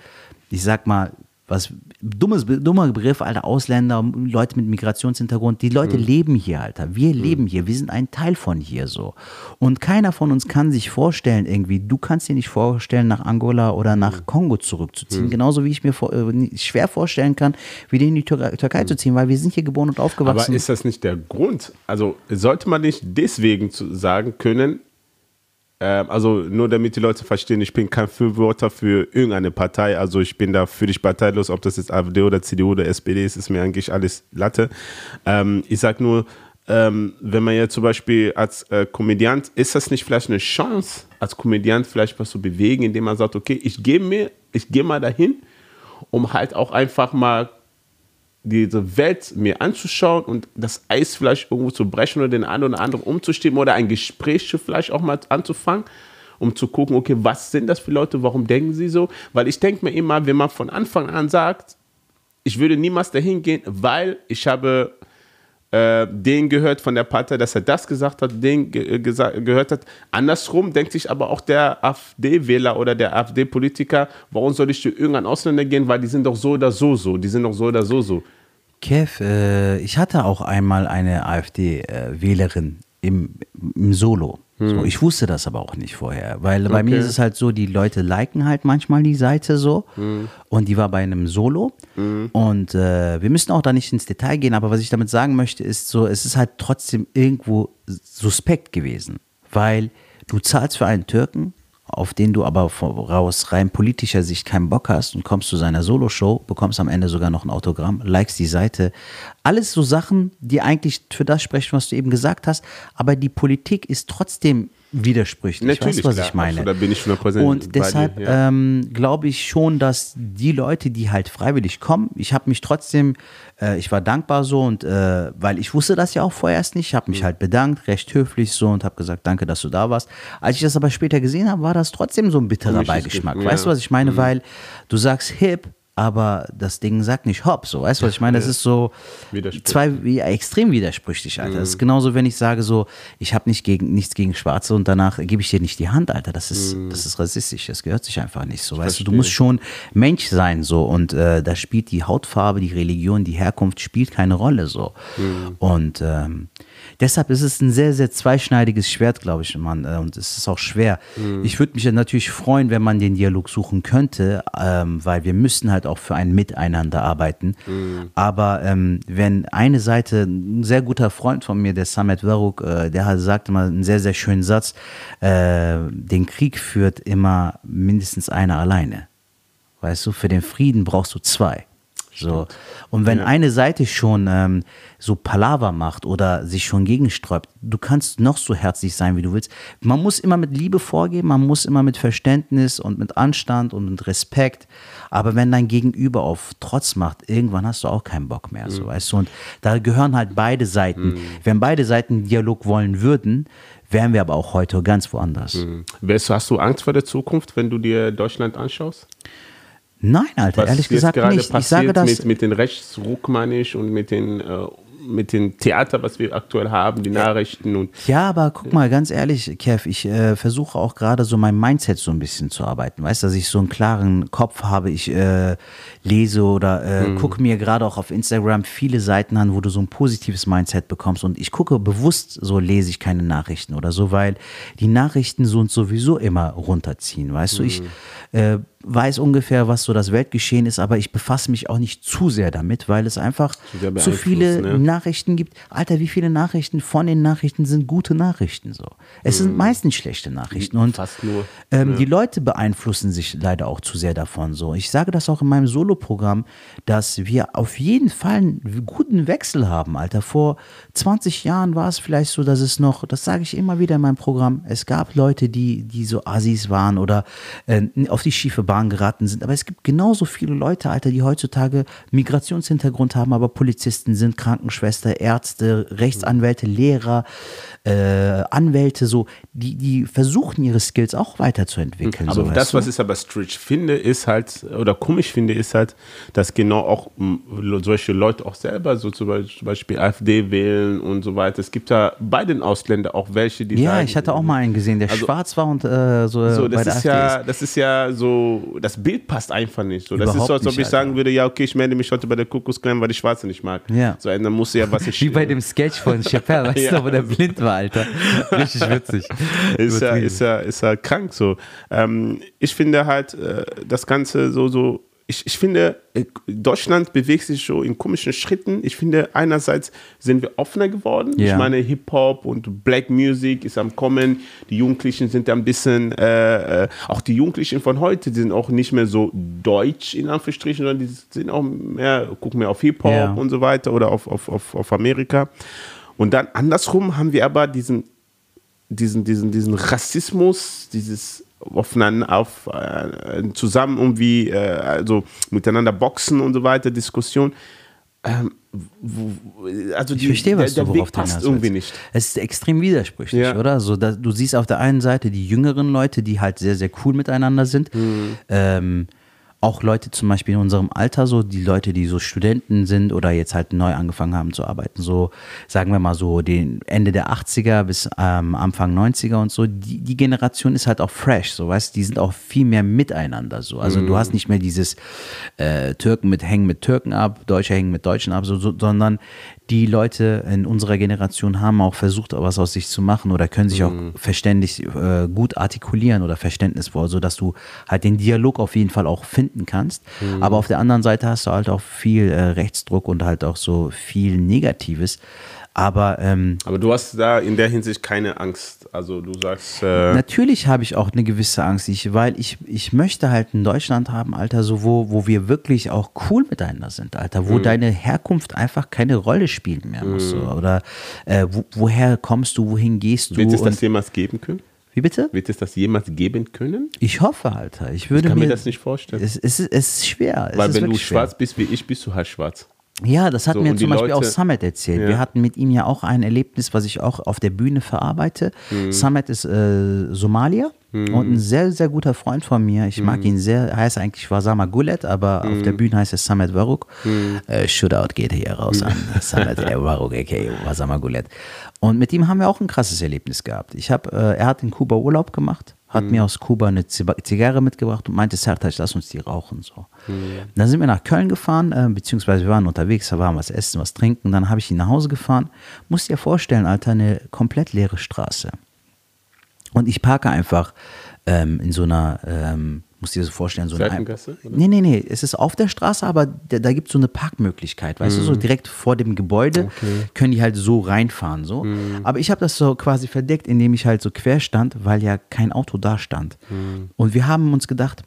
ich sag mal, was dummes, dummer Begriff, Alter, Ausländer, Leute mit Migrationshintergrund, die Leute mhm. leben hier, Alter. Wir mhm. leben hier, wir sind ein Teil von hier so. Und keiner von uns kann sich vorstellen, irgendwie, du kannst dir nicht vorstellen, nach Angola oder nach mhm. Kongo zurückzuziehen. Mhm. Genauso wie ich mir vor, äh, schwer vorstellen kann, wieder in die Tür Türkei zu ziehen, weil wir sind hier geboren und aufgewachsen. Aber ist das nicht der Grund? Also sollte man nicht deswegen sagen können, also nur damit die Leute verstehen, ich bin kein Fürworter für irgendeine Partei. Also ich bin da völlig parteilos, ob das jetzt AfD oder CDU oder SPD ist, ist mir eigentlich alles Latte. Ähm, ich sag nur, ähm, wenn man jetzt zum Beispiel als äh, Komödiant, ist das nicht vielleicht eine Chance, als Komödiant vielleicht was zu bewegen, indem man sagt, okay, ich gehe mir, ich gehe mal dahin, um halt auch einfach mal diese Welt mir anzuschauen und das Eis vielleicht irgendwo zu brechen oder den einen oder anderen umzustimmen oder ein Gespräch vielleicht auch mal anzufangen, um zu gucken, okay, was sind das für Leute, warum denken sie so? Weil ich denke mir immer, wenn man von Anfang an sagt, ich würde niemals dahin gehen, weil ich habe äh, den gehört von der Partei, dass er das gesagt hat, den ge gehört hat. Andersrum denkt sich aber auch der AfD-Wähler oder der AfD-Politiker, warum soll ich zu irgendeinem Ausländer gehen, weil die sind doch so oder so so, die sind doch so oder so so. Kev, äh, ich hatte auch einmal eine AfD-Wählerin äh, im, im Solo. Hm. So, ich wusste das aber auch nicht vorher, weil okay. bei mir ist es halt so, die Leute liken halt manchmal die Seite so hm. und die war bei einem Solo hm. und äh, wir müssen auch da nicht ins Detail gehen, aber was ich damit sagen möchte ist so, es ist halt trotzdem irgendwo suspekt gewesen, weil du zahlst für einen Türken auf den du aber voraus rein politischer Sicht keinen Bock hast und kommst zu seiner Solo-Show, bekommst am Ende sogar noch ein Autogramm, likest die Seite. Alles so Sachen, die eigentlich für das sprechen, was du eben gesagt hast, aber die Politik ist trotzdem widersprüchlich. Natürlich, weißt du, was klar. ich meine? Da bin ich 100% Und deshalb dir, ja. ähm, glaube ich schon, dass die Leute, die halt freiwillig kommen, ich habe mich trotzdem, äh, ich war dankbar so und äh, weil ich wusste das ja auch vorerst nicht, ich habe Mhm. mich halt bedankt, recht höflich so und habe gesagt, danke, dass du da warst. Als ich das aber später gesehen habe, war das trotzdem so ein bitterer Beigeschmack. Weißt du. Mhm. was ich meine? Weil du sagst hip, aber das Ding sagt nicht hopp, so, weißt du, was ich meine? Das ist so zwei ja, extrem widersprüchlich, Alter. Das ist genauso, wenn ich sage so, ich habe nicht gegen, nichts gegen Schwarze und danach gebe ich dir nicht die Hand, Alter. Das ist, das ist rassistisch, das gehört sich einfach nicht so, weißt du. Du verstehe. musst schon Mensch sein, so, und äh, da spielt die Hautfarbe, die Religion, die Herkunft spielt keine Rolle, so. Und ähm, deshalb ist es ein sehr, sehr zweischneidiges Schwert, glaube ich, Mann. äh, Und es ist auch schwer. Ich würde mich ja natürlich freuen, wenn man den Dialog suchen könnte, ähm, weil wir müssen halt auch für ein Miteinander arbeiten. Aber ähm, wenn eine Seite, ein sehr guter Freund von mir, der Samet Varuk, äh, der hat, sagte mal einen sehr, sehr schönen Satz, äh, den Krieg führt immer mindestens einer alleine. Weißt du, für den Frieden brauchst du zwei. So. Und wenn eine Seite schon ähm, so Palaver macht oder sich schon gegensträubt, du kannst noch so herzlich sein, wie du willst. Man muss immer mit Liebe vorgehen, man muss immer mit Verständnis und mit Anstand und mit Respekt. Aber wenn dein Gegenüber auf Trotz macht, irgendwann hast du auch keinen Bock mehr, so weißt du. Und da gehören halt beide Seiten. Wenn beide Seiten Dialog wollen würden, wären wir aber auch heute ganz woanders. Du- Hast du Angst vor der Zukunft, wenn du dir Deutschland anschaust? Nein, Alter, Was ehrlich gesagt nicht. Ich sage das. mit, mit den Rechtsruck, meine ich, und mit den, äh, mit den Theater, was wir aktuell haben, die Nachrichten und Ja, aber guck mal, ganz ehrlich, Kev, ich äh, versuche auch gerade so mein Mindset so ein bisschen zu arbeiten. Weißt du, dass ich so einen klaren Kopf habe. Ich äh, lese oder äh, Mhm. gucke mir gerade auch auf Instagram viele Seiten an, wo du so ein positives Mindset bekommst. Und ich gucke bewusst, so lese ich keine Nachrichten oder so, weil die Nachrichten so und sowieso immer runterziehen. Weißt du, Mhm. ich äh, weiß ungefähr, was so das Weltgeschehen ist, aber ich befasse mich auch nicht zu sehr damit, weil es einfach zu viele ne? Nachrichten gibt. Alter, wie viele Nachrichten von den Nachrichten sind gute Nachrichten so? Es sind meistens schlechte Nachrichten und Mhm. Fast nur, ähm, die Leute beeinflussen sich leider auch zu sehr davon so. Ich sage das auch in meinem Solo-Programm, dass wir auf jeden Fall einen guten Wechsel haben, Alter. Vor 20 Jahren war es vielleicht so, dass es noch, das sage ich immer wieder in meinem Programm, es gab Leute, die, die so Assis waren oder äh, auf die schiefe Bahn geraten sind. Aber es gibt genauso viele Leute, Alter, die heutzutage Migrationshintergrund haben, aber Polizisten sind, Krankenschwester, Ärzte, Rechtsanwälte, Lehrer, äh, Anwälte, so, die, die versuchen ihre Skills auch weiterzuentwickeln. Aber so, das, was ich aber strange finde, ist halt, oder komisch finde, ist halt, dass genau auch m, solche Leute auch selber so zum Beispiel, AfD wählen und so weiter. Es gibt da bei den Ausländern auch welche, die Ja, sagen, ich hatte auch mal einen gesehen, der Also- schwarz war und äh, so, so, das ist AfD ja, ist. das ist ja so, das Bild passt einfach nicht. So, das ist Überhaupt so, als ob ich sagen Alter. würde, ja, okay, ich melde mich heute bei der Kuckucksklan, weil ich Schwarze nicht mag. Ja. So, dann muss ja was ich Wie bei dem Sketch von Chappelle, weißt Ja. du, wo der blind war, Alter. Richtig witzig. ist ja, ist ja, ist ja krank so. Ähm, ich finde halt äh, das Ganze so, so, ich, ich finde, äh, Deutschland bewegt sich so in komischen Schritten. Ich finde, einerseits sind wir offener geworden. Ja. Ich meine, Hip-Hop und Black Music ist am Kommen. Die Jugendlichen sind ein bisschen, äh, äh, auch die Jugendlichen von heute, die sind auch nicht mehr so deutsch in Anführungsstrichen, sondern die sind auch mehr, gucken mehr auf Hip-Hop Ja. und so weiter oder auf, auf, auf, auf Amerika. Und dann andersrum haben wir aber diesen diesen, diesen, diesen Rassismus, dieses aufeinander, auf, äh, zusammen irgendwie, äh, also miteinander boxen und so weiter, Diskussion. Ähm, also Ich die, verstehe, was der, du der worauf Weg du passt irgendwie nicht. Es ist extrem widersprüchlich, Ja. oder? So, da, du siehst auf der einen Seite die jüngeren Leute, die halt sehr, sehr cool miteinander sind. Mhm. Ähm, auch Leute zum Beispiel in unserem Alter, so die Leute, die so Studenten sind oder jetzt halt neu angefangen haben zu arbeiten, so sagen wir mal so den Ende der 80er bis ähm, Anfang 90er und so, die, die Generation ist halt auch fresh, so weißt die sind auch viel mehr miteinander so. Also du hast nicht mehr dieses äh, Türken mit hängen mit Türken ab, Deutsche hängen mit Deutschen ab, so, so, sondern die Leute in unserer Generation haben auch versucht, was aus sich zu machen oder können sich auch verständlich äh, gut artikulieren oder verständnisvoll, sodass du halt den Dialog auf jeden Fall auch finden kannst. Aber auf der anderen Seite hast du halt auch viel äh, Rechtsdruck und halt auch so viel Negatives. Aber, ähm, Aber du hast da in der Hinsicht keine Angst. Also du sagst. Äh, Natürlich habe ich auch eine gewisse Angst, ich, weil ich, ich möchte halt ein Deutschland haben, Alter, so wo, wo wir wirklich auch cool miteinander sind, Alter, wo deine Herkunft einfach keine Rolle spielen mehr muss. So. Oder äh, wo, woher kommst du, wohin gehst du? wird es das jemals geben können? wie bitte? Wird es das jemals geben können? Ich hoffe, Alter. Ich würde Ich kann mir, mir das nicht vorstellen. Es, es, ist, es ist schwer. Es Weil wenn du schwer. schwarz bist wie ich, bist du halt schwarz. Ja, das hat So, mir zum Beispiel auch Leute- Summit erzählt. Ja. Wir hatten mit ihm ja auch ein Erlebnis, was ich auch auf der Bühne verarbeite. Mhm. Summit ist äh, Somalier und ein sehr, sehr guter Freund von mir. Ich Mhm. mag ihn sehr. Er heißt eigentlich Wasama Gulet, aber auf der Bühne heißt er Summit Waruk. Mhm. Äh, Shootout geht hier raus an Summit Waruk, aka Wasama Gulet. Und mit ihm haben wir auch ein krasses Erlebnis gehabt. Ich hab, äh, er hat in Kuba Urlaub gemacht, hat Mhm. mir aus Kuba eine Zigarre mitgebracht und meinte, Sertac, lass uns die rauchen. So. Dann sind wir nach Köln gefahren, äh, beziehungsweise wir waren unterwegs, da waren was essen, was trinken. Dann habe ich ihn nach Hause gefahren. Musst dir vorstellen, Alter, eine komplett leere Straße. Und ich parke einfach ähm, in so einer, ähm, musst dir das vorstellen, so eine. Oder? Nee, nee, nee. Es ist auf der Straße, aber da, da gibt es so eine Parkmöglichkeit. Weißt du, Mhm. so direkt vor dem Gebäude können die halt so reinfahren. So. Mhm. Aber ich habe das so quasi verdeckt, indem ich halt so quer stand, weil ja kein Auto da stand. Mhm. Und wir haben uns gedacht,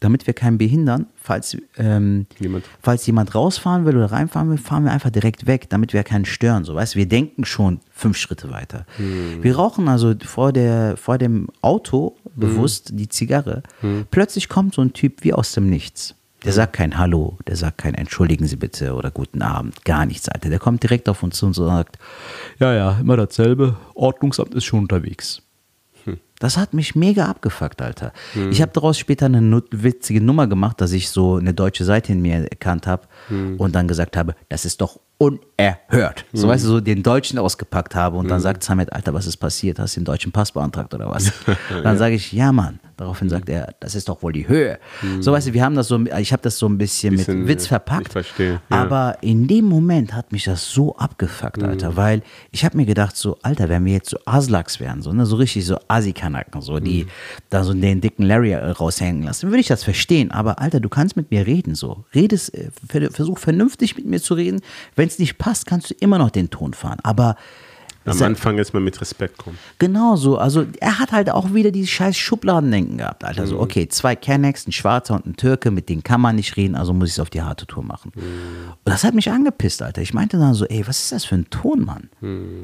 damit wir keinen behindern, falls, ähm, Jemand- falls jemand rausfahren will oder reinfahren will, fahren wir einfach direkt weg, damit wir keinen stören. So, weißt? Wir denken schon fünf Schritte weiter. Wir rauchen also vor, der, vor dem Auto bewusst die Zigarre. Plötzlich kommt so ein Typ wie aus dem Nichts. Der sagt kein Hallo, der sagt kein Entschuldigen Sie bitte oder Guten Abend, gar nichts, Alter. Der kommt direkt auf uns zu und sagt, ja, ja, immer dasselbe, Ordnungsamt ist schon unterwegs. Das hat mich mega abgefuckt, Alter. Ich habe daraus später eine witzige Nummer gemacht, dass ich so eine deutsche Seite in mir erkannt habe und dann gesagt habe, das ist doch unerhört. So weißt du, so den Deutschen ausgepackt habe und dann sagt Samet, Alter, was ist passiert? Hast du den deutschen Pass beantragt oder was? dann sage ich, ja, Mann. Daraufhin sagt er, das ist doch wohl die Höhe. So weißt du, wir haben das so, ich habe das so ein bisschen, Bisschen, mit Witz äh, verpackt. ich verstehe, ja. Aber in dem Moment hat mich das so abgefuckt, Alter, weil ich habe mir gedacht, so, Alter, wenn wir jetzt so Aslaks wären, so, ne, so richtig so Asi-Kanaken, so, die da so den dicken Larry äh, raushängen lassen, würde ich das verstehen. Aber, Alter, du kannst mit mir reden, so. Redest, äh, ver- versuch vernünftig mit mir zu reden. Wenn es nicht passt, kannst du immer noch den Ton fahren. Aber Am Anfang jetzt mal mit Respekt kommen. Genau so. Also er hat halt auch wieder dieses scheiß Schubladendenken gehabt, Alter. So, okay, zwei Kennex, ein Schwarzer und ein Türke, mit denen kann man nicht reden, also muss ich es auf die harte Tour machen. Und das hat mich angepisst, Alter. Ich meinte dann so, ey, was ist das für ein Ton, Mann?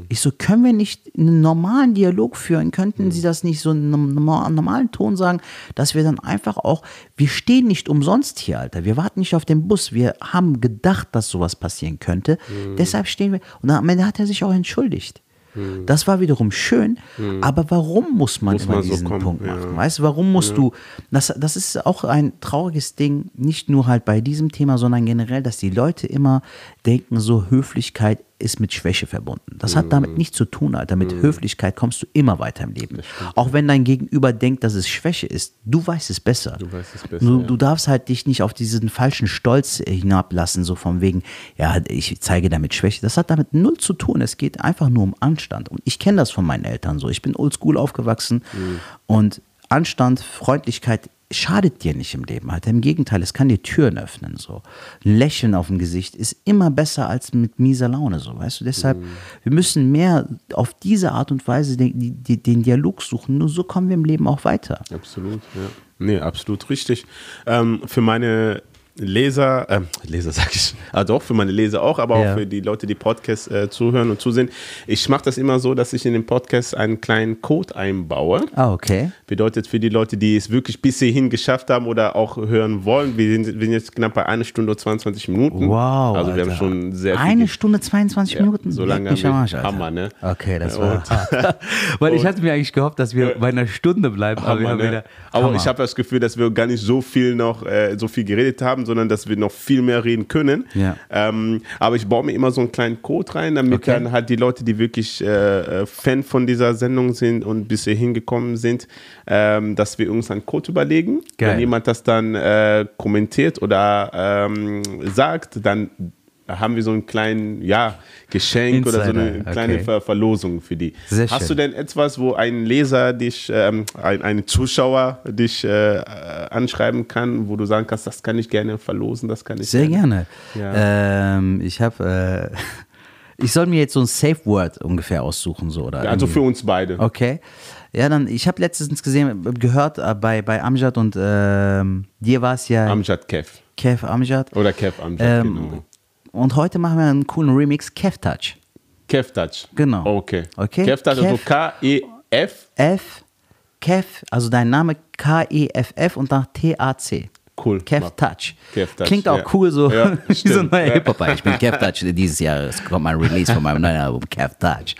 Ich so, können wir nicht einen normalen Dialog führen? Könnten Sie das nicht so in einem norma- normalen Ton sagen, dass wir dann einfach auch, wir stehen nicht umsonst hier, Alter. Wir warten nicht auf den Bus. Wir haben gedacht, dass sowas passieren könnte. Deshalb stehen wir. Und am Ende hat er sich auch entschuldigt. Das war wiederum schön, aber warum muss man Muss immer man so diesen kommen, Punkt ja. machen? Weißt du, warum musst du, das, das ist auch ein trauriges Ding, nicht nur halt bei diesem Thema, sondern generell, dass die Leute immer denken, so Höflichkeit ist mit Schwäche verbunden. Das hat Mhm. damit nichts zu tun, Alter. Mit Höflichkeit kommst du immer weiter im Leben. Auch wenn dein Gegenüber denkt, dass es Schwäche ist, du weißt es besser. Du weißt es besser, Du, ja. du darfst halt dich nicht auf diesen falschen Stolz hinablassen, so von wegen, ja, ich zeige damit Schwäche. Das hat damit null zu tun. Es geht einfach nur um Anstand. Und ich kenne das von meinen Eltern so. Ich bin oldschool aufgewachsen Mhm. und Anstand, Freundlichkeit schadet dir nicht im Leben. Halt. Im Gegenteil, es kann dir Türen öffnen. So. Ein Lächeln auf dem Gesicht ist immer besser als mit mieser Laune. So. Weißt du? Deshalb, Mhm. wir müssen mehr auf diese Art und Weise den, den Dialog suchen. Nur so kommen wir im Leben auch weiter. Absolut, ja. Nee, absolut richtig. Ähm, für meine Leser, ähm, Leser sag ich, ah doch, für meine Leser auch, aber Ja. auch für die Leute, die Podcast äh, zuhören und zusehen. Ich mache das immer so, dass ich in den Podcast einen kleinen Code einbaue. Ah, okay. Bedeutet für die Leute, die es wirklich bis hierhin geschafft haben oder auch hören wollen, wir sind, wir sind jetzt knapp bei einer Stunde und 22 Minuten. Wow. Also wir Alter. haben schon sehr viel. Eine Stunde 22 Ja, Minuten? so lange mich haben wir-. Hammer, ne? Okay, das war. Weil ich hatte mir eigentlich gehofft, dass wir bei einer Stunde bleiben. aber Hammer, haben ne? wieder, Aber ich habe das Gefühl, dass wir gar nicht so viel noch äh, so viel geredet haben, sondern dass wir noch viel mehr reden können. Ja. Ähm, aber ich baue mir immer so einen kleinen Code rein, damit Okay. dann halt die Leute, die wirklich äh, äh, Fan von dieser Sendung sind und bis hierhin gekommen sind, ähm, dass wir uns einen Code überlegen. Geil. Wenn jemand das dann äh, kommentiert oder ähm, sagt, dann haben wir so einen kleinen, ja, Geschenk oder so eine Insider, kleine okay. Ver Verlosung für die. Sehr Hast schön. du denn etwas, wo ein Leser dich, ähm, ein, ein Zuschauer dich äh, anschreiben kann, wo du sagen kannst, das kann ich gerne verlosen, das kann ich Sehr gerne. Ja. Ähm, ich habe äh, Ich soll mir jetzt so ein Safe Word ungefähr aussuchen, so oder? Also irgendwie. für uns beide. Okay. Ja, dann, ich habe letztens gesehen, gehört äh, bei, bei Amjad und ähm, dir war es ja Amjad Kev. Kev Amjad. Oder Kev Amjad, Ähm, genau. Und heute machen wir einen coolen Remix, Kev Touch. Kev Touch. Genau. Okay. Okay. Kev Touch, also. K-E-F. F, Kev, also dein Name K-E-F-F und dann T-A-C. Cool. Kev. Touch. Kev Touch, Klingt auch ja. cool, so Ja, wie so ein neuer Ja. Hip-Hopper. Ich bin Kev Touch. Dieses Jahr es kommt mein Release von meinem neuen Album, Kev Touch.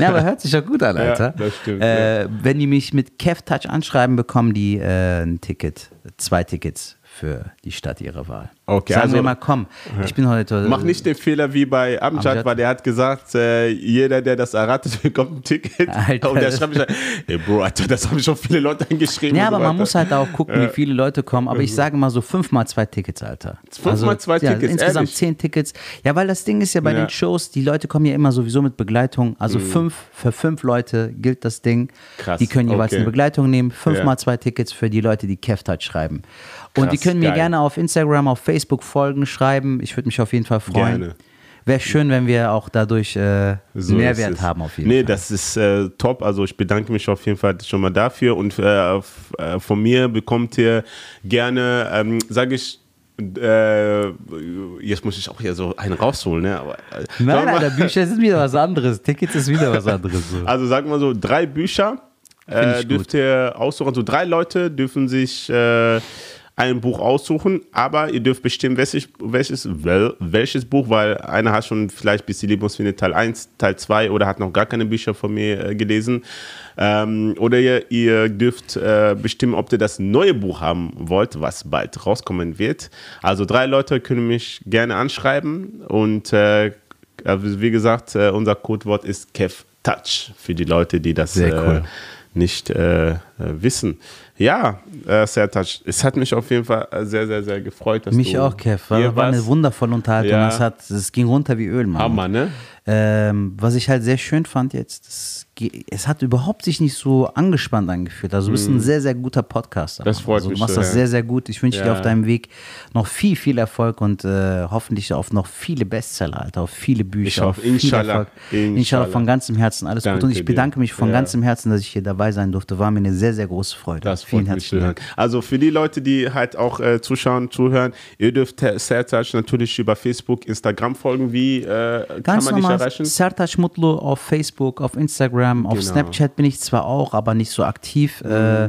Ja, aber hört sich doch gut an, Ja, Alter. das stimmt, Äh, Wenn die mich mit Kev Touch anschreiben, bekommen die äh, ein Ticket, zwei Tickets für die Stadt ihrer Wahl. Okay, Sagen also- wir mal, komm, ich bin heute. Mach nicht den Fehler wie bei Amjad, Amjad. weil der hat gesagt, äh, jeder, der das erratet, bekommt ein Ticket. Alter. Und der schreibt mich, ey Bro, Alter, das haben schon viele Leute angeschrieben. Ja, und so aber man muss halt auch gucken, wie viele Leute kommen. Aber ich sage mal so fünfmal zwei Tickets, Alter. Also, Fünfmal zwei ja, Tickets, Insgesamt ehrlich? zehn Tickets. Ja, weil das Ding ist ja bei Ja. Mhm. den Shows, die Leute kommen ja immer sowieso mit Begleitung. Also fünf, für fünf Leute gilt das Ding. Krass, Die können jeweils okay. eine Begleitung nehmen. Fünfmal Ja. zwei Tickets für die Leute, die Kev-Touch schreiben. Und die können mir geil. gerne auf Instagram, auf Facebook folgen, schreiben. Ich würde mich auf jeden Fall freuen. Gerne. Wäre schön, wenn wir auch dadurch äh, So Mehrwert haben auf jeden nee, Fall. das ist äh, top. Also ich bedanke mich auf jeden Fall schon mal dafür. Und äh, äh, von mir bekommt ihr gerne, ähm, sage ich, äh, jetzt muss ich auch hier so einen rausholen, ne? Aber, äh, Nein, mal- Alter, Bücher ist wieder was anderes. Tickets ist wieder was anderes. So. Also sagen wir so, drei Bücher äh, ich dürft ihr aussuchen. Also drei Leute dürfen sich äh, ein Buch aussuchen, aber ihr dürft bestimmen, welches, welches, wel, welches Buch, weil einer hat schon vielleicht bis die Lebensfinde Teil 1, Teil 2 oder hat noch gar keine Bücher von mir äh, gelesen. Ähm, oder ihr, ihr dürft äh, bestimmen, ob ihr das neue Buch haben wollt, was bald rauskommen wird. Also drei Leute können mich gerne anschreiben und äh, also wie gesagt, äh, unser Codewort ist Kev Touch für die Leute, die das cool. äh, nicht äh, äh, wissen. Ja, äh, Sertac, es hat mich auf jeden Fall äh, sehr, sehr, sehr gefreut, dass Mich du auch, Kev. War, war eine wundervolle Unterhaltung. Ja. Es, hat, es ging runter wie Öl, Mann. Hammer, ne? Ähm, was ich halt sehr schön fand jetzt, ge- es hat überhaupt sich nicht so angespannt angefühlt. Also du bist ein sehr, sehr guter Podcaster. Mhm. Das freut also, mich Du machst zu das hören. sehr, sehr gut. Ich wünsche dir Ja. auf deinem Weg noch viel, viel Erfolg und äh, hoffentlich auf noch viele Bestseller, Alter, auf viele Bücher. Ich hoffe, auf Inshallah. Inshallah. Inshallah. von ganzem Herzen alles Danke gut. Und ich dir. bedanke mich von Ja. ganzem Herzen, dass ich hier dabei sein durfte. War mir eine sehr, sehr große Freude. Das Vielen herzlichen. Dank. Also für die Leute, die halt auch äh, zuschauen, zuhören, ihr dürft Sertac natürlich über Facebook, Instagram folgen. Wie äh, kann man dich normal, erreichen? Sertac Mutlu auf Facebook, auf Instagram, auf Genau. Snapchat bin ich zwar auch, aber nicht so aktiv. Äh,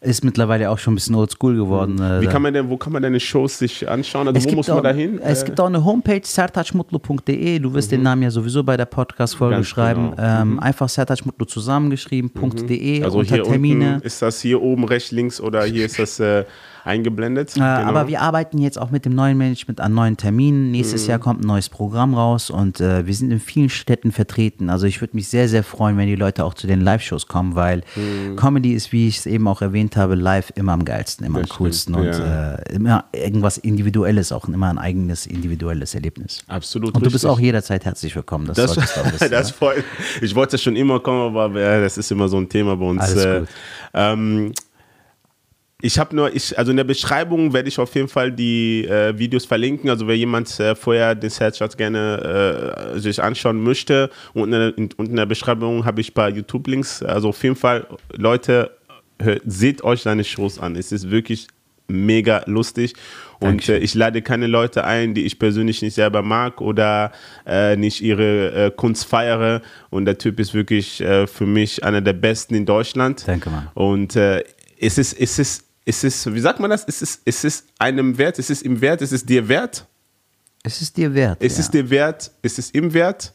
ist mittlerweile auch schon ein bisschen oldschool geworden. Äh, Mhm. Wie da- kann man denn, wo kann man deine Shows sich anschauen? Also es wo muss man da hin? Es Äh, gibt auch eine Homepage, sertacmutlu.de. Du wirst den Namen ja sowieso bei der Podcast-Folge schreiben. genau. Ähm, Einfach sertacmutlu zusammengeschrieben.de also unter hier Termine. ist das hier oben rechts, links oder hier ist das äh, eingeblendet. Äh, Aber wir arbeiten jetzt auch mit dem neuen Management an neuen Terminen. Nächstes Mhm. Jahr kommt ein neues Programm raus und äh, wir sind in vielen Städten vertreten. Also ich würde mich sehr, sehr freuen, wenn die Leute auch zu den Live-Shows kommen, weil Mhm. Comedy ist, wie ich es eben auch erwähnt habe, live immer am geilsten, immer Das am coolsten stimmt, und ja. äh, immer irgendwas Individuelles, auch immer ein eigenes individuelles Erlebnis. Absolut. Und du bist auch jederzeit herzlich willkommen. Das, Das, wissen. das freut Ich wollte schon immer kommen, aber äh, das ist immer so ein Thema bei uns. Alles Äh, gut. ähm, ich habe nur, ich, also in der Beschreibung werde ich auf jeden Fall die äh, Videos verlinken. Also wer jemand äh, vorher den Headshot gerne äh, sich anschauen möchte, unten in, unten in der Beschreibung habe ich ein paar YouTube-Links. Also auf jeden Fall, Leute, hört, seht euch seine Shows an. Es ist wirklich mega lustig. Und äh, ich lade keine Leute ein, die ich persönlich nicht selber mag oder äh, nicht ihre äh, Kunst feiere. Und der Typ ist wirklich äh, für mich einer der besten in Deutschland. Danke, Mann. Und äh, es ist, es ist, es ist, wie sagt man das? Es ist, es ist einem wert, es ist ihm wert, es ist dir wert. Es ist dir wert. Es ja. ist dir wert, es ist ihm wert.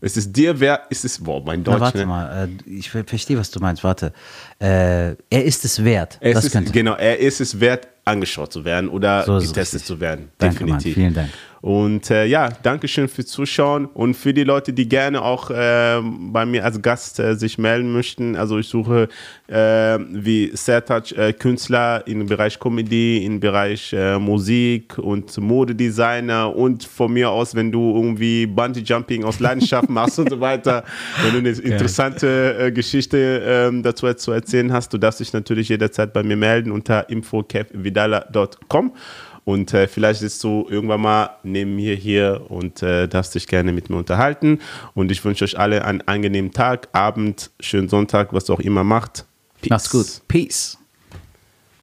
Es ist dir wert, es ist, boah, mein Deutsch. Na, warte ne? mal, äh, ich ver- verstehe, was du meinst. Warte. Äh, er ist es wert. Es das ist, könnte. genau, er ist es wert, angeschaut zu werden oder So getestet richtig. zu werden. Danke, Mann. Definitiv. Vielen Dank. Und äh, ja, danke schön fürs Zuschauen und für die Leute, die gerne auch äh, bei mir als Gast äh, sich melden möchten. Also ich suche äh, wie Sertac äh, Künstler im Bereich Comedy, im Bereich äh, Musik und Modedesigner und von mir aus, wenn du irgendwie Bungee Jumping aus Leidenschaft machst und so weiter, wenn du eine interessante Geschichte ähm, dazu zu erzählen hast, du darfst dich natürlich jederzeit bei mir melden unter info.kevvidala.com. Und äh, vielleicht sitzt du irgendwann mal neben mir hier und äh, darfst dich gerne mit mir unterhalten. Und ich wünsche euch alle einen angenehmen Tag, Abend, schönen Sonntag, was du auch immer macht. Peace. Mach's gut. Peace.